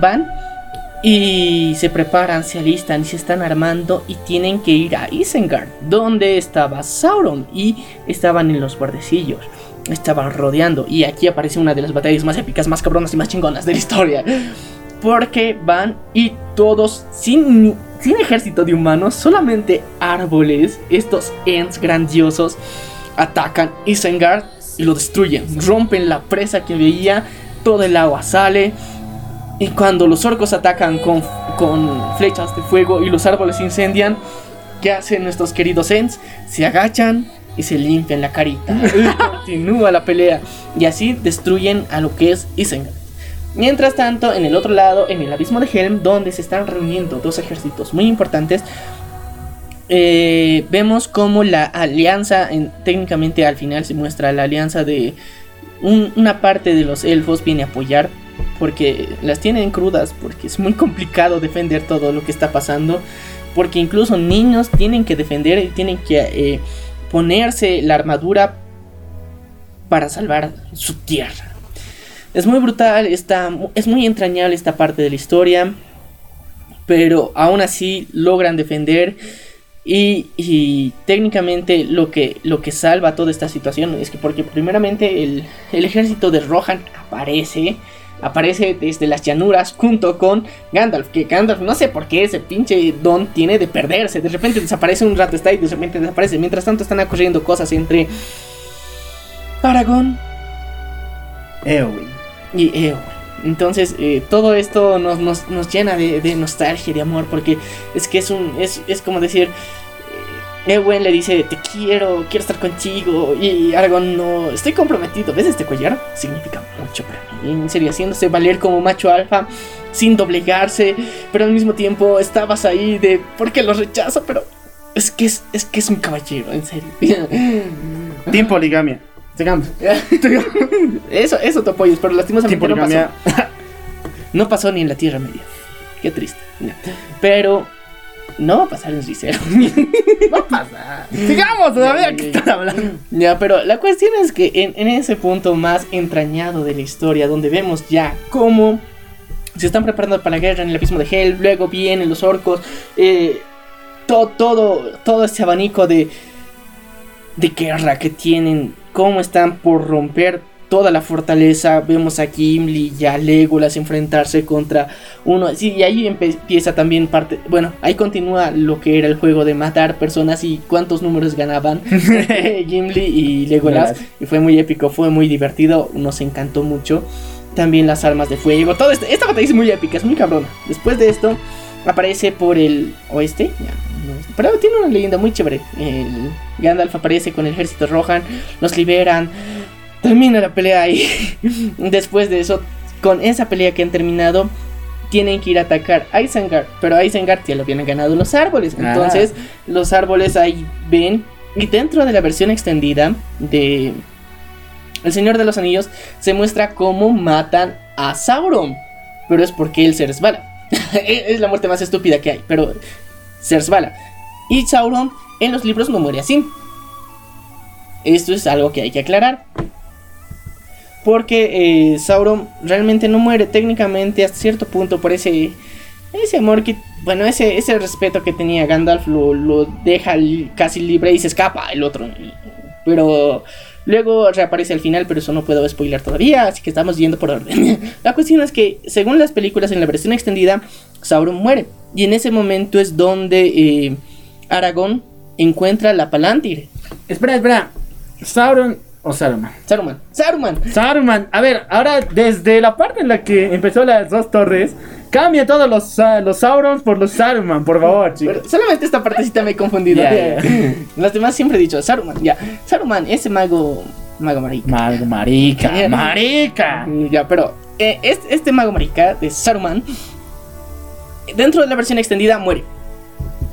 Van y se preparan, se alistan y se están armando y tienen que ir a Isengard, donde estaba Sauron y estaban en los guardecillos. Estaban rodeando y aquí aparece una de las batallas más épicas, más cabronas y más chingonas de la historia. Porque van y todos sin, sin ejército de humanos, solamente árboles, estos Ents grandiosos, atacan Isengard y lo destruyen. Rompen la presa que veía, todo el agua sale. Y cuando los orcos atacan con, con flechas de fuego y los árboles se incendian, ¿qué hacen nuestros queridos Ents? Se agachan y se limpian la carita. Y continúa la pelea. Y así destruyen a lo que es Isengard. Mientras tanto, en el otro lado, en el abismo de Helm, donde se están reuniendo dos ejércitos muy importantes, eh, vemos como la alianza, en- técnicamente al final se muestra la alianza de un- una parte de los elfos viene a apoyar, porque las tienen crudas, porque es muy complicado defender todo lo que está pasando, porque incluso niños tienen que defender y tienen que eh, ponerse la armadura para salvar su tierra. Es muy brutal, es muy entrañable esta parte de la historia, pero aún así logran defender y, y técnicamente lo que, lo que salva toda esta situación es que porque primeramente el, el ejército de Rohan aparece, aparece desde las llanuras junto con Gandalf, que Gandalf no sé por qué ese pinche don tiene de perderse, de repente desaparece un rato, está y de repente desaparece, mientras tanto están ocurriendo cosas entre Aragorn Eowyn. Y Eowyn. Entonces, eh, todo esto nos, nos, nos llena de, de nostalgia, de amor, porque es que es un es, es como decir, eh, Eowyn le dice, te quiero, quiero estar contigo, y Aragorn no, estoy comprometido, ¿ves este collar? Significa mucho para mí, en serio, haciéndose valer como macho alfa, sin doblegarse, pero al mismo tiempo estabas ahí de, porque lo rechazo, pero es que es, es que es un caballero, en serio. Team poligamia. Sigamos. Eso, eso te apoyas, pero lastimosamente no pasó. No pasó ni en la Tierra Media. Qué triste. Pero no va a pasar en Ricero. Va a pasar. Sigamos todavía. ¿Qué están hablando? ya, pero la cuestión es que en, en ese punto más entrañado de la historia, donde vemos ya cómo se están preparando para la guerra en el abismo de Hell, luego vienen los orcos, eh, to- todo, todo este abanico de, de guerra que tienen, cómo están por romper toda la fortaleza. Vemos a Gimli y a Legolas enfrentarse contra uno. Sí, y ahí empieza también parte. Bueno, ahí continúa lo que era el juego de matar personas y cuántos números ganaban Gimli y Legolas. Y fue muy épico, fue muy divertido, nos encantó mucho. También las armas de fuego, todo esto. Esta batalla es muy épica, es muy cabrona. Después de esto, aparece por el oeste. pero tiene una leyenda muy chévere. El Gandalf aparece con el ejército Rohan, los liberan. Termina la pelea ahí. Después de eso, con esa pelea que han terminado, tienen que ir a atacar a Isengard, pero Isengard ya lo habían ganado los árboles. Ah. Entonces, los árboles ahí ven. Y dentro de la versión extendida de El Señor de los Anillos, se muestra cómo matan a Sauron. Pero es porque él se resbala. es la muerte más estúpida que hay, pero se resbala. Y Sauron en los libros no muere así. Esto es algo que hay que aclarar. Porque eh, Sauron realmente no muere técnicamente hasta cierto punto por ese, ese amor que, bueno, ese, ese respeto que tenía Gandalf lo, deja casi libre y se escapa el otro. Pero luego reaparece al final, pero eso no puedo spoiler todavía, así que estamos yendo por orden. la cuestión es que, según las películas en la versión extendida, Sauron muere. Y en ese momento es donde eh, Aragorn encuentra la Palantir. Espera, espera. Sauron o Saruman. Saruman. Saruman. Saruman. A ver, ahora desde la parte en la que empezó las dos torres, cambia todos los, Sa- los Saurons por los Saruman, por favor, chicos. Pero solamente esta partecita me he confundido. Ya. Las demás siempre he dicho Saruman. Ya. Saruman, ese mago. Mago marica. Mar- marica, marica. Ya, pero eh, este, este mago marica de Saruman, dentro de la versión extendida, muere.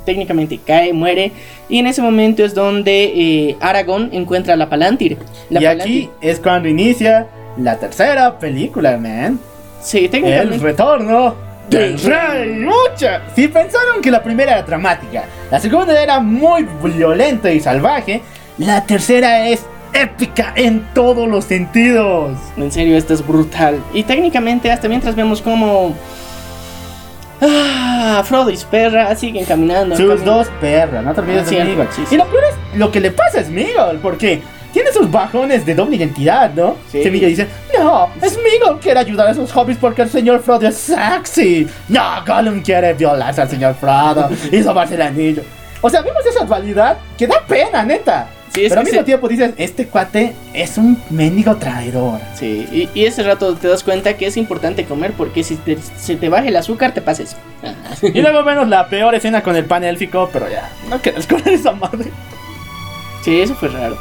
Técnicamente cae, muere. Y en ese momento es donde eh, Aragorn encuentra la Palantir. La y Palantir- aquí es cuando inicia la tercera película, man. Sí, El técnicamente. retorno del rey. Mucha. Si pensaron que la primera era dramática, la segunda era muy violenta y salvaje, la tercera es épica en todos los sentidos. En serio, esto es brutal. Y técnicamente, hasta mientras vemos como. Ah, Frodo y su perra siguen caminando. Sus caminando. dos perras, no te olvides de sí. Y lo peor es lo que le pasa a Smeagol, porque tiene sus bajones de doble identidad, ¿no? Sí. Dice, no, Smeagol quiere ayudar a sus hobbies porque el señor Frodo es sexy. No, Gollum quiere violarse al señor Frodo y sobarse el anillo. O sea, vemos esa dualidad que da pena, neta. Sí, es Pero al mismo tiempo dices, este cuate es un mendigo traidor. Sí, y, y ese rato te das cuenta que es importante comer porque si te, se te baja el azúcar, te pasa eso. Y luego vemos la peor escena con el pan élfico, pero ya, no quedas con esa madre. Sí, eso fue raro.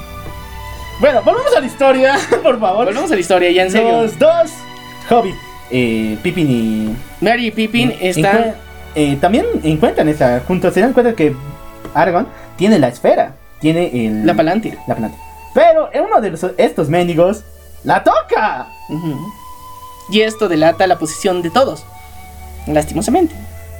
Bueno, volvemos a la historia, por favor. Volvemos a la historia, ya en serio. Los dos hobbits, eh, Pippin y. Mary y Pippin están. eh, también encuentran esa. Juntos se dan cuenta que Aragorn tiene la esfera, tiene el. La Palantir. La Palantir. Pero uno de los- estos mendigos la toca. Y esto delata la posición de todos. Lastimosamente.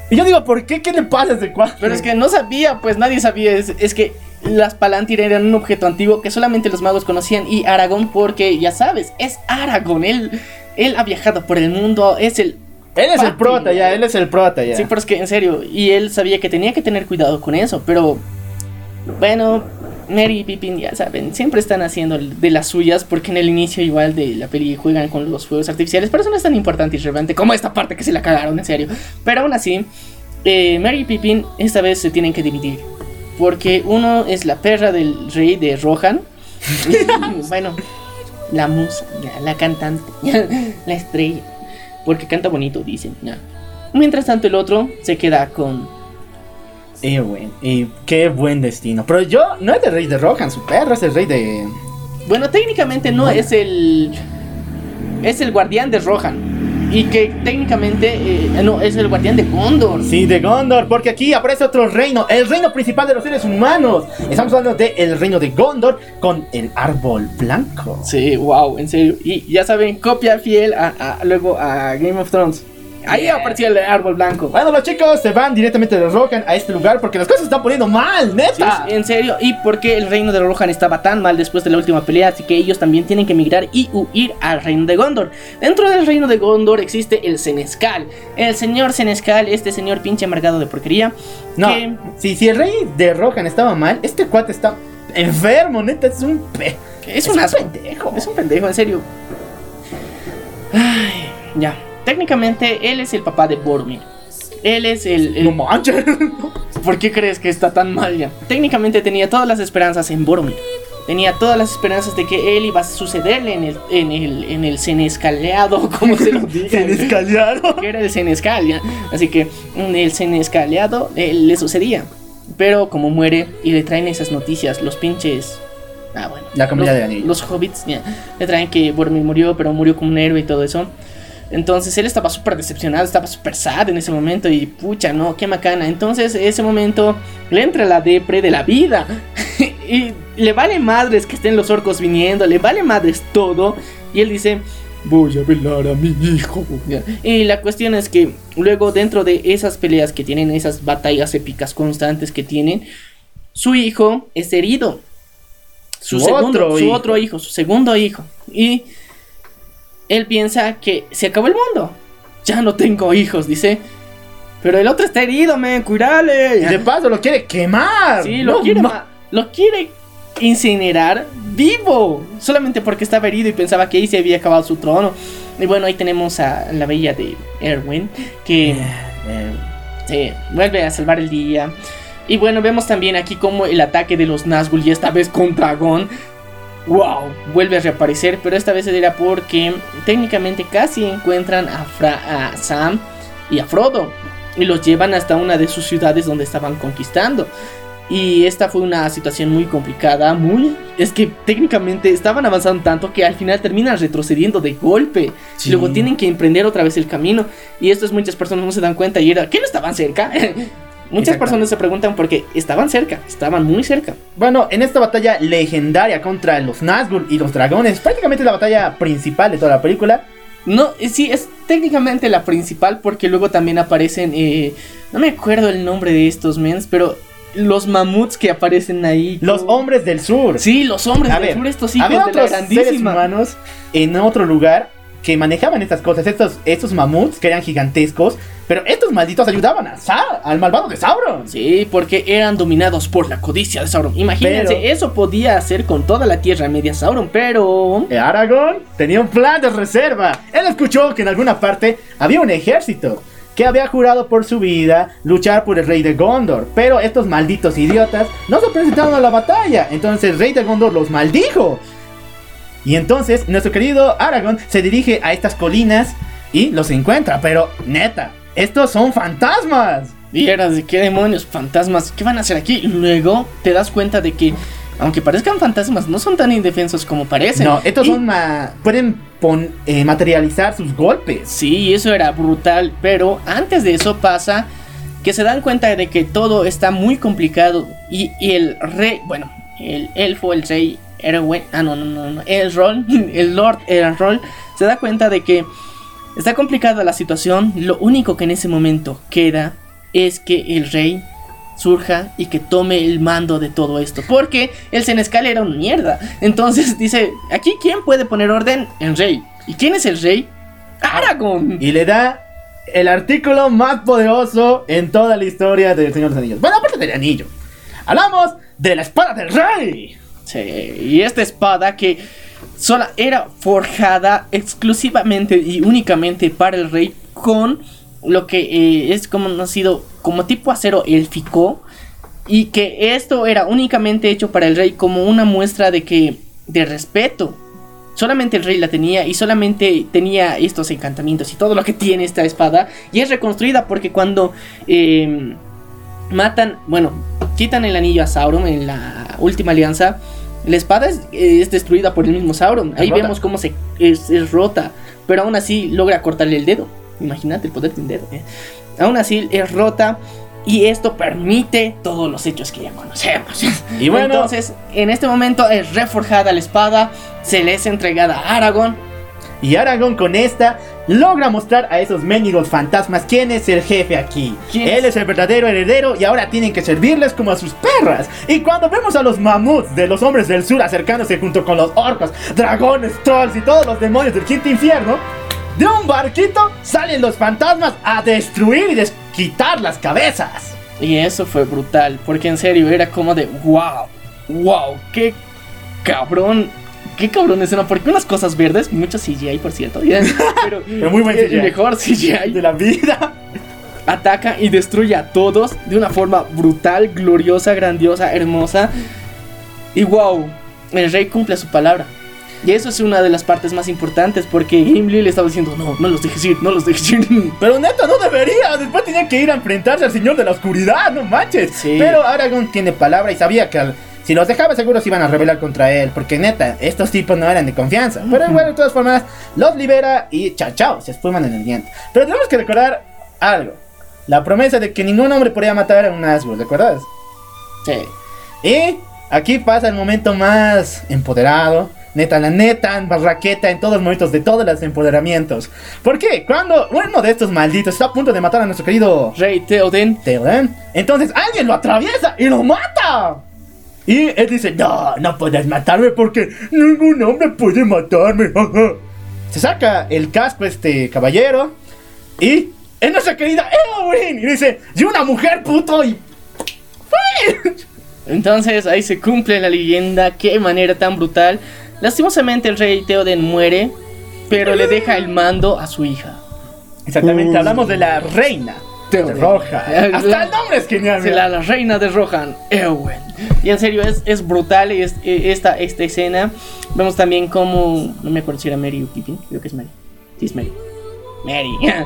Y yo digo, ¿por qué? ¿Qué le pasa a ese cuate? Pero es que no sabía, pues nadie sabía. Es, es que las Palantir eran un objeto antiguo que solamente los magos conocían. Y Aragón, porque ya sabes, es Aragón. Él, él ha viajado por el mundo. Es el. Él es el prota ya, él es el prota ya. Sí, pero es que en serio. Y él sabía que tenía que tener cuidado con eso. Pero. Bueno, Mary y Pippin, ya saben, siempre están haciendo de las suyas. Porque en el inicio, igual de la peli, juegan con los fuegos artificiales. Pero eso no es tan importante y relevante como esta parte que se la cagaron, en serio. Pero aún así, eh, Mary y Pippin esta vez se tienen que dividir. Porque uno es la perra del rey de Rohan. y, bueno, la musa, ya, la cantante, la estrella. Porque canta bonito, dicen. Mientras tanto, el otro se queda con. Y buen, y qué buen destino. Pero yo no es el rey de Rohan, su perro es el rey de. Bueno, técnicamente no es el. Es el guardián de Rohan. Y que técnicamente. eh, no, es el guardián de Gondor. Sí, de Gondor, porque aquí aparece otro reino, el reino principal de los seres humanos. Estamos hablando del el reino de Gondor con el árbol blanco. Sí, wow, en serio. Y ya saben, copia fiel a, a- luego a Game of Thrones. Ahí Yeah. apareció el árbol blanco. Bueno, los chicos se van directamente de Rohan a este lugar porque las cosas se están poniendo mal, Sí, neta. en serio, y porque el reino de Rohan estaba tan mal después de la última pelea, así que ellos también tienen que emigrar y huir al reino de Gondor. Dentro del reino de Gondor existe el Senescal, el señor Senescal, este señor pinche amargado de porquería. No, que- si, si el rey de Rohan estaba mal, este cuate está enfermo, neta, es un pe... es, un asco. pendejo. Es un pendejo, en serio. Ay, ya. Técnicamente, él es el papá de Boromir. Él es el. el- No manches. ¿Por qué crees que está tan mal ya? Técnicamente tenía todas las esperanzas en Boromir. Tenía todas las esperanzas de que él iba a sucederle en el, en el, en el senescaleado, como se lo diga. Se descalaron. que era el senescal, ya. Así que en el senescaleado eh, le sucedía. Pero como muere y le traen esas noticias, los pinches. Ah, bueno. La los, de. Los hobbits, ya. Le traen que Boromir murió, pero murió como un héroe y todo eso. Entonces él estaba súper decepcionado, estaba súper sad en ese momento y pucha, no, qué macana. Entonces ese momento le entra la depre de la vida y le vale madres que estén los orcos viniendo, le vale madres todo y él dice, Voy a velar a mi hijo. Y la cuestión es que luego dentro de esas peleas que tienen, esas batallas épicas constantes que tienen, su hijo es herido. Su, segundo, su hijo. otro hijo, su segundo hijo. Y él piensa que se acabó el mundo. Ya no tengo hijos, dice. Pero el otro está herido, men, cuidale. Y de paso lo quiere quemar. Sí, lo No quiere, ma- lo quiere incinerar vivo. Solamente porque estaba herido y pensaba que ahí se había acabado su trono. Y bueno, ahí tenemos a la bella de Erwin, que eh, se vuelve a salvar el día. Y bueno, vemos también aquí como el ataque de los Nazgûl, y esta vez con dragón. ¡Wow! Vuelve a reaparecer, pero esta vez era porque técnicamente casi encuentran a, Fra- a Sam y a Frodo. Y los llevan hasta una de sus ciudades donde estaban conquistando. Y esta fue una situación muy complicada, muy... Es que técnicamente estaban avanzando tanto que al final terminan retrocediendo de golpe. Sí. Y luego tienen que emprender otra vez el camino. Y esto es muchas personas no se dan cuenta y era... ¿Qué no estaban cerca? muchas personas se preguntan porque estaban cerca, estaban muy cerca. Bueno, en esta batalla legendaria contra los Nazgûl y los dragones, prácticamente la batalla principal de toda la película. No, eh, sí, es técnicamente la principal porque luego también aparecen... eh, no me acuerdo el nombre de estos mens, pero los mamuts que aparecen ahí. Los como- hombres del sur. Sí, los hombres A del ver, sur, estos hijos de la grandísima. humanos en otro lugar que manejaban estas cosas. Estos, estos mamuts que eran gigantescos. Pero estos malditos ayudaban a Sa- al malvado de Sauron. Sí, porque eran dominados por la codicia de Sauron. Imagínense, Pero- eso podía hacer con toda la Tierra Media Sauron, pero... Eh, Aragorn tenía un plan de reserva. Él escuchó que en alguna parte había un ejército que había jurado por su vida luchar por el rey de Gondor. Pero estos malditos idiotas no se presentaron a la batalla. Entonces el rey de Gondor los maldijo. Y entonces nuestro querido Aragorn se dirige a estas colinas y los encuentra. Pero neta, estos son fantasmas. Y eras de qué demonios, fantasmas, ¿qué van a hacer aquí? Luego te das cuenta de que, aunque parezcan fantasmas, no son tan indefensos como parecen. No, estos Y- son ma- pueden pon- eh, materializar sus golpes. Sí, eso era brutal, pero antes de eso pasa que se dan cuenta de que todo está muy complicado y, y el rey, bueno, el elfo, el rey Ah no, no, no, no, el rol, el Lord Errol se da cuenta de que está complicada la situación, lo único que en ese momento queda es que el rey surja y que tome el mando de todo esto, porque el Senescal era una mierda. Entonces dice, aquí quién puede poner orden? El rey. ¿Y quién es el rey? Aragorn. y le da el artículo más poderoso en toda la historia del Señor de los Anillos. Bueno, aparte del anillo. Hablamos de la espada del rey. Sí, y esta espada que sola era forjada exclusivamente y únicamente para el rey con lo que eh, es como nacido como tipo acero élfico y que esto era únicamente hecho para el rey como una muestra de que de respeto. Solamente el rey la tenía y solamente tenía estos encantamientos y todo lo que tiene esta espada y es reconstruida porque cuando eh, matan, bueno, quitan el anillo a Sauron en la última alianza. La espada es, es destruida por el mismo Sauron. Ahí rota. vemos cómo se es, es rota. Pero aún así logra cortarle el dedo. Imagínate el poder de un dedo. ¿eh? Aún así es rota. Y esto permite todos los hechos que ya conocemos. Y bueno, Entonces, en este momento es reforjada la espada. Se le es entregada a Aragorn. y Aragorn con esta logra mostrar a esos mendigos fantasmas quién es el jefe aquí. ¿Quién Él es? es el verdadero heredero y ahora tienen que servirles como a sus perras. Y cuando vemos a los mamuts de los hombres del sur acercándose junto con los orcos, dragones, trolls y todos los demonios del quinto infierno, de un barquito salen los fantasmas a destruir y desquitar las cabezas. Y eso fue brutal, porque en serio era como de wow, wow, qué cabrón, qué cabrón escena, porque unas cosas verdes, mucho CGI por cierto, pero, Pero muy buen el CGI. mejor CGI, De la vida. ataca y destruye a todos de una forma brutal, gloriosa, grandiosa, hermosa. Y wow, el rey cumple su palabra. Y eso es una de las partes más importantes porque Gimli le estaba diciendo, no, no los dejes ir, no los dejes ir. Pero neta, no debería. Después tenía que ir a enfrentarse al señor de la oscuridad, no manches. Sí. Pero Aragorn tiene palabra y sabía que al Si los dejaba seguro se iban a rebelar contra él, porque neta, estos tipos no eran de confianza. Pero bueno, de todas formas, los libera y chao, chao, se esfuman en el diente. Pero tenemos que recordar algo. La promesa de que ningún hombre podía matar a un Nazgûl, ¿recuerdas? Sí. Y aquí pasa el momento más empoderado. Neta, la neta, barraqueta en todos los momentos de todos los empoderamientos. ¿Por qué? Cuando uno de estos malditos está a punto de matar a nuestro querido Rey Theoden. Theoden, entonces alguien lo atraviesa y lo mata. Y él dice, no, no puedes matarme porque ningún hombre puede matarme. jaja". Se saca el casco este caballero y es nuestra querida Eowyn. Y dice, y una mujer puto y... Entonces ahí se cumple la leyenda. Qué manera tan brutal. Lastimosamente el rey Theoden muere, pero le deja el mando a su hija. Exactamente, hablamos de la reina de Theoden. Roja. Hasta el nombre es genial. Sí, mira. la, la reina de Rohan, Eowyn. Y en serio, es, es brutal es- eh, esta, esta escena. Vemos también como. No me acuerdo si era Mary o Pippin. Creo que es Mary. Sí, es Mary. Mary.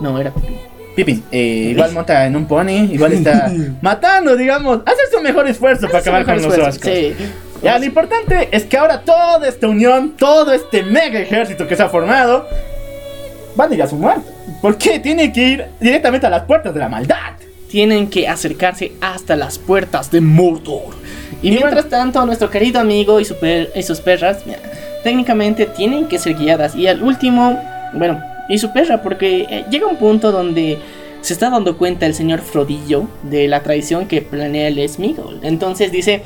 no, era Pippin. Pippin, eh, igual monta en un pony, igual está matando, digamos, hace su mejor esfuerzo para acabar con los Oscars. Sí. Ya, lo importante es que ahora toda esta unión, todo este mega ejército que se ha formado, van a ir a su muerte. Porque tienen que ir directamente a las puertas de la maldad. Tienen que acercarse hasta las puertas de Mordor. Y, Y mientras bueno. tanto, nuestro querido amigo y, su per- y sus perras, mira, técnicamente tienen que ser guiadas. Y al último, bueno, y su perra, porque eh, llega un punto donde se está dando cuenta el señor Frodillo de la traición que planea el Smigol. Entonces dice,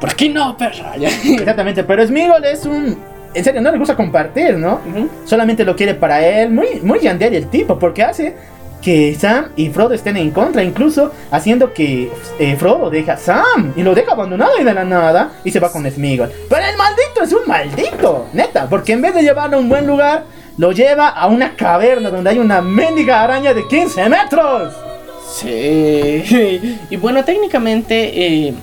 ¿por qué no, perra? Exactamente, pero Smigol es un... En serio, no le gusta compartir, ¿no? Solamente lo quiere para él. Muy, muy yandere el tipo, porque hace que Sam y Frodo estén en contra, incluso haciendo que eh, Frodo deja a Sam y lo deja abandonado y de la nada y se va con Smigol. Pero el maldito es un maldito, neta, porque en vez de llevarlo a un buen lugar, lo lleva a una caverna donde hay una mendiga araña de 15 metros. Sí. Y bueno, técnicamente, eh,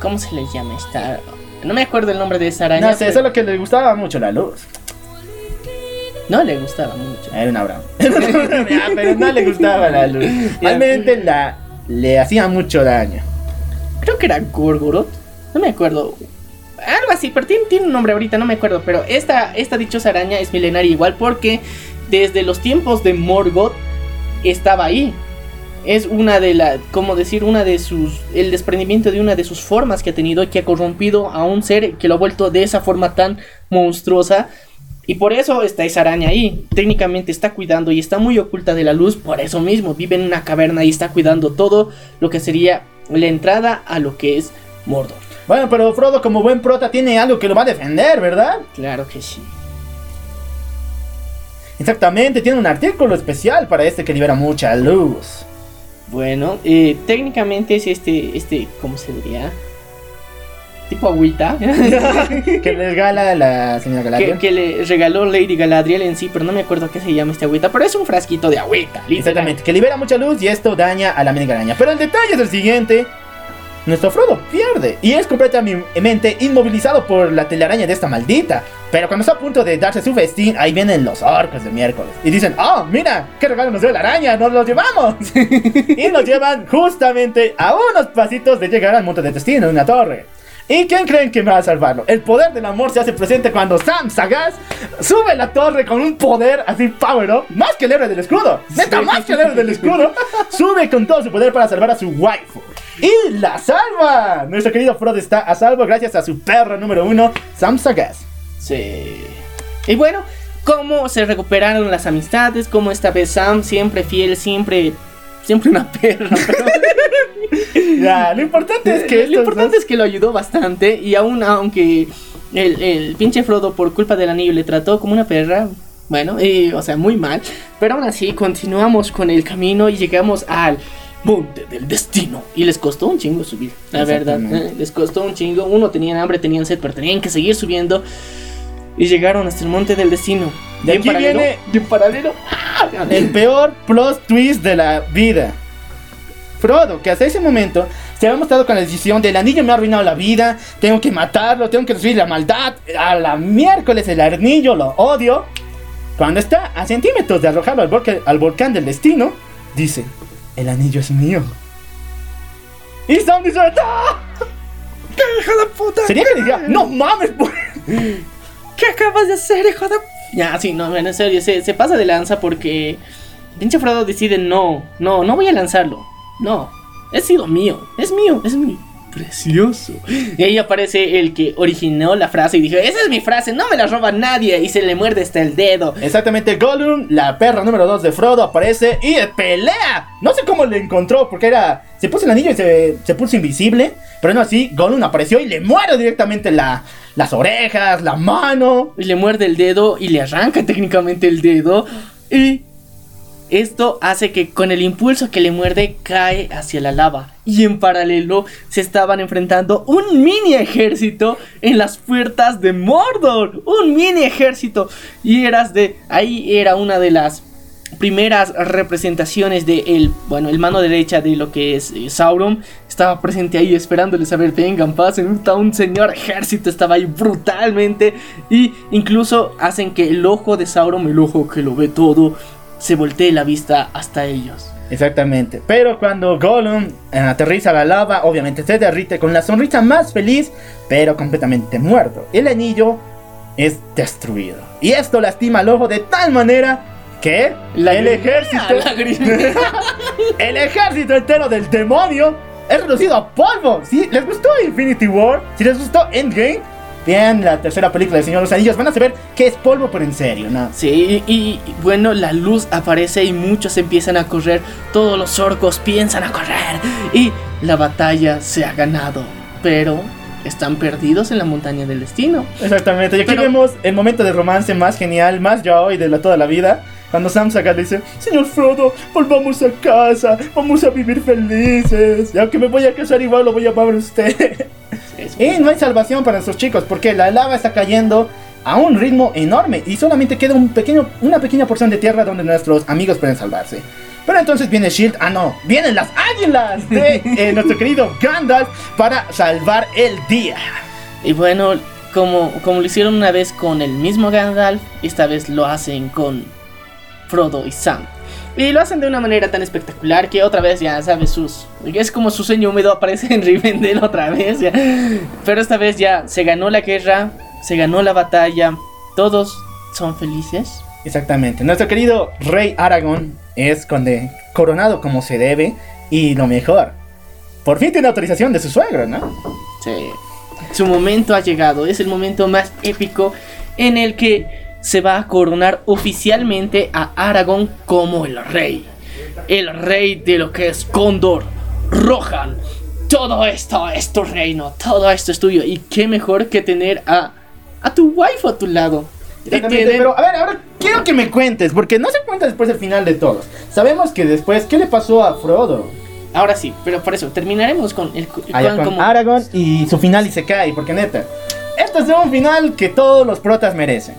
¿cómo se le llama esta? No me acuerdo el nombre de esa araña. No sé, pero- solo que le gustaba mucho la luz. No le gustaba mucho. Era una broma. Ya, pero no le gustaba la luz. Realmente la, le hacía mucho daño. Creo que era Gorgoroth. No me acuerdo. Algo así, pero tiene, tiene un nombre ahorita, no me acuerdo. Pero esta, esta dichosa araña es milenaria igual porque desde los tiempos de Morgoth estaba ahí. Es una de las, como decir, una de sus, el desprendimiento de una de sus formas que ha tenido y que ha corrompido a un ser que lo ha vuelto de esa forma tan monstruosa. Y por eso está esa araña ahí. Técnicamente está cuidando y está muy oculta de la luz. Por eso mismo vive en una caverna y está cuidando todo lo que sería la entrada a lo que es Mordor. Bueno, pero Frodo como buen prota tiene algo que lo va a defender, ¿verdad? Claro que sí. Exactamente, tiene un artículo especial para este que libera mucha luz. Bueno, eh, técnicamente es este, este, ¿cómo se diría? Tipo agüita. que le regala la señora Galadriel. que le regaló Lady Galadriel en sí, pero no me acuerdo qué se llama este agüita. Pero es un frasquito de agüita, literal. Exactamente, que libera mucha luz y esto daña a la mendiga araña. Pero el detalle es el siguiente. Nuestro Frodo pierde y es completamente inmovilizado por la telaraña de esta maldita. Pero cuando está a punto de darse su festín, ahí vienen los orcos de miércoles. Y dicen, oh, mira, qué regalo nos dio la araña, nos lo llevamos. y nos llevan justamente a unos pasitos de llegar al monte de destino, una torre. ¿Y quién creen que va a salvarlo? El poder del amor se hace presente cuando Sam Sagaz sube la torre con un poder así power up, más que el héroe del escudo. Neta, más que el héroe del escudo. Sube con todo su poder para salvar a su waifu. Y la salva. Nuestro querido Frodo está a salvo gracias a su perro número uno, Sam Sagaz. Sí. Y bueno, cómo se recuperaron las amistades, cómo esta vez Sam siempre fiel, siempre, siempre una perra. pero- Ya, lo importante es que lo importante dos- es que lo ayudó bastante y aún aunque el, el pinche Frodo por culpa del anillo le trató como una perra, bueno, y, o sea, muy mal, pero aún así continuamos con el camino y llegamos al monte del destino. Y les costó un chingo subir, la verdad, eh, les costó un chingo, uno tenían hambre, tenían sed, pero tenían que seguir subiendo y llegaron hasta el monte del destino. De Y aquí paralelo, viene- en paralelo, ¡ah! el peor plot twist de la vida. Frodo, que hasta ese momento se había mostrado con la decisión del anillo me ha arruinado la vida, tengo que matarlo, tengo que destruir la maldad, a la miércoles el anillo lo odio. Cuando está a centímetros de arrojarlo al, volcán del destino, dice, el anillo es mío. Y Sam dice, ¡No! ¿Qué, hijo de puta? Sería que diría, no mames, pues. ¿Qué acabas de hacer, hijo de Ya, sí, no, en serio, se, se pasa de lanza porque pinche Frodo decide no, no, no voy a lanzarlo. No, he sido mío, es mío, es mío. Precioso. Y ahí aparece el que originó la frase y dijo, esa es mi frase, no me la roba nadie. Y se le muerde hasta el dedo. Exactamente, Gollum, la perra número 2 de Frodo, aparece y pelea. No sé cómo le encontró, porque era. Se puso el anillo y se, se puso invisible. Pero no así, Gollum apareció y le muerde directamente la, las orejas, la mano. Y le muerde el dedo y le arranca técnicamente el dedo. Y esto hace que con el impulso que le muerde cae hacia la lava. Y en paralelo se estaban enfrentando un mini ejército en las puertas de Mordor. Un mini ejército. Y eras de... Ahí era una de las primeras representaciones de el, bueno, el mano derecha de lo que es eh, Sauron. Estaba presente ahí esperándoles a ver, vengan, pasen. Un, señor ejército estaba ahí brutalmente. Y incluso hacen que el ojo de Sauron, el ojo que lo ve todo, se voltee la vista hasta ellos. Exactamente. Pero cuando Gollum eh, aterriza la lava, obviamente se derrite con la sonrisa más feliz, pero completamente muerto. El anillo es destruido. Y esto lastima al ojo de tal manera La el ejército, el ejército entero del demonio es reducido a polvo. Si les gustó Infinity War, si les gustó Endgame, vean la tercera película de Señor de los Anillos, van a saber que es polvo, pero en serio, ¿no? Sí, y, y, bueno, la luz aparece y muchos empiezan a correr. Todos los orcos piensan a correr. Y la batalla se ha ganado. Pero están perdidos en la montaña del destino. Exactamente, y aquí Pero- vemos el momento de romance más genial, más yaoi de la, toda la vida. Cuando Sam saca le dice, Señor Frodo, volvamos a casa, vamos a vivir felices. Y aunque me voy a casar igual lo voy a amar a usted. Eso. y no hay salvación para estos chicos, porque la lava está cayendo a un ritmo enorme y solamente queda un pequeño, una pequeña porción de tierra donde nuestros amigos pueden salvarse. Pero entonces viene Shield, ah no, vienen las águilas de eh, nuestro querido Gandalf para salvar el día. Y bueno, como, como lo hicieron una vez con el mismo Gandalf, esta vez lo hacen con Frodo y Sam. Y lo hacen de una manera tan espectacular que otra vez ya sabes sus... Es como su sueño húmedo aparece en Rivendell otra vez. ya. Pero esta vez ya se ganó la guerra, se ganó la batalla, todos son felices. Exactamente. Nuestro querido rey Aragón es conde coronado como se debe y lo mejor. Por fin tiene autorización de su suegro, ¿no? Sí. Su momento ha llegado, es el momento más épico en el que se va a coronar oficialmente a Aragón como el rey. El rey de lo que es Condor, Rohan. Todo esto es tu reino, todo esto es tuyo. Y qué mejor que tener a, a tu wife a tu lado. Tienen- pero a ver, ahora quiero que me cuentes, porque no se cuenta después del final de todo. Sabemos que después, ¿qué le pasó a Frodo? Ahora sí, pero por eso terminaremos con el Allá con- como- Aragón y su final y se cae, porque neta, este es un final que todos los protas merecen.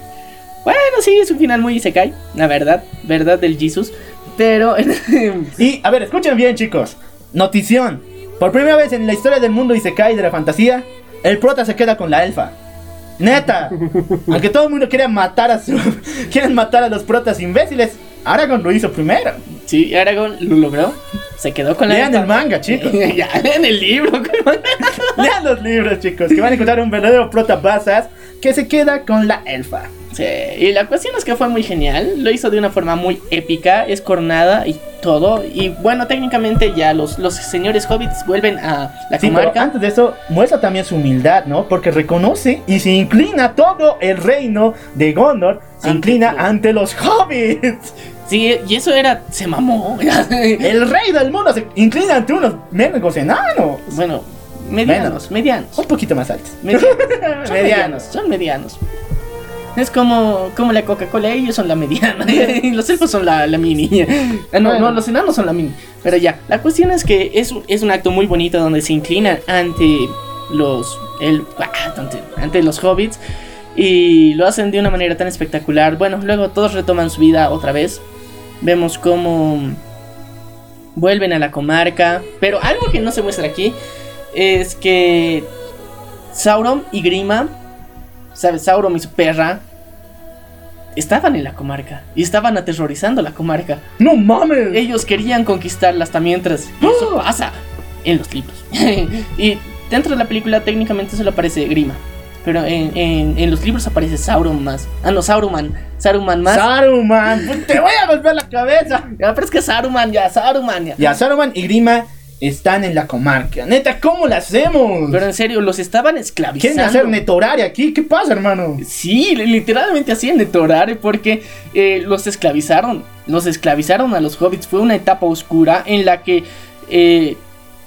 Bueno, sí, es un final muy Isekai, la verdad, verdad del Jesus. Pero Y, a ver, escuchen bien, chicos. Notición. Por primera vez en la historia del mundo Isekai de la fantasía, el prota se queda con la elfa. Neta. Aunque todo el mundo quiere matar a su... Quieren matar a los protas imbéciles. Aragorn lo hizo primero. Sí, Aragorn lo logró. Se quedó con la Lean elfa. el manga, chicos. ya, lean el libro. Lean los libros, chicos. Que van a encontrar un verdadero prota basas que se queda con la elfa. Sí, y la cuestión es que fue muy genial. Lo hizo de una forma muy épica. Es coronada y todo. Y bueno, técnicamente ya los, los señores hobbits vuelven a la Sí, pero comarca. antes de eso, muestra también su humildad, ¿no? Porque reconoce y se inclina todo el reino de Gondor. Se Ante inclina los- ante los hobbits. Sí, y eso era. Se mamó. El rey del mundo se inclina ante unos mendigos enanos. bueno, medianos, Menos. medianos. Un poquito más altos. Medianos. Son medianos, son medianos. Es como, como la Coca-Cola, ellos son la mediana los elfos son la, la mini. Ah, no, Bueno. no, los enanos son la mini. Pero ya, la cuestión es que es, un- es un acto muy bonito donde se inclinan ante los, el, ah, ante, ante los hobbits y lo hacen de una manera tan espectacular. Bueno, luego todos retoman su vida otra vez. Vemos cómo vuelven a la comarca. Pero algo que no se muestra aquí es que Sauron y Grima, ¿sabes? Sauron y su perra estaban en la comarca y estaban aterrorizando la comarca. ¡No mames! Ellos querían conquistarla hasta mientras y eso pasa en los libros. y dentro de la película técnicamente solo aparece Grima. Pero en, en- en los libros aparece Sauron más. Ah, no, Saruman. Saruman más. Saruman, pues, te voy a golpear la cabeza. Ya, pero es que Saruman, ya, Saruman, ya. Ya, Saruman y Grima están en la comarca. Neta, ¿cómo la hacemos? Pero en serio, los estaban esclavizando. ¿Quieren hacer netorare aquí? ¿Qué pasa, hermano? Sí, li- literalmente hacían de Torare porque eh, los esclavizaron. Los esclavizaron a los hobbits. Fue una etapa oscura en la que eh,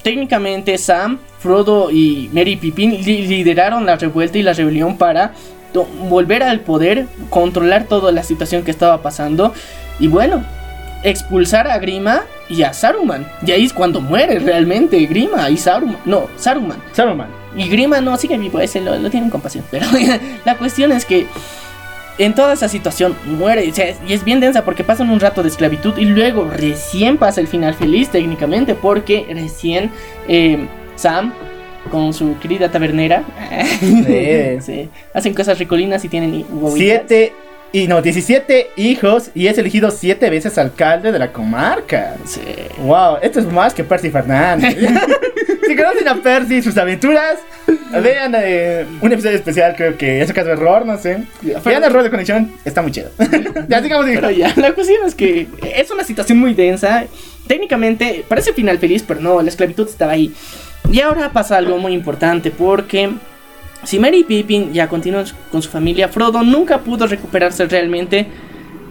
técnicamente Sam, Frodo y Merry Pippin li- lideraron la revuelta y la rebelión para volver al poder, controlar toda la situación que estaba pasando y bueno, expulsar a Grima y a Saruman. Y ahí es cuando muere realmente Grima y Saruman. No, Saruman. Saruman. Y Grima no sigue vivo, ese lo, lo tienen compasión. Pero la cuestión es que en toda esa situación muere. o sea, y es bien densa porque pasan un rato de esclavitud y luego recién pasa el final feliz técnicamente porque recién eh, Sam con su querida tabernera Sí. sí, hacen cosas ricolinas y tienen. Siete y no, 17 hijos y es elegido siete veces alcalde de la comarca. Sí. Wow, esto es más que Percy Fernández. si conocen a Percy y sus aventuras, vean eh, un episodio especial, creo que es un caso de error, no sé. Vean error de conexión, está muy chido. ya Pero ya, la cuestión es que es una situación muy densa. Técnicamente parece final feliz, pero no, la esclavitud estaba ahí. Y ahora pasa algo muy importante porque si Mary Pippin ya continúan con su familia, Frodo nunca pudo recuperarse realmente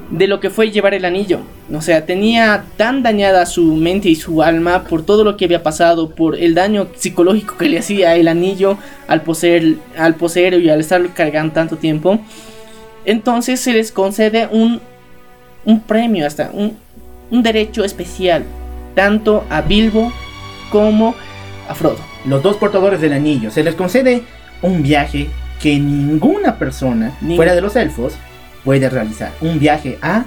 de lo que fue llevar el anillo. O sea, tenía tan dañada su mente y su alma por todo lo que había pasado, por el daño psicológico que le hacía el anillo al poseer, al poseer y al estar cargando tanto tiempo. Entonces se les concede un, un premio, hasta un, un derecho especial, tanto a Bilbo como a Frodo. Los dos portadores del anillo se les concede un viaje que ninguna persona Ni- fuera de los elfos puede realizar. Un viaje a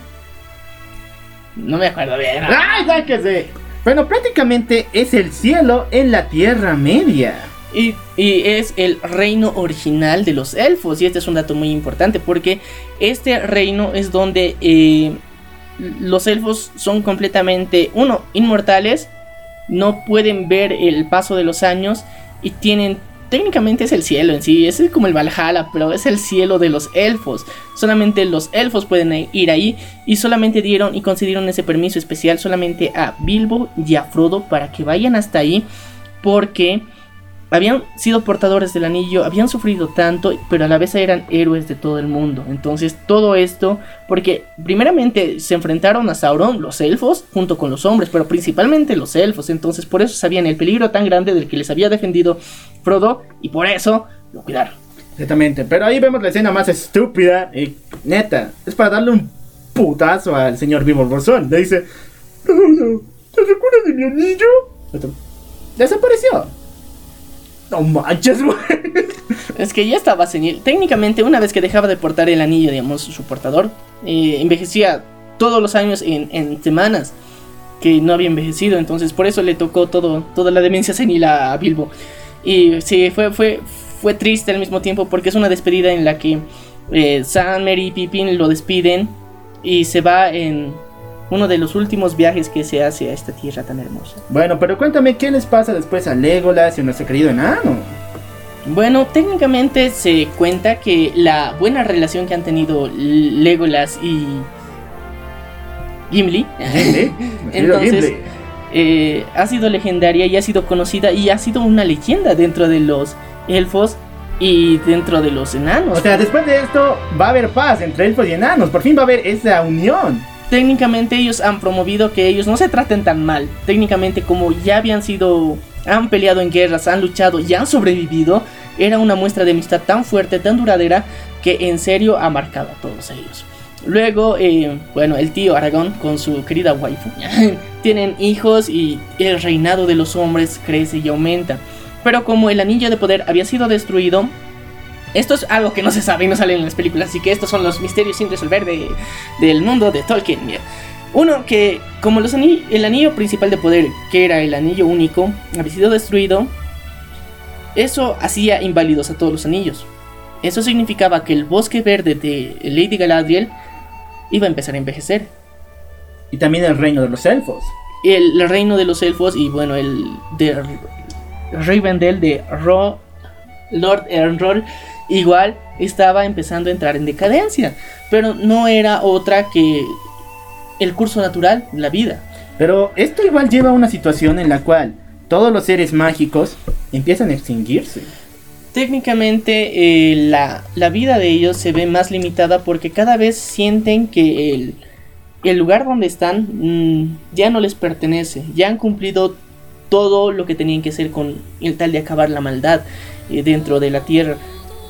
No me acuerdo bien. ¡Ay, sáquese! Bueno, prácticamente es el cielo en la Tierra Media. Y, y es el reino original de los elfos. Y este es un dato muy importante porque este reino es donde eh, los elfos son completamente, uno, inmortales, no pueden ver el paso de los años y tienen, técnicamente es el cielo en sí, es como el Valhalla, pero es el cielo de los elfos. Solamente los elfos pueden ir ahí y solamente dieron y concedieron ese permiso especial solamente a Bilbo y a Frodo para que vayan hasta ahí porque habían sido portadores del anillo, habían sufrido tanto, pero a la vez eran héroes de todo el mundo. Entonces todo esto, porque primeramente se enfrentaron a Sauron, los elfos, junto con los hombres, pero principalmente los elfos. Entonces por eso sabían el peligro tan grande del que les había defendido Frodo y por eso lo cuidaron. Exactamente, pero ahí vemos la escena más estúpida y neta, es para darle un putazo al señor Bilbo Bolsón. Le dice, "Frodo, ¿te recuerdas de mi anillo? Desapareció. No manches, güey. Es que ya estaba senil. Técnicamente, una vez que dejaba de portar el anillo, digamos, su portador, eh, envejecía todos los años en, semanas que no había envejecido. Entonces, por eso le tocó todo, toda la demencia senil a Bilbo. Y sí, fue, fue, fue triste al mismo tiempo porque es una despedida en la que eh, Sam, Mary y Pippin lo despiden y se va en uno de los últimos viajes que se hace a esta tierra tan hermosa. Bueno, pero cuéntame qué les pasa después a Legolas y a nuestro querido enano. Bueno, técnicamente se cuenta que la buena relación que han tenido Legolas y Gimli Gimli, Entonces, Gimli. eh, ha sido legendaria y ha sido conocida y ha sido una leyenda dentro de los elfos y dentro de los enanos. O sea, después de esto va a haber paz entre elfos y enanos. Por fin va a haber esa unión. Técnicamente ellos han promovido que ellos no se traten tan mal. Técnicamente como ya habían sido, han peleado en guerras, han luchado y han sobrevivido, era una muestra de amistad tan fuerte, tan duradera, que en serio ha marcado a todos ellos. Luego, eh, bueno, el tío Aragón con su querida waifu tienen hijos y el reinado de los hombres crece y aumenta. Pero como el anillo de poder había sido destruido, esto es algo que no se sabe y no sale en las películas, así que estos son los misterios sin resolver de, del mundo de Tolkien. Mira. Uno, que como los el anillo principal de poder, que era el anillo único, había sido destruido, eso hacía inválidos a todos los anillos. Eso significaba que el bosque verde de Lady Galadriel iba a empezar a envejecer. Y también el reino de los elfos. El, el reino de los elfos y bueno, el de Rivendell de Ro Lord Elrond igual estaba empezando a entrar en decadencia, pero no era otra que el curso natural de la vida. Pero esto igual lleva a una situación en la cual todos los seres mágicos empiezan a extinguirse. Técnicamente eh, la, la vida de ellos se ve más limitada porque cada vez sienten que el, el lugar donde están mm, ya no les pertenece, ya han cumplido todo lo que tenían que hacer con el tal de acabar la maldad eh, dentro de la tierra.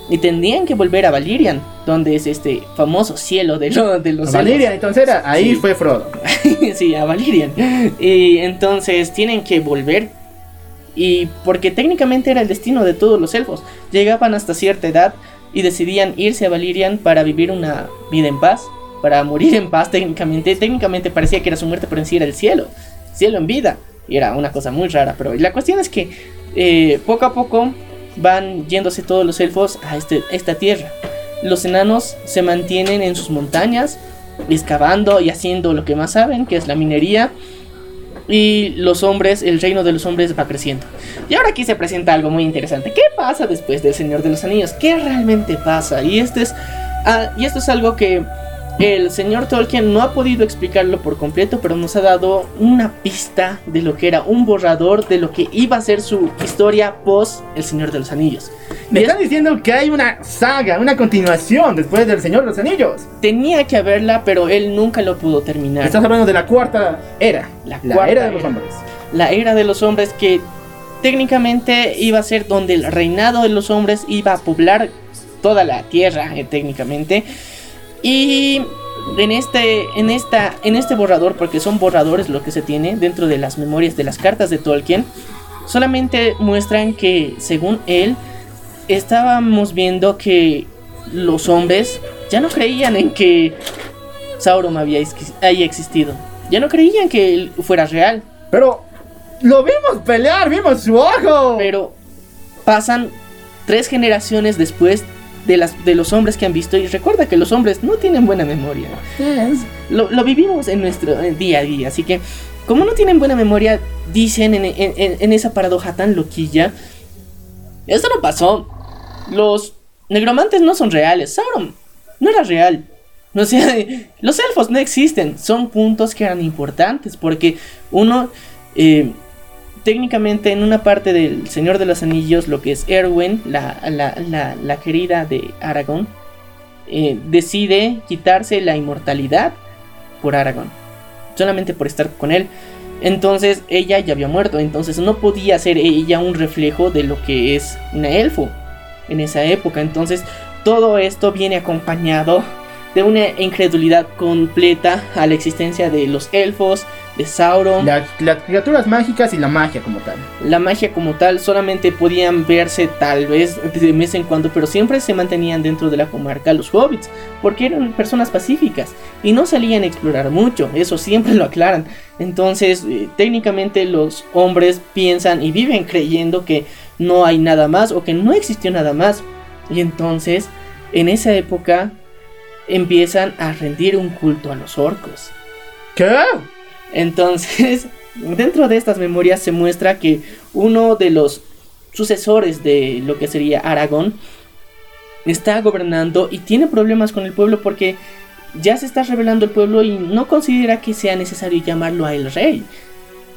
Y tendrían que volver a Valirian, donde es este famoso cielo de, lo- de los A Valiria, elfos. entonces era, ahí Sí. fue Frodo. sí, a Valirian. Y entonces tienen que volver. Y porque técnicamente era el destino de todos los elfos. Llegaban hasta cierta edad y decidían irse a Valirian para vivir una vida en paz. Para morir en paz técnicamente. Técnicamente parecía que era su muerte, pero en sí era el cielo. Cielo en vida. Y era una cosa muy rara. Pero la cuestión es que eh, poco a poco van yéndose todos los elfos a este, esta tierra. Los enanos se mantienen en sus montañas, excavando y haciendo lo que más saben, que es la minería. Y los hombres, el reino de los hombres va creciendo. Y ahora aquí se presenta algo muy interesante. ¿Qué pasa después del Señor de los Anillos? ¿Qué realmente pasa? Y este es, ah, y esto es algo que el señor Tolkien no ha podido explicarlo por completo, pero nos ha dado una pista de lo que era un borrador de lo que iba a ser su historia post El Señor de los Anillos. Me están diciendo que hay una saga, una continuación después del Señor de los Anillos. tenía que haberla, pero él nunca lo pudo terminar. Estás hablando de la cuarta era. La La, cuarta era de los era. hombres. la era de los hombres que técnicamente iba a ser donde el reinado de los hombres iba a poblar toda la tierra eh, técnicamente y en este en esta en este borrador porque son borradores lo que se tiene dentro de las memorias de las cartas de Tolkien solamente muestran que según él estábamos viendo que los hombres ya no creían en que Sauron había, haya existido ya no creían que él fuera real Pero lo vimos pelear, vimos su ojo. pero pasan tres generaciones después de, las, de los hombres que han visto y recuerda que los hombres no tienen buena memoria. Lo, lo vivimos en nuestro eh, día a día, así que como no tienen buena memoria, dicen en, en- esa paradoja tan loquilla, esto no pasó. Los negromantes no son reales, Sauron no era real. O sea, los elfos no existen, son puntos que eran importantes porque uno... eh, técnicamente en una parte del Señor de los Anillos, lo que es Erwin, la, la- la- la querida de Aragorn, eh, decide quitarse la inmortalidad por Aragorn, solamente por estar con él. Entonces ella ya había muerto, entonces no podía ser ella un reflejo de lo que es una elfo en esa época. Entonces todo esto viene acompañado de una incredulidad completa a la existencia de los elfos, de Sauron. La- las criaturas mágicas y la magia como tal. La magia como tal solamente podían verse tal vez de vez en cuando, pero siempre se mantenían dentro de la comarca los hobbits, porque eran personas pacíficas y no salían a explorar mucho, eso siempre lo aclaran. Entonces, eh, técnicamente los hombres piensan y viven creyendo que no hay nada más o que no existió nada más. Y entonces, en esa época, empiezan a rendir un culto a los orcos. ¿Qué? Entonces, dentro de estas memorias se muestra que uno de los sucesores de lo que sería Aragón está gobernando y tiene problemas con el pueblo porque ya se está revelando el pueblo y no considera que sea necesario llamarlo a el rey.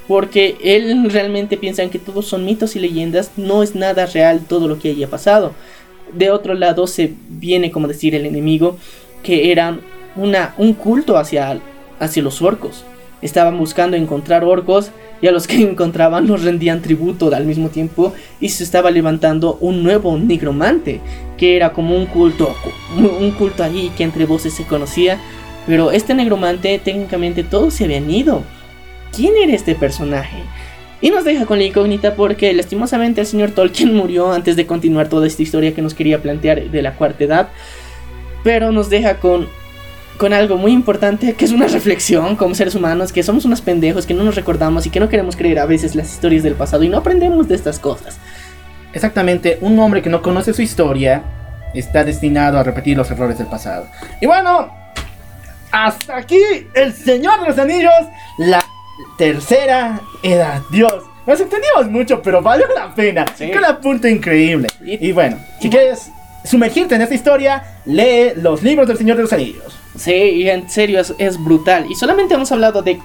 Porque él realmente piensa que todos son mitos y leyendas, no es nada real todo lo que haya pasado. De otro lado se viene como decir el enemigo que era una, un culto hacia, hacia los orcos. Estaban buscando encontrar orcos y a los que encontraban los rendían tributo al mismo tiempo y se estaba levantando un nuevo nigromante que era como un culto, un culto allí que entre voces se conocía, pero este negromante técnicamente todos se habían ido. ¿Quién era este personaje? Y nos deja con la incógnita porque lastimosamente el señor Tolkien murió antes de continuar toda esta historia que nos quería plantear de la cuarta edad, pero nos deja con con algo muy importante que es una reflexión como seres humanos, que somos unos pendejos, que no nos recordamos y que no queremos creer a veces las historias del pasado y no aprendemos de estas cosas. Exactamente, un hombre que no conoce su historia está destinado a repetir los errores del pasado. Y bueno, hasta aquí el Señor de los Anillos, la tercera edad. Dios, Nos extendimos mucho, pero valió la pena. Sí. Que un punto increíble. Y- Y, bueno, si quieres sumergirte en esta historia, lee los libros del Señor de los Anillos. Sí, en serio es brutal. Y solamente hemos hablado de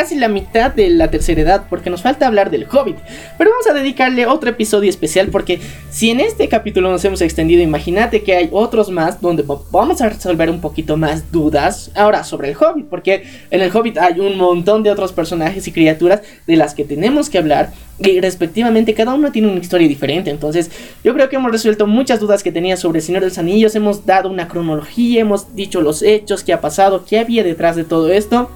casi la mitad de la tercera edad porque nos falta hablar del Hobbit. Pero vamos a dedicarle otro episodio especial porque si en este capítulo nos hemos extendido, imagínate que hay otros más donde va- vamos a resolver un poquito más dudas ahora sobre el Hobbit. Porque en el Hobbit hay un montón de otros personajes y criaturas de las que tenemos que hablar. Y respectivamente cada uno tiene una historia diferente. Entonces yo creo que hemos resuelto muchas dudas que tenía sobre el Señor de los Anillos. Hemos dado una cronología, hemos dicho los hechos, qué ha pasado, qué había detrás de todo esto.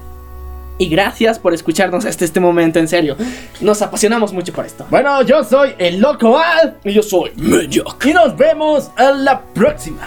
Y gracias por escucharnos hasta este momento, en serio. Nos apasionamos mucho por esto. Bueno, yo soy el Loco Al. Y yo soy Mediocre. Y nos vemos a la próxima.